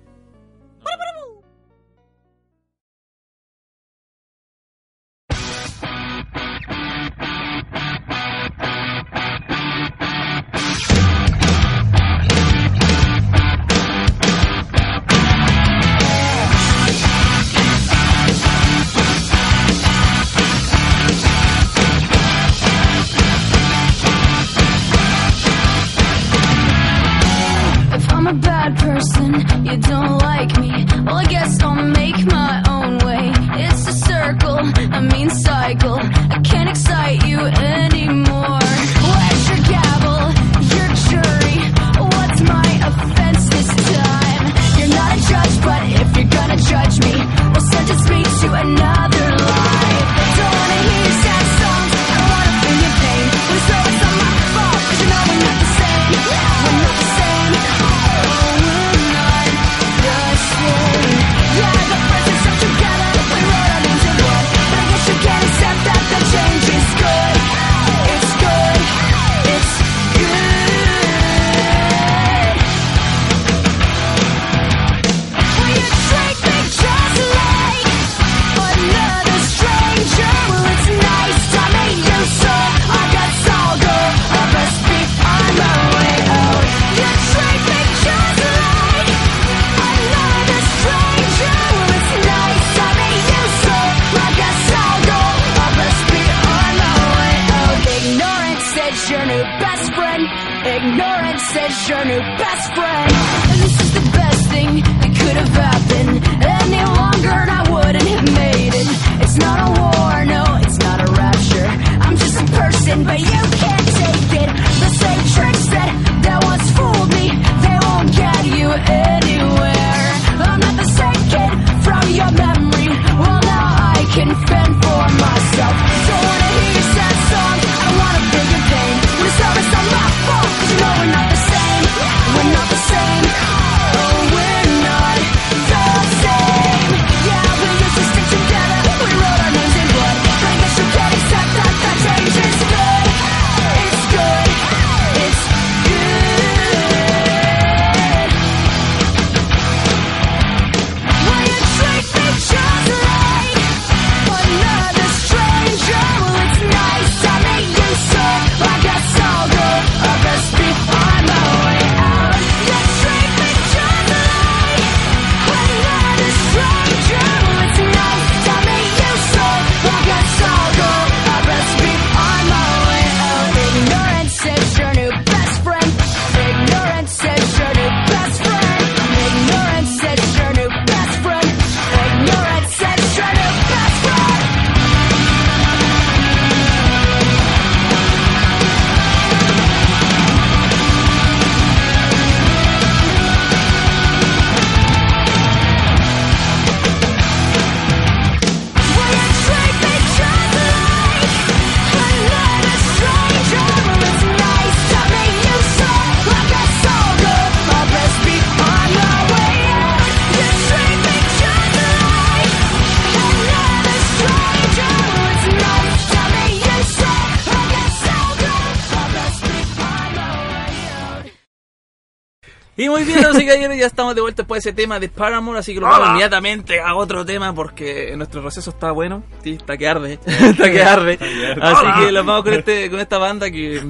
Y muy bien, así que ya estamos de vuelta después de ese tema de Paramore, así que lo vamos inmediatamente a otro tema porque nuestro receso está bueno, sí, está que arde, está que arde. así que los vamos con, este, con esta banda que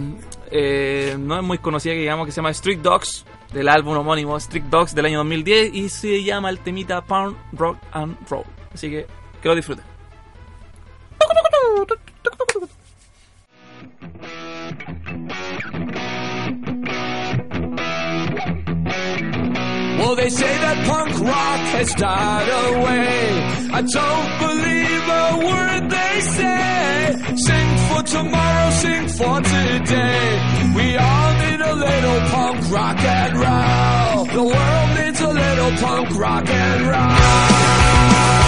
eh, no es muy conocida, que digamos que se llama Street Dogs, del álbum homónimo Street Dogs del año 2010 y se llama el temita Pound Rock and Roll. Así que que lo disfruten. Well, they say that punk rock has died away. I don't believe a word they say. Sing for tomorrow, sing for today. We all need a little punk rock and roll. The world needs a little punk rock and roll.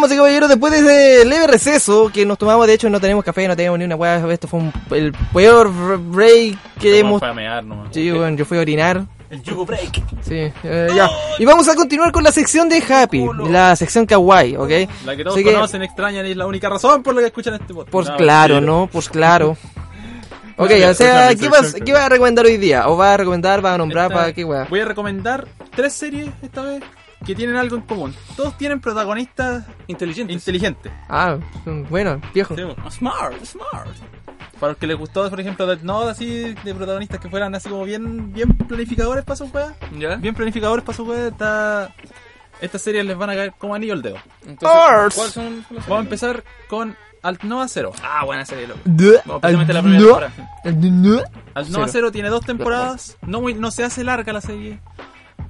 Damas y caballeros, después de ese leve receso que nos tomamos, de hecho no tenemos café, no tenemos ni una hueá, esto fue un- el peor break que hemos... Para mear nomás. Sí, bueno, yo fui a orinar. El Yugo Break. Sí, eh, ya. Y vamos a continuar con la sección de Happy, la sección kawaii, ¿ok? La que todos Así que- conocen, extrañan y es la única razón por la que escuchan este podcast. Pues No, claro, mentira. ¿no? Pues claro. Ok, o sea, ¿qué vas, ¿qué vas a recomendar hoy día? ¿O vas a recomendar, vas a nombrar, Esta- para qué weá? Voy a recomendar tres series esta vez que tienen algo en común. Todos tienen protagonistas Inteligente. inteligentes. Ah, bueno, viejo. Sí, Smart, smart. Para los que les gustó, por ejemplo, Death Note, así, de protagonistas que fueran así como bien, bien planificadores para su juego. ¿Ya? Bien planificadores para su juego, esta... Estas series les van a caer como anillo al dedo. Entonces. Vamos a empezar con Alt Nova Zero. Ah, buena serie, loco. Precisamente la primera no, temporada. al- no. Alt Nova Cero. Zero tiene dos temporadas, no, muy, no se hace larga la serie.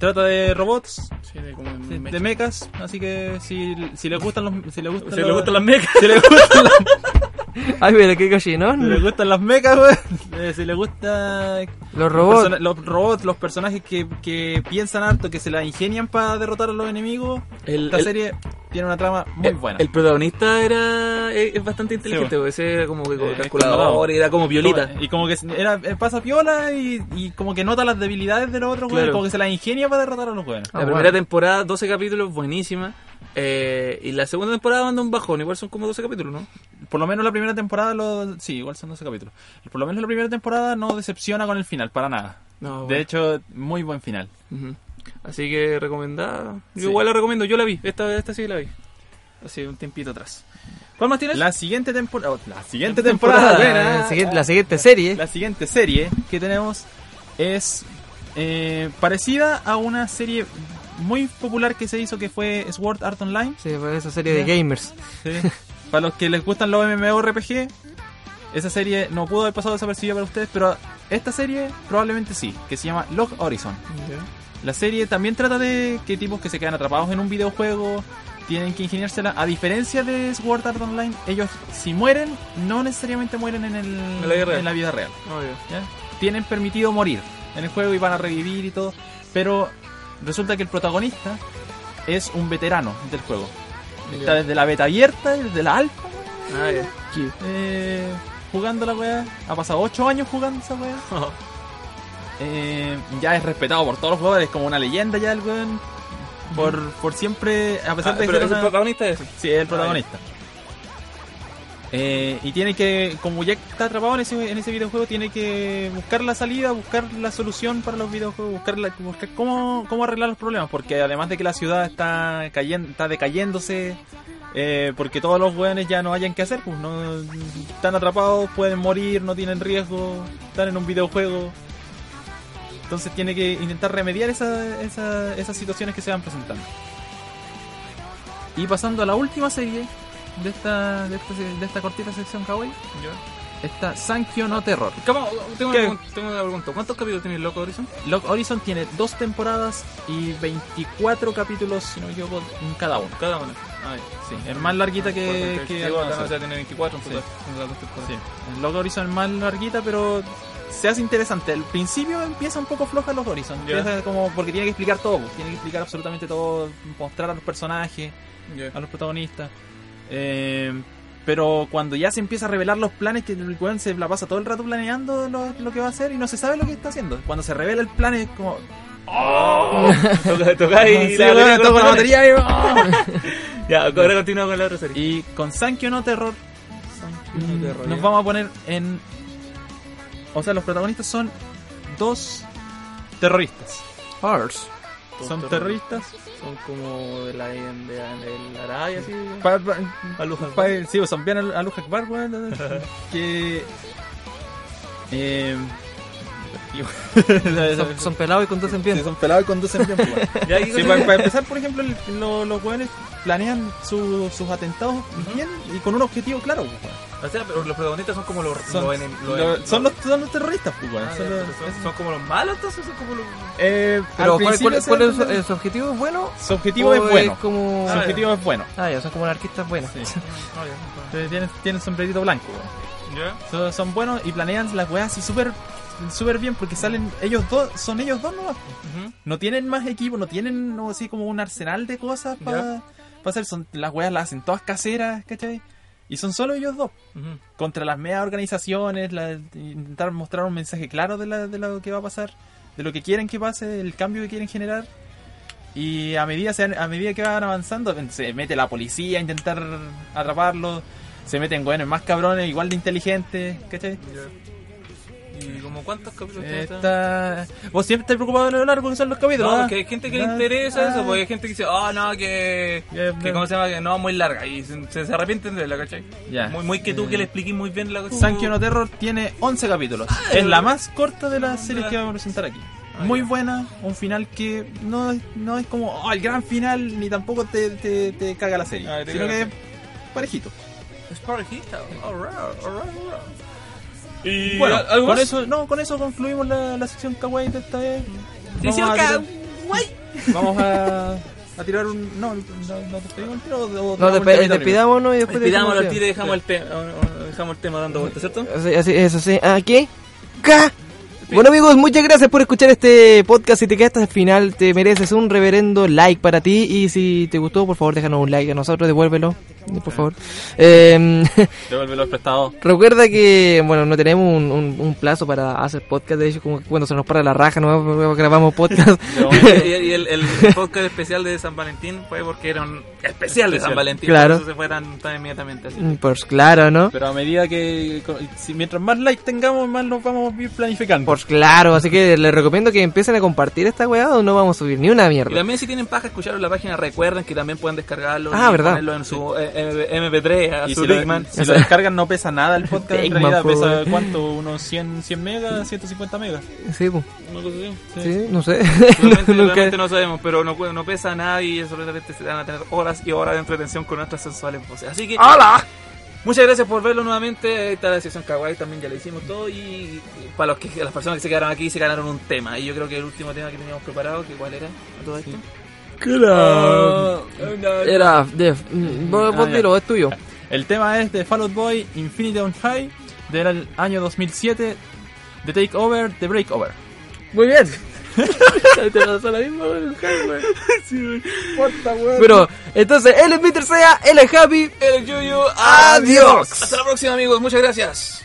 Trata de robots, Sí, de como de, mecha. de mechas, así que si, si les gustan los... Si les gustan, Si los- gustan las mechas. Si les gustan las, Ay, pero qué cochino. si les gustan las mechas, weón. Eh, Si les gustan Los robots. los robots, los personajes que, que piensan harto, que se la ingenian para derrotar a los enemigos. El- Esta el- serie tiene una trama muy El- buena. El protagonista era es, es bastante inteligente, Sí, porque ese era como que Eh, calculador, era como violita. Y como que era, eh, pasa piola y, y como que nota las debilidades de los otros Claro. como que se las ingenia para derrotar a los weones. Ah, La bueno. primera temporada, 12 capítulos, buenísima. Eh, y la segunda temporada manda un bajón, igual son como 12 capítulos, ¿no? Por lo menos la primera temporada, lo, sí, igual son 12 capítulos. Por lo menos la primera temporada no decepciona con el final, para nada. No, De bueno. hecho, muy buen final. Ujú. Así que recomendada. Yo Sí. igual la recomiendo, yo la vi, esta, esta sí la vi. Hace un tiempito atrás. ¿Cuál más tienes? La siguiente temporada, la siguiente Temporada, temporada, buena. la, siguiente, la siguiente serie. La siguiente serie que tenemos es eh, parecida a una serie muy popular que se hizo que fue Sword Art Online. Sí, pues esa serie de gamers. Sí. para los que les gustan los MMORPG, esa serie no pudo haber pasado desapercibida para ustedes, pero esta serie probablemente sí, que se llama Log Horizon. La serie también trata de que tipos que se quedan atrapados en un videojuego tienen que ingeniársela. A diferencia de Sword Art Online, ellos si mueren, no necesariamente mueren en, el, la vida real. en la vida real. Oh. ¿ya? Tienen permitido morir en el juego y van a revivir y todo. Pero resulta que el protagonista es un veterano del juego. Está desde la beta abierta, y desde la alfa, Ah, ya. eh, jugando la weá. Ha pasado 8 años jugando esa weá. Eh, ya es respetado por todos los jugadores, es como una leyenda ya el weón. Por, por siempre, a pesar Ah, de pero ser es el protagonista es ese. Sí, es el protagonista. Eh, y tiene que, como ya está atrapado en ese, en ese videojuego, tiene que buscar la salida, buscar la solución para los videojuegos, buscar, la- buscar cómo, cómo arreglar los problemas. Porque además de que la ciudad está, cayendo, está decayéndose, eh, porque todos los weones ya no hayan que hacer, pues no están atrapados, pueden morir, no tienen riesgo, están en un videojuego. Entonces tiene que intentar remediar esa- esa- esas situaciones que se van presentando. Y pasando a la última serie de esta, de esta, de esta cortita sección kawaii, está Sankyo no Terror. ¿Cómo? Tengo, una, pregunta- tengo una pregunta. ¿Cuántos capítulos tiene el Loco Horizon? Log Horizon tiene dos temporadas y 24 capítulos, si no me equivoco, en cada uno. Cada uno. Ah. Sí, es más larguita que, Porque que el Loco, algunas o sea, tiene 24 en Sí. total. Sí, el Log Horizon es más larguita, pero se hace interesante. Al principio empieza un poco floja Log Horizon. Empieza como porque tiene que explicar todo, tiene que explicar absolutamente todo, mostrar a los personajes, a los protagonistas. Eh, pero cuando ya se empieza a revelar los planes, que el weón se la pasa todo el rato planeando lo, lo que va a hacer y no se sabe lo que está haciendo. Cuando se revela el plan es como... Toca, toca y Sí, la batería con toco la los batería y- ¡oh! Ya, ahora continúa con la otra serie. Y con Sankyo no Terror no Terror, nos vamos a poner en... O sea, los protagonistas son dos terroristas. Ars. Son terroristas. Son como de la de, de la Arabia, así. Pa- pa- Aluja. pa- sí, son bien al, Akbar, weón, que... Eh, Son, son pelados y conducen bien. Sí, son pelados y conducen bien, pues, weón. Ya, ¿qué Sí, para, para empezar, por ejemplo, el- lo- los weones planean su- sus atentados bien y con un objetivo claro. pues. O sea, pero los protagonistas son como los... Son, los enem- los- lo- los- son los, son los terroristas, pues, weón. Ah, Son ya, son, son como los malos, entonces son como los... eh, Pero ¿cuál, cuál- cuál es eh, su objetivo? ¿Es bueno? su objetivo ¿O es bueno. como... Su Ah, objetivo es bueno. Ah, ya, son como anarquistas buenos. Sí. Ah, ya. Tienen, tienen sombrerito blanco, weón. ¿Ya? Son, son buenos y planean las weas así súper súper bien porque salen ellos dos, son ellos dos nomás. Ujú. No tienen más equipo, no tienen no, así como un arsenal de cosas para para hacer, son, las weas las hacen todas caseras, ¿cachai? Y son solo ellos dos. Ujú. Contra las medias organizaciones, la- intentar mostrar un mensaje claro de, la- de lo que va a pasar, de lo que quieren que pase, el cambio que quieren generar. Y a medida, se- a medida que van avanzando, se mete la policía a intentar atraparlos. Se meten weones más cabrones, igual de inteligentes, ¿cachai? ¿Y como cuántos capítulos tiene esta? Vos siempre estás preocupado de lo largo que son los capítulos. No, ¿ah? porque hay gente que le Ah, interesa eso, ah. porque hay gente que dice, ah, no, que, Ya, que. ¿cómo se llama? Que no, muy larga, y se, se, arrepienten de la, ¿cachai? Ya. Muy, muy que tú que le expliques muy bien la cosa. Sankyo no Terror tiene 11 capítulos. es la más corta de las series que vamos a presentar aquí. Ah, Muy buena, un final que no, es- no es como oh, el gran final, ni tampoco te, te, te caga la serie, Ah, sino que es parejito. Es parejita, alright, alright, alright. Y Bueno, ¿algo con eso, no, con eso concluimos la, la sección kawaii de esta vez. Sección Vamos a tirar- kawaii. Vamos a, a tirar un... No, no, no despedimos el tiro o- No, despe- despidámonos y después decimos tiro y dejamos el, tema, dejamos el tema dando vueltas, ¿cierto? Así, así, eso sí. ¿Aquí? ¿Acá? Bueno amigos, muchas gracias por escuchar este podcast. Si te quedaste al final, te mereces un reverendo like para ti. Y si te gustó, por favor, déjanos un like a nosotros, devuélvelo, por favor. Eh, los prestados. recuerda que, bueno, no tenemos un, un- un plazo para hacer podcast. De hecho, como cuando se nos para la raja, no grabamos podcast. y y el, el podcast especial de San Valentín fue porque era un especial de San. Valentín. Claro. Por eso se fue tan, tan inmediatamente así. pues claro, ¿no? Pero a medida que... si- mientras más likes tengamos, más nos vamos a ir planificando. Pues claro, así que les recomiendo que empiecen a compartir esta weá o no vamos a subir ni una Y mierda. también si tienen paja escucharlo en la página, recuerden que también pueden descargarlo Ah, y ¿verdad? ponerlo en su eh, MP3, a Y su si lo, si lo descargan no pesa nada el podcast, en realidad pesa cuánto, unos 100, 100 megas, 150 megas. Sí, pues. Una cosa así. Sí, no sé. Realmente, realmente no sabemos, pero no, no pesa nada y solamente se van a tener horas y horas de entretención con nuestras sensuales voces. Así que, ¡Hola! muchas gracias por verlo nuevamente. Esta es la sesión Kawaii también ya le hicimos todo. Y, para los que, las personas que se quedaron aquí, se ganaron un tema. Y yo creo que el último tema que teníamos preparado, que ¿cuál era? ¿A todo esto? Era. Ah, Era. De, mm, vos, vos Ah, dilo, es tuyo. El tema es de Fall Out Boy Infinity on High del año 2007, The Takeover, The Breakover. Muy bien. Te pasó la misma, güey. Pero, entonces, él es Mr. Sea, él es Happy. El Yuyu, Adiós. Hasta la próxima, amigos. Muchas gracias.